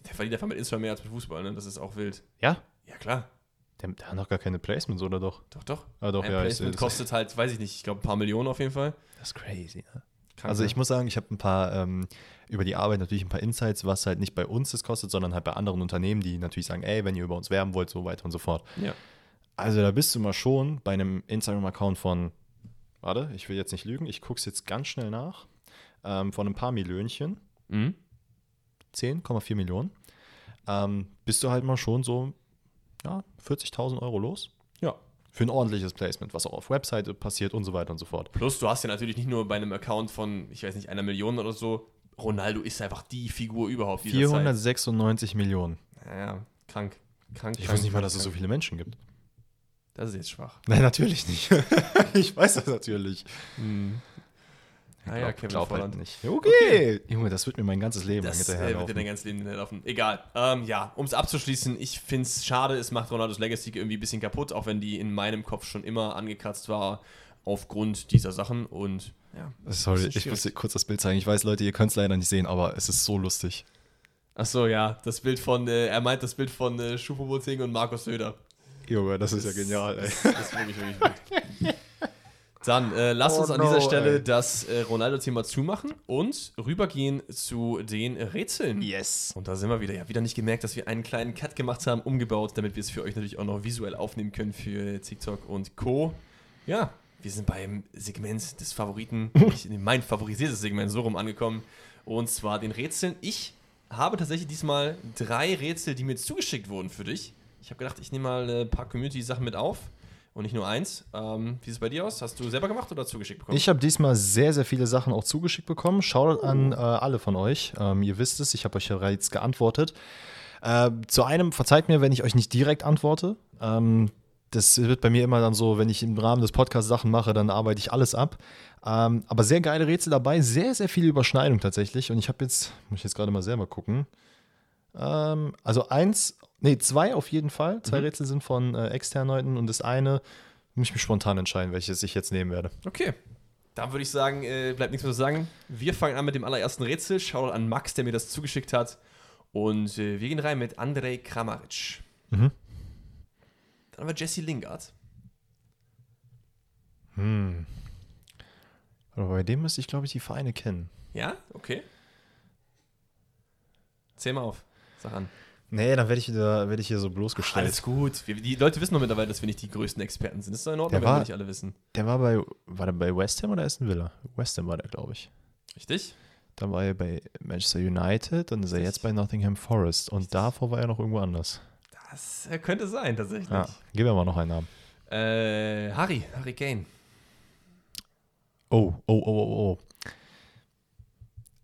Der verdient einfach mit Instagram mehr als mit Fußball, ne? Das ist auch wild. Ja? Ja, klar. Der, der hat noch gar keine Placements, oder doch? Doch, doch. Ah, doch, Ein ja. Ich, Placement das, kostet halt, weiß ich nicht, ich glaube ein paar Millionen auf jeden Fall. das ist crazy, ne? Krank, Also ne? ich muss sagen, ich habe ein paar ähm, über die Arbeit natürlich ein paar Insights, was halt nicht bei uns das kostet, sondern halt bei anderen Unternehmen, die natürlich sagen, ey, wenn ihr über uns werben wollt, so weiter und so fort. Ja. Also da bist du mal schon bei einem Instagram-Account von, warte, ich will jetzt nicht lügen, ich gucke es jetzt ganz schnell nach, ähm, von ein paar Millionchen, Mhm. 10,4 Millionen, ähm, bist du halt mal schon so, ja, 40.000 Euro los. Ja. Für ein ordentliches Placement, was auch auf Webseite passiert und so weiter und so fort. Plus, du hast ja natürlich nicht nur bei einem Account von, ich weiß nicht, einer Million oder so, Ronaldo ist einfach die Figur überhaupt dieser 496 Millionen. Zeit. Ja, ja, krank. Krank, Ich krank, wusste nicht mal, krank, dass es so krank. viele Menschen gibt. Das ist jetzt schwach. Nein, natürlich nicht. ich weiß das natürlich. Ah ja, Kevin glaub Volland. halt nicht. Okay. Junge, das wird mir mein ganzes Leben lang Das äh, wird hinterherlaufen. dir dein ganzes Leben hinterherlaufen. Egal. Ähm, ja, um es abzuschließen, ich finde es schade, es macht Ronaldos Legacy irgendwie ein bisschen kaputt, auch wenn die in meinem Kopf schon immer angekratzt war aufgrund dieser Sachen und ja. Sorry, Das ich muss dir kurz das Bild zeigen. Ich weiß, Leute, ihr könnt es leider nicht sehen, aber es ist so lustig. Achso, ja, das Bild von, äh, er meint das Bild von äh, Schupomoting und Markus Söder. Junge, das ist ja genial, ey. Das, das ist wirklich, wirklich wild. Dann äh, lass Oh uns an no, dieser Stelle ey. das äh, Ronaldo-Thema zumachen und rübergehen zu den Rätseln. Yes. Und da sind wir wieder. Ja, wieder nicht gemerkt, dass wir einen kleinen Cut gemacht haben, umgebaut, damit wir es für euch natürlich auch noch visuell aufnehmen können für TikTok und Co. Ja, wir sind beim Segment des Favoriten, ich, mein favorisiertes Segment, so rum angekommen. Und zwar den Rätseln. Ich habe tatsächlich diesmal drei Rätsel, die mir zugeschickt wurden für dich. Ich habe gedacht, ich nehme mal ein paar Community-Sachen mit auf und nicht nur eins. Ähm, wie sieht es bei dir aus? Hast du selber gemacht oder zugeschickt bekommen? Ich habe diesmal sehr, sehr viele Sachen auch zugeschickt bekommen. Schaut an äh, alle von euch. Ähm, ihr wisst es, ich habe euch ja bereits geantwortet. Äh, zu einem, verzeiht mir, wenn ich euch nicht direkt antworte. Ähm, das wird bei mir immer dann so, wenn ich im Rahmen des Podcasts Sachen mache, dann arbeite ich alles ab. Ähm, aber sehr geile Rätsel dabei, sehr, sehr viel Überschneidung tatsächlich. Und ich habe jetzt, muss ich jetzt gerade mal selber gucken. Ähm, also eins, nee, zwei auf jeden Fall. Zwei Mhm. Rätsel sind von äh, externen Leuten und das eine muss ich mich spontan entscheiden, welches ich jetzt nehmen werde. Okay. Dann würde ich sagen, äh, bleibt nichts mehr zu sagen. Wir fangen an mit dem allerersten Rätsel. Shoutout an Max, der mir das zugeschickt hat. Und äh, wir gehen rein mit Andrej Kramaric. Mhm. Dann haben wir Jesse Lingard. Hm. Aber bei dem müsste ich, glaube ich, die Vereine kennen. Ja? Okay. Zähl mal auf. Sag an. Nee, dann werde ich, wieder- werd ich hier so bloßgestellt. Alles gut. Wir, die Leute wissen doch mittlerweile, dass wir nicht die größten Experten sind. Das ist doch in Ordnung, Der wenn wir nicht alle wissen. Der war bei, war der bei West Ham oder Aston Villa? West Ham war der, glaube ich. Richtig? Dann war er bei Manchester United, dann ist er jetzt bei Nottingham Forest und davor war er noch irgendwo anders. Das äh, könnte sein, tatsächlich. Ja, gib mir mal noch einen Namen. Äh, Harry. Harry Kane. Oh, oh, oh, oh, oh.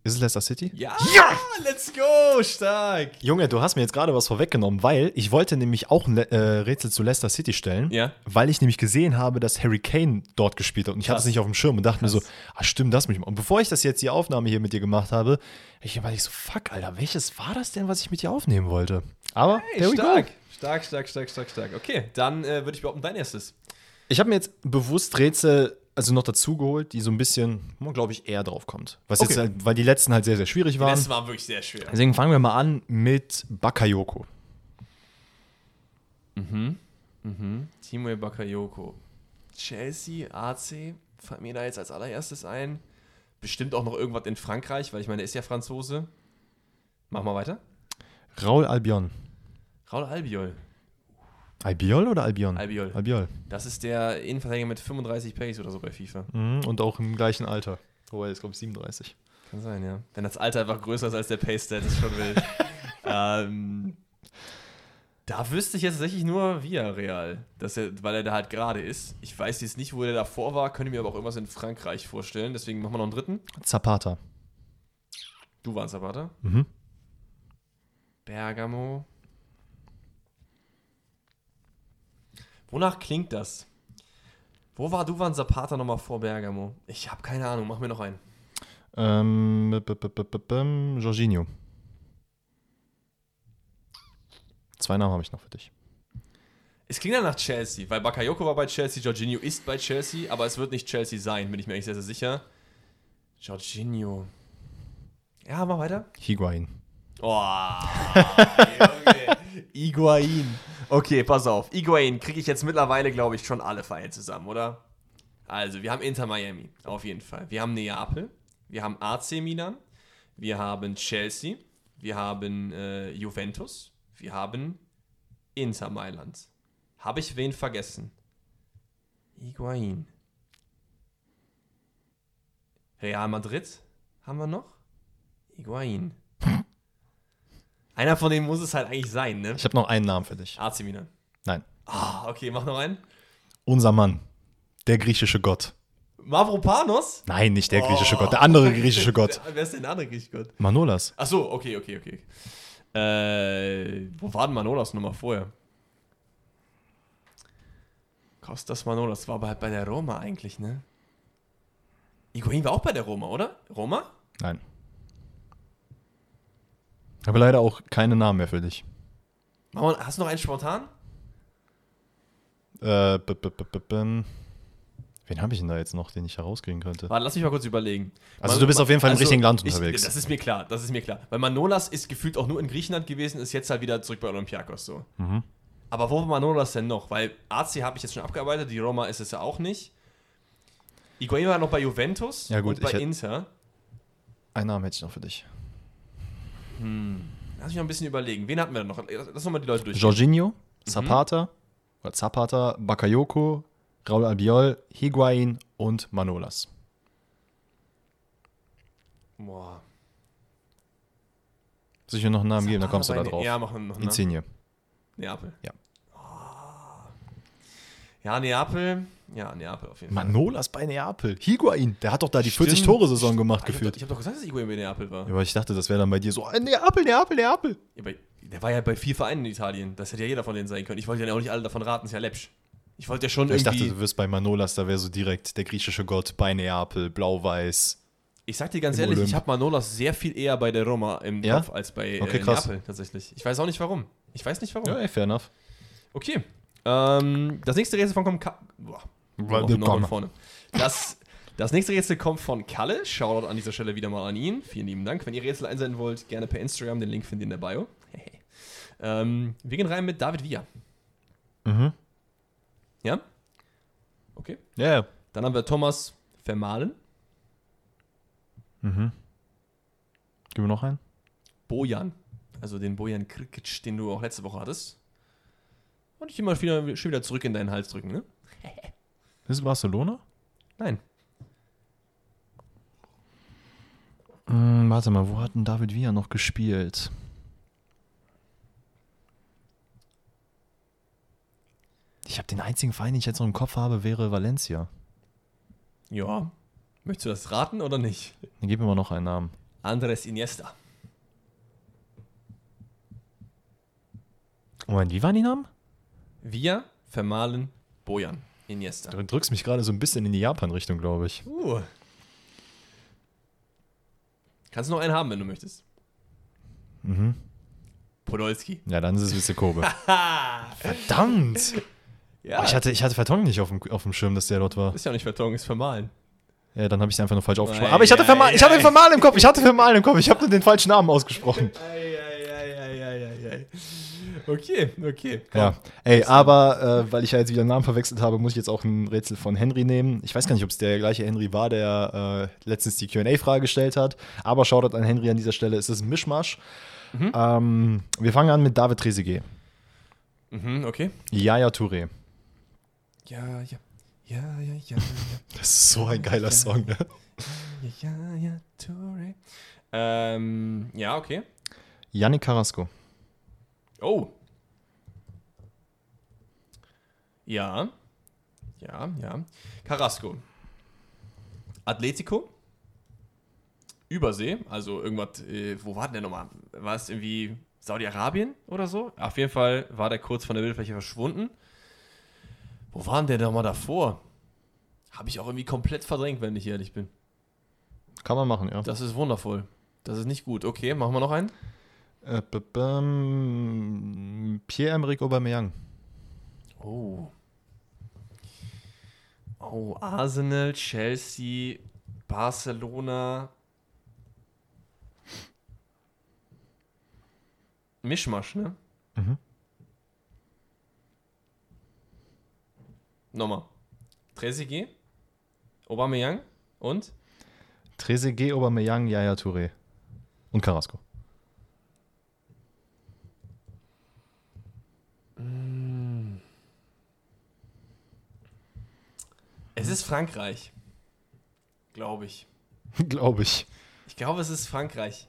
Ist es Leicester City? Ja! Ja! Let's go! Stark! Junge, du hast mir jetzt gerade was vorweggenommen, weil ich wollte nämlich auch ein Le äh, Rätsel zu Leicester City stellen, Ja. weil ich nämlich gesehen habe, dass Harry Kane dort gespielt hat und ich hatte es Krass. nicht auf dem Schirm und dachte mir so, Krass. ah stimmt, das muss ich mal. Und bevor ich das jetzt die Aufnahme hier mit dir gemacht habe, ich war ich so, fuck, Alter, welches war das denn, was ich mit dir aufnehmen wollte? Aber, Hey, stark. go. Stark, stark, stark, stark, stark. Okay, dann äh, würde ich behaupten, dein erstes. Ich habe mir jetzt bewusst Rätsel also noch dazu geholt, die so ein bisschen, glaube ich, eher drauf kommt. Was Okay. jetzt halt, weil die letzten halt sehr, sehr schwierig waren. Das war wirklich sehr schwer. Deswegen fangen wir mal an mit Bakayoko. Mhm. Timo Bakayoko. Chelsea, AC, fällt mir da jetzt als allererstes ein. Bestimmt auch noch irgendwas in Frankreich, weil ich meine, der ist ja Franzose. Mach mal weiter. Raul Albion. Raul Albiol. Albiol oder Albion? Albiol. Albiol. Das ist der Innenverteidiger mit 35 Pace oder so bei FIFA. Mhm, und auch im gleichen Alter. Wobei, jetzt glaube ich 37. Kann sein, ja. Wenn das Alter einfach größer ist als der Pace-Stat, ist schon wild. ähm, da wüsste ich jetzt tatsächlich nur Villarreal, dass er, weil er da halt gerade ist. Ich weiß jetzt nicht, wo er davor war, könnte mir aber auch irgendwas in Frankreich vorstellen. Deswegen machen wir noch einen dritten. Zapata. Du warst Zapata. Mhm. Bergamo. Wonach klingt das? Wo war Duvan Zapata nochmal vor Bergamo? Ich habe keine Ahnung, mach mir noch einen. Ähm, Jorginho. Zwei Namen habe ich noch für dich. Es klingt ja nach Chelsea, weil Bakayoko war bei Chelsea, Jorginho ist bei Chelsea, aber es wird nicht Chelsea sein, bin ich mir eigentlich sehr, sehr sicher. Jorginho. Ja, mach weiter. Higuain. Oh, Junge. Iguain. Okay, pass auf. Iguain kriege ich jetzt mittlerweile, glaube ich, schon alle Vereine zusammen, oder? Also, wir haben Inter Miami, auf jeden Fall. Wir haben Neapel, wir haben AC Milan, wir haben Chelsea, wir haben äh, Juventus, wir haben Inter Mailand. Habe ich wen vergessen? Iguain. Real Madrid haben wir noch? Iguain. Einer von denen muss es halt eigentlich sein, ne? Ich habe noch einen Namen für dich. AC Milan. Nein. Ah, okay, mach noch einen. Unser Mann. Der griechische Gott. Mavropanos? Nein, nicht der griechische Gott. Der andere griechische Gott. Wer, wer ist denn der andere griechische Gott? Manolas. Ach so, okay, okay, okay. Äh, wo war denn Manolas nochmal vorher? Kostas Manolas war aber halt bei der Roma eigentlich, ne? Iguain war auch bei der Roma, oder? Roma? Nein. Ich habe leider auch keine Namen mehr für dich. Mal- Hast du noch einen spontan? Äh, b -b -b. Wen habe ich denn da jetzt noch, den ich herauskriegen könnte? Warte, lass mich mal kurz überlegen. Also du bist auf jeden Fall im richtigen Land ich, unterwegs. Das ist mir klar, das ist mir klar. Weil Manolas ist gefühlt auch nur in Griechenland gewesen, ist jetzt halt wieder zurück bei Olympiakos so. Mhm. Aber wo war Manolas denn noch? Weil AC habe ich jetzt schon abgearbeitet, die Roma ist es ja auch nicht. Iguain war noch bei Juventus Ja, gut, und bei ich Inter. Einen Namen hätte ich noch für dich. Lass mich noch ein bisschen überlegen. Wen hatten wir denn noch? Lass noch mal die Leute durch. Jorginho, Zapata, oder Zapata, Bakayoko, Raul Albiol, Higuain und Manolas. Boah. Soll ich mir noch einen Namen geben, dann kommst du da drauf. Ja, machen noch. Ne? Insigne. Neapel. Ja. Ja, Neapel. Ja, Neapel auf jeden Fall. Manolas bei Neapel. Higuain, der hat doch da die Stimmt. 40-Tore-Saison gemacht Ah, ich habe geführt. doch, ich hab doch gesagt, dass Iguain bei Neapel war. Ja, aber ich dachte, das wäre dann bei dir so, äh, Neapel, Neapel, Neapel. Ja, bei, der war ja bei vier Vereinen in Italien. Das hätte ja jeder von denen sein können. Ich wollte ja auch nicht alle davon raten, ist ja läppsch. Ich wollte ja schon Ich irgendwie. dachte, du wirst bei Manolas, da wäre so direkt der griechische Gott bei Neapel, blau-weiß. ich sag dir ganz ehrlich, ich Olymp. habe Manolas sehr viel eher bei der Roma im Ja? Kopf als bei Okay, äh. Neapel tatsächlich. Ich weiß auch nicht warum. Ich weiß nicht warum. Ja, ey, fair enough. Okay. Ähm, das nächste Rätsel von kommt. Ka Boah. Noch, vorne. Das, das nächste Rätsel kommt von Kalle. Shoutout an dieser Stelle wieder mal an ihn. Vielen lieben Dank. Wenn ihr Rätsel einsenden wollt, gerne per Instagram. Den Link findet ihr in der Bio. ähm, wir gehen rein mit David Villa. Mhm. Ja? Okay. Ja, ja. Dann haben wir Thomas Vermahlen. Mhm. Gib mir noch einen. Bojan. Also den Bojan Krikic, den du auch letzte Woche hattest. Und ich immer wieder, schon wieder zurück in deinen Hals drücken, ne? Ist es Barcelona? Nein. Hm, warte mal, wo hat denn David Villa noch gespielt? Ich habe den einzigen Verein, den ich jetzt noch im Kopf habe, wäre Valencia. Ja. Möchtest du das raten oder nicht? Dann gib mir mal noch einen Namen. Andres Iniesta. Moment, wie waren die Namen? Wir vermahlen Bojan Iniesta. Du drückst mich gerade so ein bisschen in die Japan-Richtung, glaube ich. Uh. Kannst noch einen haben, wenn du möchtest. Mhm. Podolski. Ja, dann ist es Witze Kobe. Verdammt! Ja, ich, hatte, ich hatte Vertongen nicht auf dem, auf dem Schirm, dass der dort war. ist ja nicht vertongen, ist vermahlen. Ja, dann habe ich es einfach nur falsch aufgesprochen. Ei, Aber ich hatte, ei, Vermal, ich ei. hatte Vermal im Kopf. Ich hatte Vermal im Kopf. Ich habe nur den falschen Namen ausgesprochen. Okay, okay. komm. Ja, ey, aber äh, weil ich ja jetzt wieder einen Namen verwechselt habe, muss ich jetzt auch ein Rätsel von Henry nehmen. Ich weiß gar nicht, ob es der gleiche Henry war, der äh, letztens die QA-Frage gestellt hat. Aber Shoutout an Henry an dieser Stelle. Es ist ein Mischmasch. Ähm, wir fangen an mit David Trezeguet. Mhm, okay. Yaya Touré. Ja, ja. Ja, ja, ja, ja. Das ist so ein geiler Song, ne? Ja, ja, ja, Touré. Ähm, ja, okay. Yannick Carrasco. Oh. Ja. Ja, ja. Carrasco. Atletico. Übersee, also irgendwas, äh, wo war denn der nochmal? War es irgendwie Saudi-Arabien oder so? Auf jeden Fall war der kurz von der Bildfläche verschwunden. Wo war denn der nochmal davor? Habe ich auch irgendwie komplett verdrängt, wenn ich ehrlich bin. Kann man machen, ja. Das ist wundervoll. Das ist nicht gut. Okay, machen wir noch einen. Äh, Pierre-Emerick Aubameyang. Oh. Oh, Arsenal, Chelsea, Barcelona. Mischmasch, ne? Mhm. Nochmal. Trezeguet, Aubameyang und Trezeguet, Aubameyang, Yaya Touré. Und Carrasco. es ist Frankreich. Glaube ich. Glaube ich. Ich glaube, es ist Frankreich.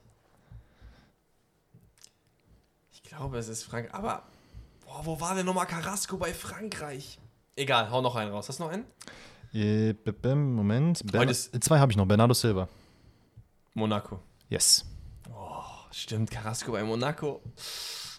Ich glaube, es ist Frankreich. Aber, boah, wo war denn nochmal Carrasco bei Frankreich? Egal, hau noch einen raus. Hast du noch einen? Äh, Moment. Bern Zwei habe ich noch. Bernardo Silva. Monaco. Yes. Oh, stimmt, Carrasco bei Monaco.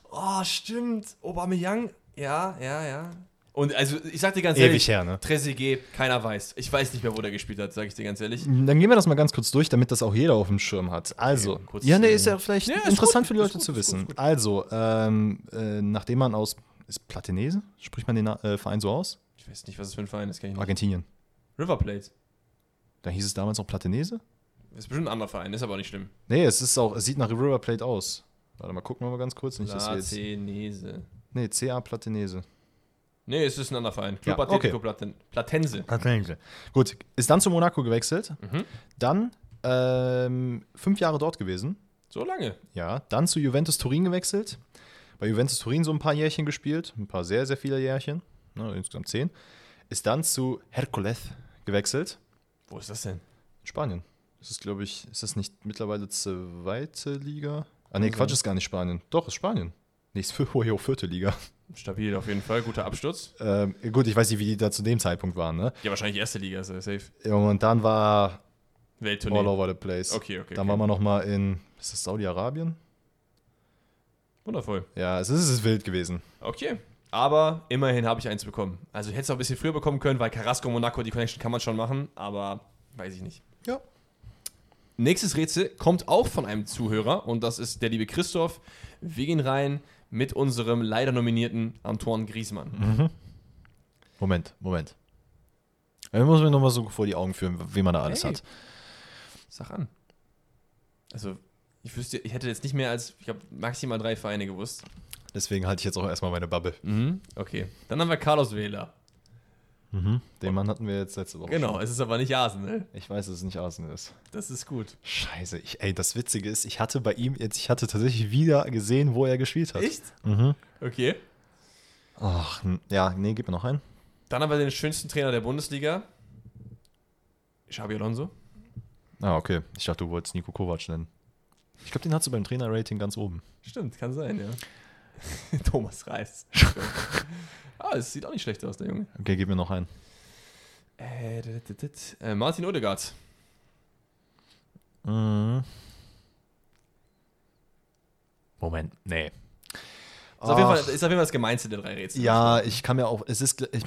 Oh, stimmt. Aubameyang. Ja, ja, ja. Und also, ich sag dir ganz Ewig ehrlich, her, ne? Trezeguet, keiner weiß. Ich weiß nicht mehr, wo der gespielt hat, sag ich dir ganz ehrlich. Dann gehen wir das mal ganz kurz durch, damit das auch jeder auf dem Schirm hat. Also, Okay, ja, äh, ist ja vielleicht ja, ist interessant gut, für die Leute gut, zu ist wissen. gut, ist gut. Also, ähm, äh, nachdem man aus, ist Platenese? Spricht man den äh, Verein so aus? Ich weiß nicht, was das für ein Verein ist, kenn ich nicht. Argentinien. River Plate. Da hieß es damals noch Platenese? Ist bestimmt ein anderer Verein, ist aber nicht schlimm. Nee, es ist auch, es sieht nach River Plate aus. Warte mal, gucken wir mal ganz kurz. Nicht, Platenese. nee, CA Platenese. Nee, es ist ein anderer Verein. Club Ja, Atletico okay. Platen Platense. Platenese. Gut, ist dann zu Monaco gewechselt. Mhm. Dann ähm, fünf Jahre dort gewesen. So lange. Ja, dann zu Juventus Turin gewechselt. Bei Juventus Turin so ein paar Jährchen gespielt, ein paar sehr, sehr viele Jährchen, ne, insgesamt zehn. Ist dann zu Hercules gewechselt, Wo ist das denn? in Spanien. Das ist, glaube ich, ist das nicht mittlerweile zweite Liga? Ah, nee, Quatsch, ist gar nicht Spanien. Doch, ist Spanien. Nee, ist für hohe vierte Liga. Stabil auf jeden Fall, guter Absturz. Ähm, gut, ich weiß nicht, wie die da zu dem Zeitpunkt waren, ne? Ja, wahrscheinlich erste Liga, ist ja safe. Und dann war Welttournee. all over the place. Okay, okay. Dann okay. waren wir noch mal in, ist das Saudi-Arabien? Wundervoll. Ja, es ist, es ist wild gewesen. Okay. Aber immerhin habe ich eins bekommen. Also ich hätte es auch ein bisschen früher bekommen können, weil Carrasco Monaco, die Connection kann man schon machen, aber weiß ich nicht. Ja. Nächstes Rätsel kommt auch von einem Zuhörer und das ist der liebe Christoph. Wir gehen rein mit unserem leider nominierten Antoine Griezmann. Moment, Moment. Ich muss mir nochmal so vor die Augen führen, wie man da alles Hey. hat. Sag an. Also, ich wüsste, ich hätte jetzt nicht mehr als, ich habe maximal drei Vereine gewusst. Deswegen halte ich jetzt auch erstmal meine Bubble. Mhm. Okay. Dann haben wir Carlos Vela. Den Mann hatten wir jetzt letzte Woche. Genau, schon. es ist aber nicht Arsenal. Ich weiß, dass es nicht Arsenal ist. Das ist gut. Scheiße, ich, ey, das Witzige ist, ich hatte bei ihm jetzt, ich hatte tatsächlich wieder gesehen, wo er gespielt hat. Echt? Mhm. Okay. Ach, ja, nee, gib mir noch einen. Dann haben wir den schönsten Trainer der Bundesliga. Xabi Alonso. Ah, okay. Ich dachte, du wolltest Nico Kovac nennen. Ich glaube, den hast du beim Trainer-Rating ganz oben. Stimmt, kann sein, ja. Thomas Reis. ah, es sieht auch nicht schlecht aus, der Junge. Okay, gib mir noch einen. Äh, dit, dit, dit. äh, Martin Odegaard. Mhm. Moment, nee. Ist auf, jeden. Fall, ist auf jeden Fall das gemeinste der drei Rätsel. Ja, ich kann mir auch, es ist, ich,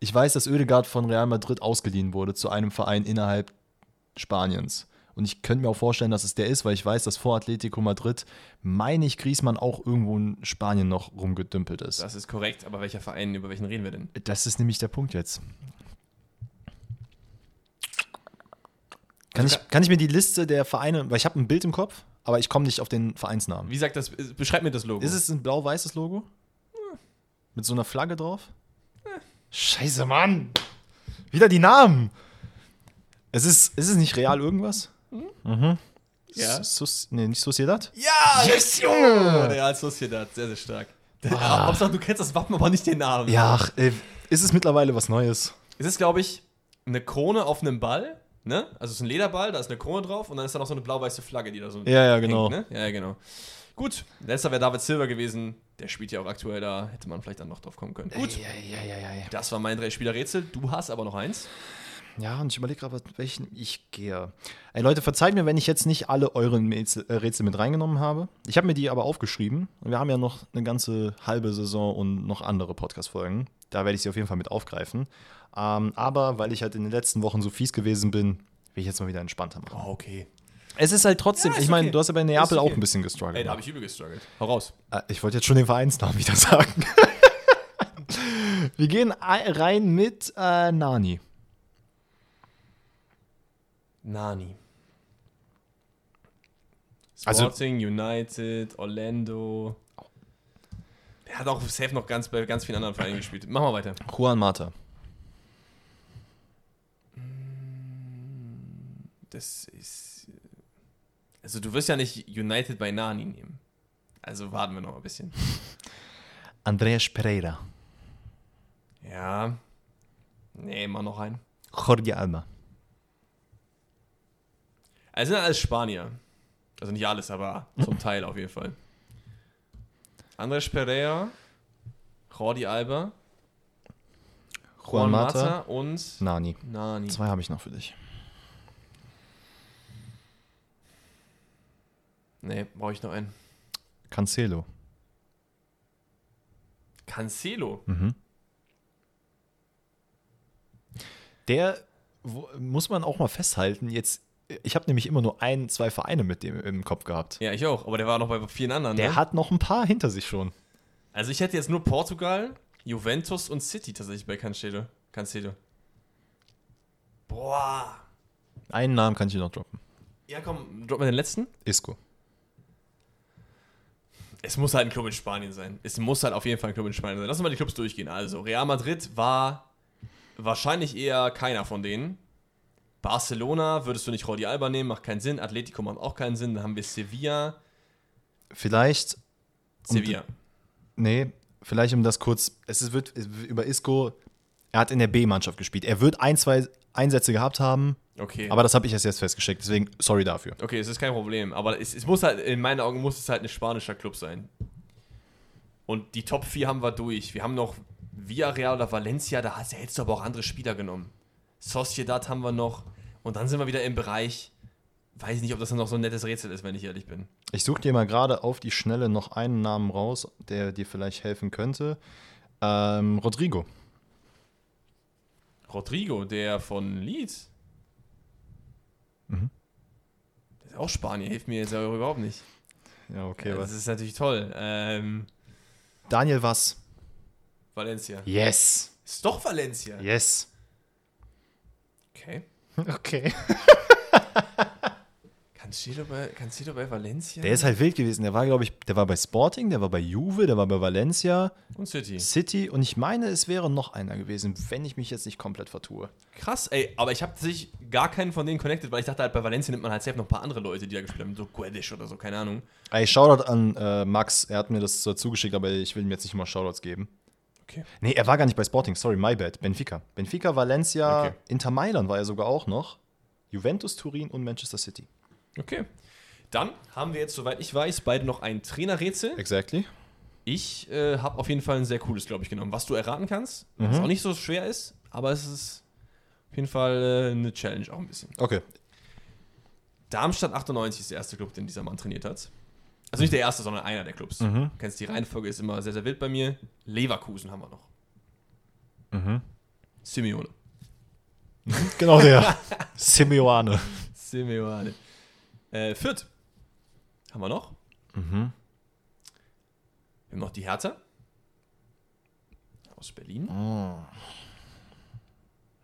ich weiß, dass Oedegaard von Real Madrid ausgeliehen wurde zu einem Verein innerhalb Spaniens. Und ich könnte mir auch vorstellen, dass es der ist, weil ich weiß, dass vor Atletico Madrid, meine ich, Griezmann auch irgendwo in Spanien noch rumgedümpelt ist. Das ist korrekt, aber welcher Verein, über welchen reden wir denn? Das ist nämlich der Punkt jetzt. Kann Also ich, kann ich mir die Liste der Vereine, weil ich habe ein Bild im Kopf, aber ich komme nicht auf den Vereinsnamen. Wie sagt das, beschreib mir das Logo. Ist es ein blau-weißes Logo? Mit so einer Flagge drauf? Scheiße, Mann! Wieder die Namen! Es ist, ist es nicht real irgendwas? Mhm. Ja. Sus, nee, nicht Sociedad? Ja! Yes, Junge! Real Sociedad, sehr, sehr stark. Ah. Hauptsache, du kennst das Wappen, aber nicht den Namen. Ja, ach, ey, ist es mittlerweile was Neues? Es ist, glaube ich, eine Krone auf einem Ball, ne? Also es ist ein Lederball, da ist eine Krone drauf und dann ist da noch so eine blau-weiße Flagge, die da so Ja, ja, genau. hängt, ne? Ja, ja, genau. Gut, letzter wäre David Silver gewesen. Der spielt ja auch aktuell da. Hätte man vielleicht dann noch drauf kommen können. Gut, Ja, ja, ja, ja, ja. das war mein Drei-Spieler-Rätsel. Du hast aber noch eins. Ja, und ich überlege gerade, welchen ich gehe. Ey Leute, verzeiht mir, wenn ich jetzt nicht alle eure Rätsel, äh, Rätsel mit reingenommen habe. Ich habe mir die aber aufgeschrieben. Und wir haben ja noch eine ganze halbe Saison und noch andere Podcast-Folgen. Da werde ich sie auf jeden Fall mit aufgreifen. Ähm, aber weil ich halt in den letzten Wochen so fies gewesen bin, will ich jetzt mal wieder entspannter machen. Oh, okay. Es ist halt trotzdem, Ja, ist ich meine, okay. du hast ja bei Neapel okay. auch ein bisschen gestruggelt. Ey, da habe ich übel gestruggelt. Hau raus. Äh, Ich wollte jetzt schon den Vereinsnamen wieder sagen. wir gehen ein- rein mit äh, Nani. Nani. Also- Sporting, United, Orlando. Er hat auch safe noch ganz bei ganz vielen anderen Vereinen gespielt. Machen wir weiter. Juan Mata. Das ist. Also, du wirst ja nicht United bei Nani nehmen. Also, warten wir noch ein bisschen. Andreas Pereira. Ja. Nee, mal noch ein. Jorge Alba. Also, sind alles Spanier. Also, nicht alles, aber zum Teil auf jeden Fall. Andres Pereira, Jordi Alba, Juan Mata. und Nani. Nani. Zwei habe ich noch für dich. Nee, brauche ich noch einen. Cancelo. Cancelo. Mhm. Der wo, muss man auch mal festhalten. Jetzt, ich habe nämlich immer nur ein, zwei Vereine mit dem im Kopf gehabt. Ja, ich auch, aber der war noch bei vielen anderen. Der ne? hat noch ein paar hinter sich schon. Also ich hätte jetzt nur Portugal, Juventus und City tatsächlich bei Cancelo. Cancelo. Boah. Einen Namen kann ich noch droppen. Ja, komm, drop mal den letzten. Isco. Es muss halt ein Club in Spanien sein. Es muss halt auf jeden Fall ein Club in Spanien sein. Lass uns mal die Clubs durchgehen. Also, Real Madrid war wahrscheinlich eher keiner von denen. Barcelona würdest du nicht Jordi Alba nehmen, macht keinen Sinn. Atletico macht auch keinen Sinn. Dann haben wir Sevilla. Vielleicht, Sevilla. nee, vielleicht um das kurz, es ist, wird über Isco, er hat in der B-Mannschaft gespielt. Er wird ein, zwei Einsätze gehabt haben, Okay. aber das habe ich erst jetzt festgeschickt, deswegen sorry dafür. Okay, es ist kein Problem, aber es, es muss halt, in meinen Augen muss es halt ein spanischer Club sein. Und die Top 4 haben wir durch. Wir haben noch Villarreal oder Valencia, da hast- hättest du aber auch andere Spieler genommen. Sociedad haben wir noch. Und dann sind wir wieder im Bereich, weiß ich nicht, ob das dann noch so ein nettes Rätsel ist, wenn ich ehrlich bin. Ich suche dir mal gerade auf die Schnelle noch einen Namen raus, der dir vielleicht helfen könnte. Ähm, Rodrigo. Rodrigo, der von Leeds. Mhm. Der ist auch Spanier, hilft mir jetzt aber überhaupt nicht. Ja, okay. Das ist natürlich toll. Ähm, Daniel was? Valencia. Yes. Ist doch Valencia. Yes. Okay. Okay. Cancelo bei, Cancelo bei Valencia? Der ist halt wild gewesen. Der war, glaube ich, der war bei Sporting, der war bei Juve, der war bei Valencia, Und City. City und ich meine, es wäre noch einer gewesen, wenn ich mich jetzt nicht komplett vertue. Krass, ey, aber ich habe sich gar keinen von denen connected, weil ich dachte halt, bei Valencia nimmt man halt selbst noch ein paar andere Leute, die da gespielt haben, so Guedes oder so, keine Ahnung. Ey, Shoutout an äh, Max, er hat mir das so zugeschickt, aber ich will ihm jetzt nicht mal Shoutouts geben. Okay. Nee, er war gar nicht bei Sporting, sorry, my bad. Benfica. Benfica, Valencia, Okay. Inter Mailand war er sogar auch noch. Juventus, Turin und Manchester City. Okay. Dann haben wir jetzt, soweit ich weiß, beide noch ein Trainerrätsel. Exactly. Ich äh, habe auf jeden Fall ein sehr cooles, glaube ich, genommen. Was du erraten kannst, was auch nicht so schwer ist, aber es ist auf jeden Fall äh, eine Challenge auch ein bisschen. Okay. Darmstadt 98 ist der erste Club, den dieser Mann trainiert hat. Also nicht der erste, sondern einer der Clubs. Mhm. Du kennst die Reihenfolge, ist immer sehr, sehr wild bei mir. Leverkusen haben wir noch. Mhm. Simeone. Genau der. Simeone. Simeone. Äh, Fürth. Haben wir noch. Mhm. Wir haben noch die Hertha. Aus Berlin.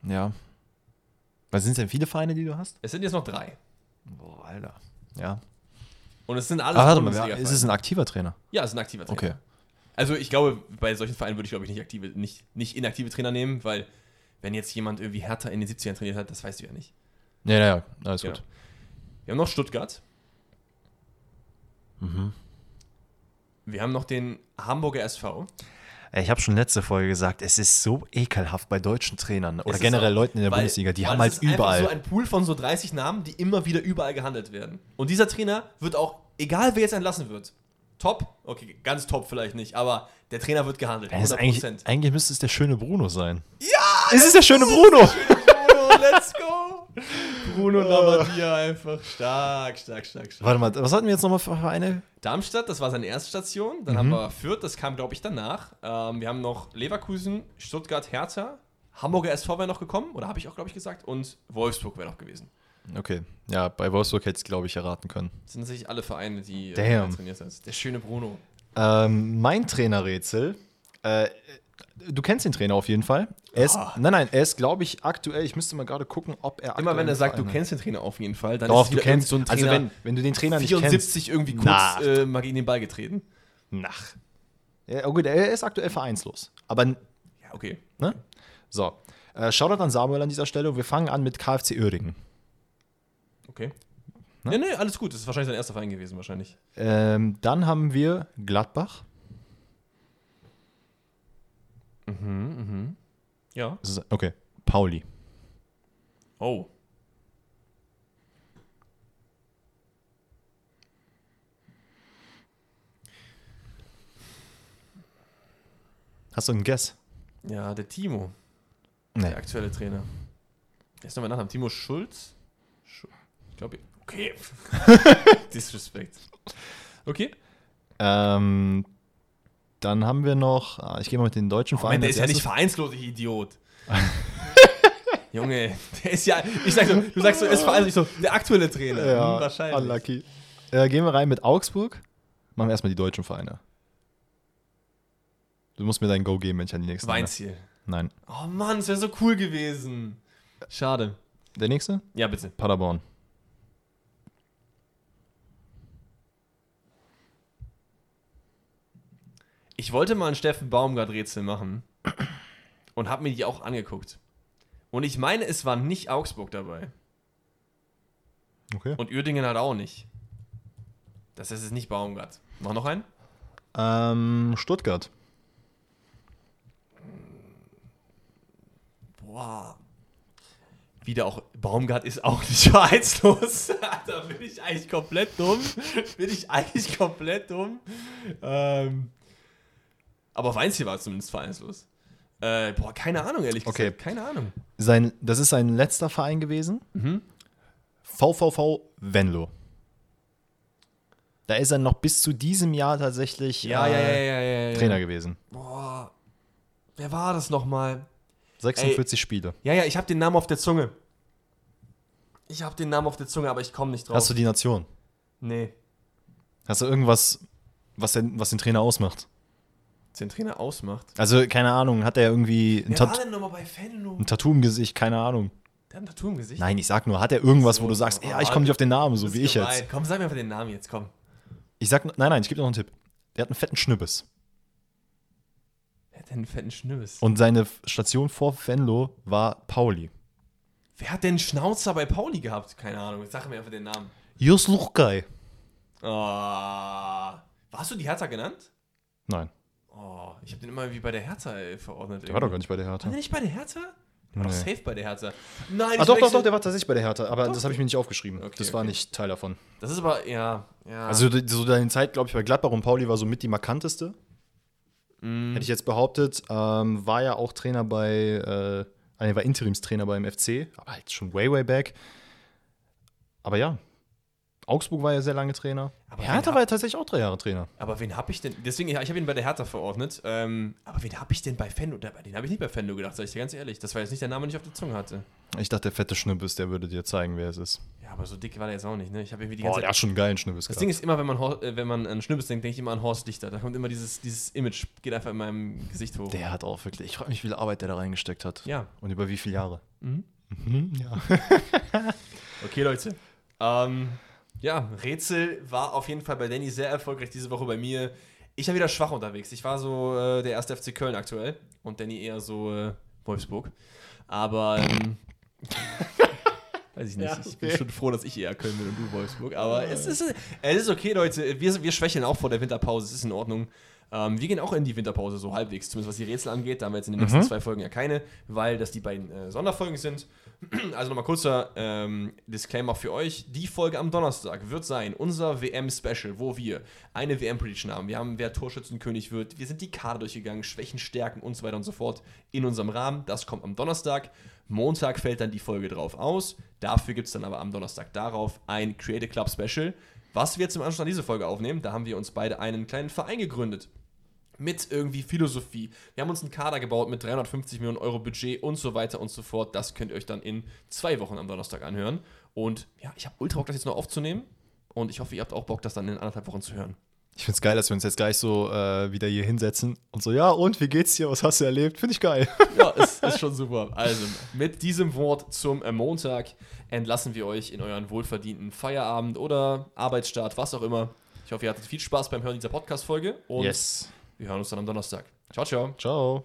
Ja. Was sind denn viele Vereine, die du hast? Es sind jetzt noch drei. Boah, Alter. Ja. Und es sind alles Ah, warte mal, Bundesliga-Vereine. ist es ein aktiver Trainer? Ja, es ist ein aktiver Trainer. Okay. Also ich glaube, bei solchen Vereinen würde ich, glaube ich, nicht aktive, nicht, nicht inaktive Trainer nehmen, weil wenn jetzt jemand irgendwie Hertha in den 70ern trainiert hat, das weißt du ja nicht. Ja, ja, ja. Alles Genau. gut. Wir haben noch Stuttgart. Mhm. Wir haben noch den Hamburger SV. Ich habe schon letzte Folge gesagt, es ist so ekelhaft bei deutschen Trainern oder Es generell auch- Leuten in der weil- Bundesliga. Die haben es halt ist überall. so ein Pool von so 30 Namen, die immer wieder überall gehandelt werden. Und dieser Trainer wird auch, egal wer jetzt entlassen wird, top, okay, ganz top vielleicht nicht, aber der Trainer wird gehandelt. Es ist eigentlich, 100%. eigentlich müsste es der schöne Bruno sein. Ja! Es ist der schöne Bruno! Bruno, let's go! Bruno Labbadia einfach stark, stark, stark, stark. Warte mal, was hatten wir jetzt nochmal für Vereine? Darmstadt, das war seine erste Station. Dann haben wir Fürth, das kam, glaube ich, danach. Ähm, wir haben noch Leverkusen, Stuttgart, Hertha. Hamburger SV wäre noch gekommen, oder habe ich auch, glaube ich, gesagt. Und Wolfsburg wäre noch gewesen. Okay, ja, bei Wolfsburg hätte ich es, glaube ich, erraten können. Das sind tatsächlich alle Vereine, die äh, trainiert hat. Der schöne Bruno. Ähm, mein Trainerrätsel. Äh, du kennst den Trainer auf jeden Fall. Er ist, Ah. Nein, nein, er ist, glaube ich, aktuell. Ich müsste mal gerade gucken, ob er. Immer wenn er aktuell sagt, du kennst den Trainer auf jeden Fall, dann Doch, es du kennst. so ein also, Trainer, wenn, wenn du den Trainer nicht 74 irgendwie kurz äh, mal gegen den Ball getreten. kennst. Nach. Ja, oh gut, er ist aktuell vereinslos. Aber, Ja, okay. ne? So. Äh, Shoutout an Samuel an dieser Stelle. Wir fangen an mit KfC Uerdingen. Okay. Ne? Ja, nee, alles gut. Das ist wahrscheinlich sein erster Verein gewesen, wahrscheinlich. Ähm, dann haben wir Gladbach. Ja. Das ist- Okay. Pauli. Oh. Hast du einen Guess? Ja, der Timo. Nee. Der aktuelle Trainer. Ist nochmal Nachname? Timo Schulz? Schu ich glaube, okay. Disrespect. Okay. Ähm, dann haben wir noch, ah, ich gehe mal mit den deutschen Vereinen. der als ist ja nicht vereinslos, ich Idiot. Junge, der ist ja, ich sag so, du sagst so, ist vereinslos, ich so, der aktuelle Trainer. Ja, Hm, wahrscheinlich. unlucky. Äh, gehen wir rein mit Augsburg. Machen wir erstmal die deutschen Vereine. Du musst mir dein Go geben, wenn ich an die nächsten Weinziel. Nein. Oh Mann, es wäre so cool gewesen. Schade. Der nächste? Ja, bitte. Paderborn. Ich wollte mal ein Steffen Baumgart-Rätsel machen und habe mir die auch angeguckt. Und ich meine, es war nicht Augsburg dabei. Okay. Und Uerdingen halt auch nicht. Das heißt, es ist nicht Baumgart. Mach noch einen? Ähm, Stuttgart. Boah. Wieder auch, Baumgart ist auch nicht vereinslos. da bin ich eigentlich komplett dumm. bin ich eigentlich komplett dumm. Ähm, aber Weinziel war zumindest vereinslos. Äh, boah, keine Ahnung, ehrlich gesagt. Okay. Keine Ahnung. Sein, das ist sein letzter Verein gewesen. Mhm. VVV Venlo. Da ist er noch bis zu diesem Jahr tatsächlich Ja, äh, ja, ja. Trainer gewesen. Boah. Wer war das nochmal? 46 Spiele. Ja, ja, ich habe den Namen auf der Zunge. Ich habe den Namen auf der Zunge, aber ich komme nicht drauf. Hast du die Nation? Nee. Hast du irgendwas, was den, was den Trainer ausmacht? Den Trainer ausmacht. Also, keine Ahnung, hat er irgendwie ein, Tat denn nochmal bei Fenlo? ein Tattoo im Gesicht? Keine Ahnung. Der hat ein Tattoo im Gesicht. Nein, ich sag nur, hat er irgendwas, So, wo du sagst, oh, ja, ich komme nicht auf den Namen, so wie ich gemein. jetzt. Komm, sag mir einfach den Namen jetzt, komm. Ich sag, nein, nein, ich gebe dir noch einen Tipp. Der hat einen fetten Schnibbes. Wer hat denn einen fetten Schnibbes? Und seine Station vor Venlo war Pauli. Wer hat denn Schnauzer bei Pauli gehabt? Keine Ahnung, sag mir einfach den Namen. Jus Luchkai. Ah. Warst du die Hertha genannt? Nein, Oh, ich habe den immer wie bei der Hertha äh, verordnet. der war doch gar nicht bei der War Hertha. der nicht bei der Hertha? Der war doch Nee. safe bei der Hertha. Nein, Ah, doch, doch, doch, der war tatsächlich bei der Hertha, aber Doch. das habe ich mir nicht aufgeschrieben. Okay, das war okay. nicht Teil davon. Das ist aber, ja, ja. Also so deine Zeit, glaube ich, bei Gladbach und Pauli war so mit die markanteste. Mm. Hätte ich jetzt behauptet. Ähm, war ja auch Trainer bei, äh, er war Interimstrainer beim FC, aber halt schon way, way back. Aber ja, Augsburg war ja sehr lange Trainer. Aber Hertha war ja tatsächlich auch drei Jahre Trainer. Aber wen habe ich denn? Deswegen, ich habe ihn bei der Hertha verordnet. Ähm, aber wen habe ich denn bei Fendo? Den habe ich nicht bei Fendo gedacht, sag ich dir ganz ehrlich. Das war jetzt nicht der Name, den ich auf der Zunge hatte. Ich dachte, der fette Schnibbes, der würde dir zeigen, wer es ist. Ja, aber so dick war der jetzt auch nicht, ne? Ich habe irgendwie die Boah, ganze der Zeit. hat schon einen geilen Schnibbes Das gehabt. Ding ist immer, wenn man, Hor- äh, wenn man an Schnibbes denkt, denke ich immer an Horst Dichter. Da kommt immer dieses, dieses Image, geht einfach in meinem Gesicht hoch. Der hat auch wirklich, ich frage mich, wie viel Arbeit der da reingesteckt hat. Ja. Und über wie viele Jahre. Mhm. Mhm, ja. Okay, Leute. Ähm, ja, Rätsel war auf jeden Fall bei Danny sehr erfolgreich diese Woche bei mir. Ich war wieder schwach unterwegs. Ich war so äh, der erste FC Köln aktuell und Danny eher so äh, Wolfsburg. Aber ähm, weiß ich nicht. Ja, Ich bin okay. schon froh, dass ich eher Köln bin und du Wolfsburg. Aber es ist, es ist okay, Leute. Wir, wir schwächeln auch vor der Winterpause. Es ist in Ordnung. Ähm, wir gehen auch in die Winterpause so halbwegs, zumindest was die Rätsel angeht. Da haben wir jetzt in den nächsten Mhm. zwei Folgen ja keine, weil das die beiden äh, Sonderfolgen sind. Also nochmal kurzer ähm, Disclaimer für euch. Die Folge am Donnerstag wird sein unser WM-Special, wo wir eine WM-Prediction haben. Wir haben, wer Torschützenkönig wird. Wir sind die Kader durchgegangen, Schwächen, Stärken und so weiter und so fort in unserem Rahmen. Das kommt am Donnerstag. Montag fällt dann die Folge drauf aus. Dafür gibt es dann aber am Donnerstag darauf ein Creative Club Special, was wir jetzt im Anschluss an diese Folge aufnehmen. Da haben wir uns beide einen kleinen Verein gegründet mit irgendwie Philosophie. Wir haben uns einen Kader gebaut mit 350 Millionen Euro Budget und so weiter und so fort. Das könnt ihr euch dann in zwei Wochen am Donnerstag anhören. Und ja, ich habe ultra Bock, das jetzt noch aufzunehmen. Und ich hoffe, ihr habt auch Bock, das dann in anderthalb Wochen zu hören. Ich finde es geil, dass wir uns jetzt gleich so äh, wieder hier hinsetzen und so, ja, und wie geht's dir? Was hast du erlebt? Finde ich geil. Ja, ist, ist schon super. Also, mit diesem Wort zum äh, Montag entlassen wir euch in euren wohlverdienten Feierabend oder Arbeitsstart, was auch immer. Ich hoffe, ihr hattet viel Spaß beim Hören dieser Podcast-Folge und wir hören uns dann am Donnerstag. Ciao, ciao. Ciao.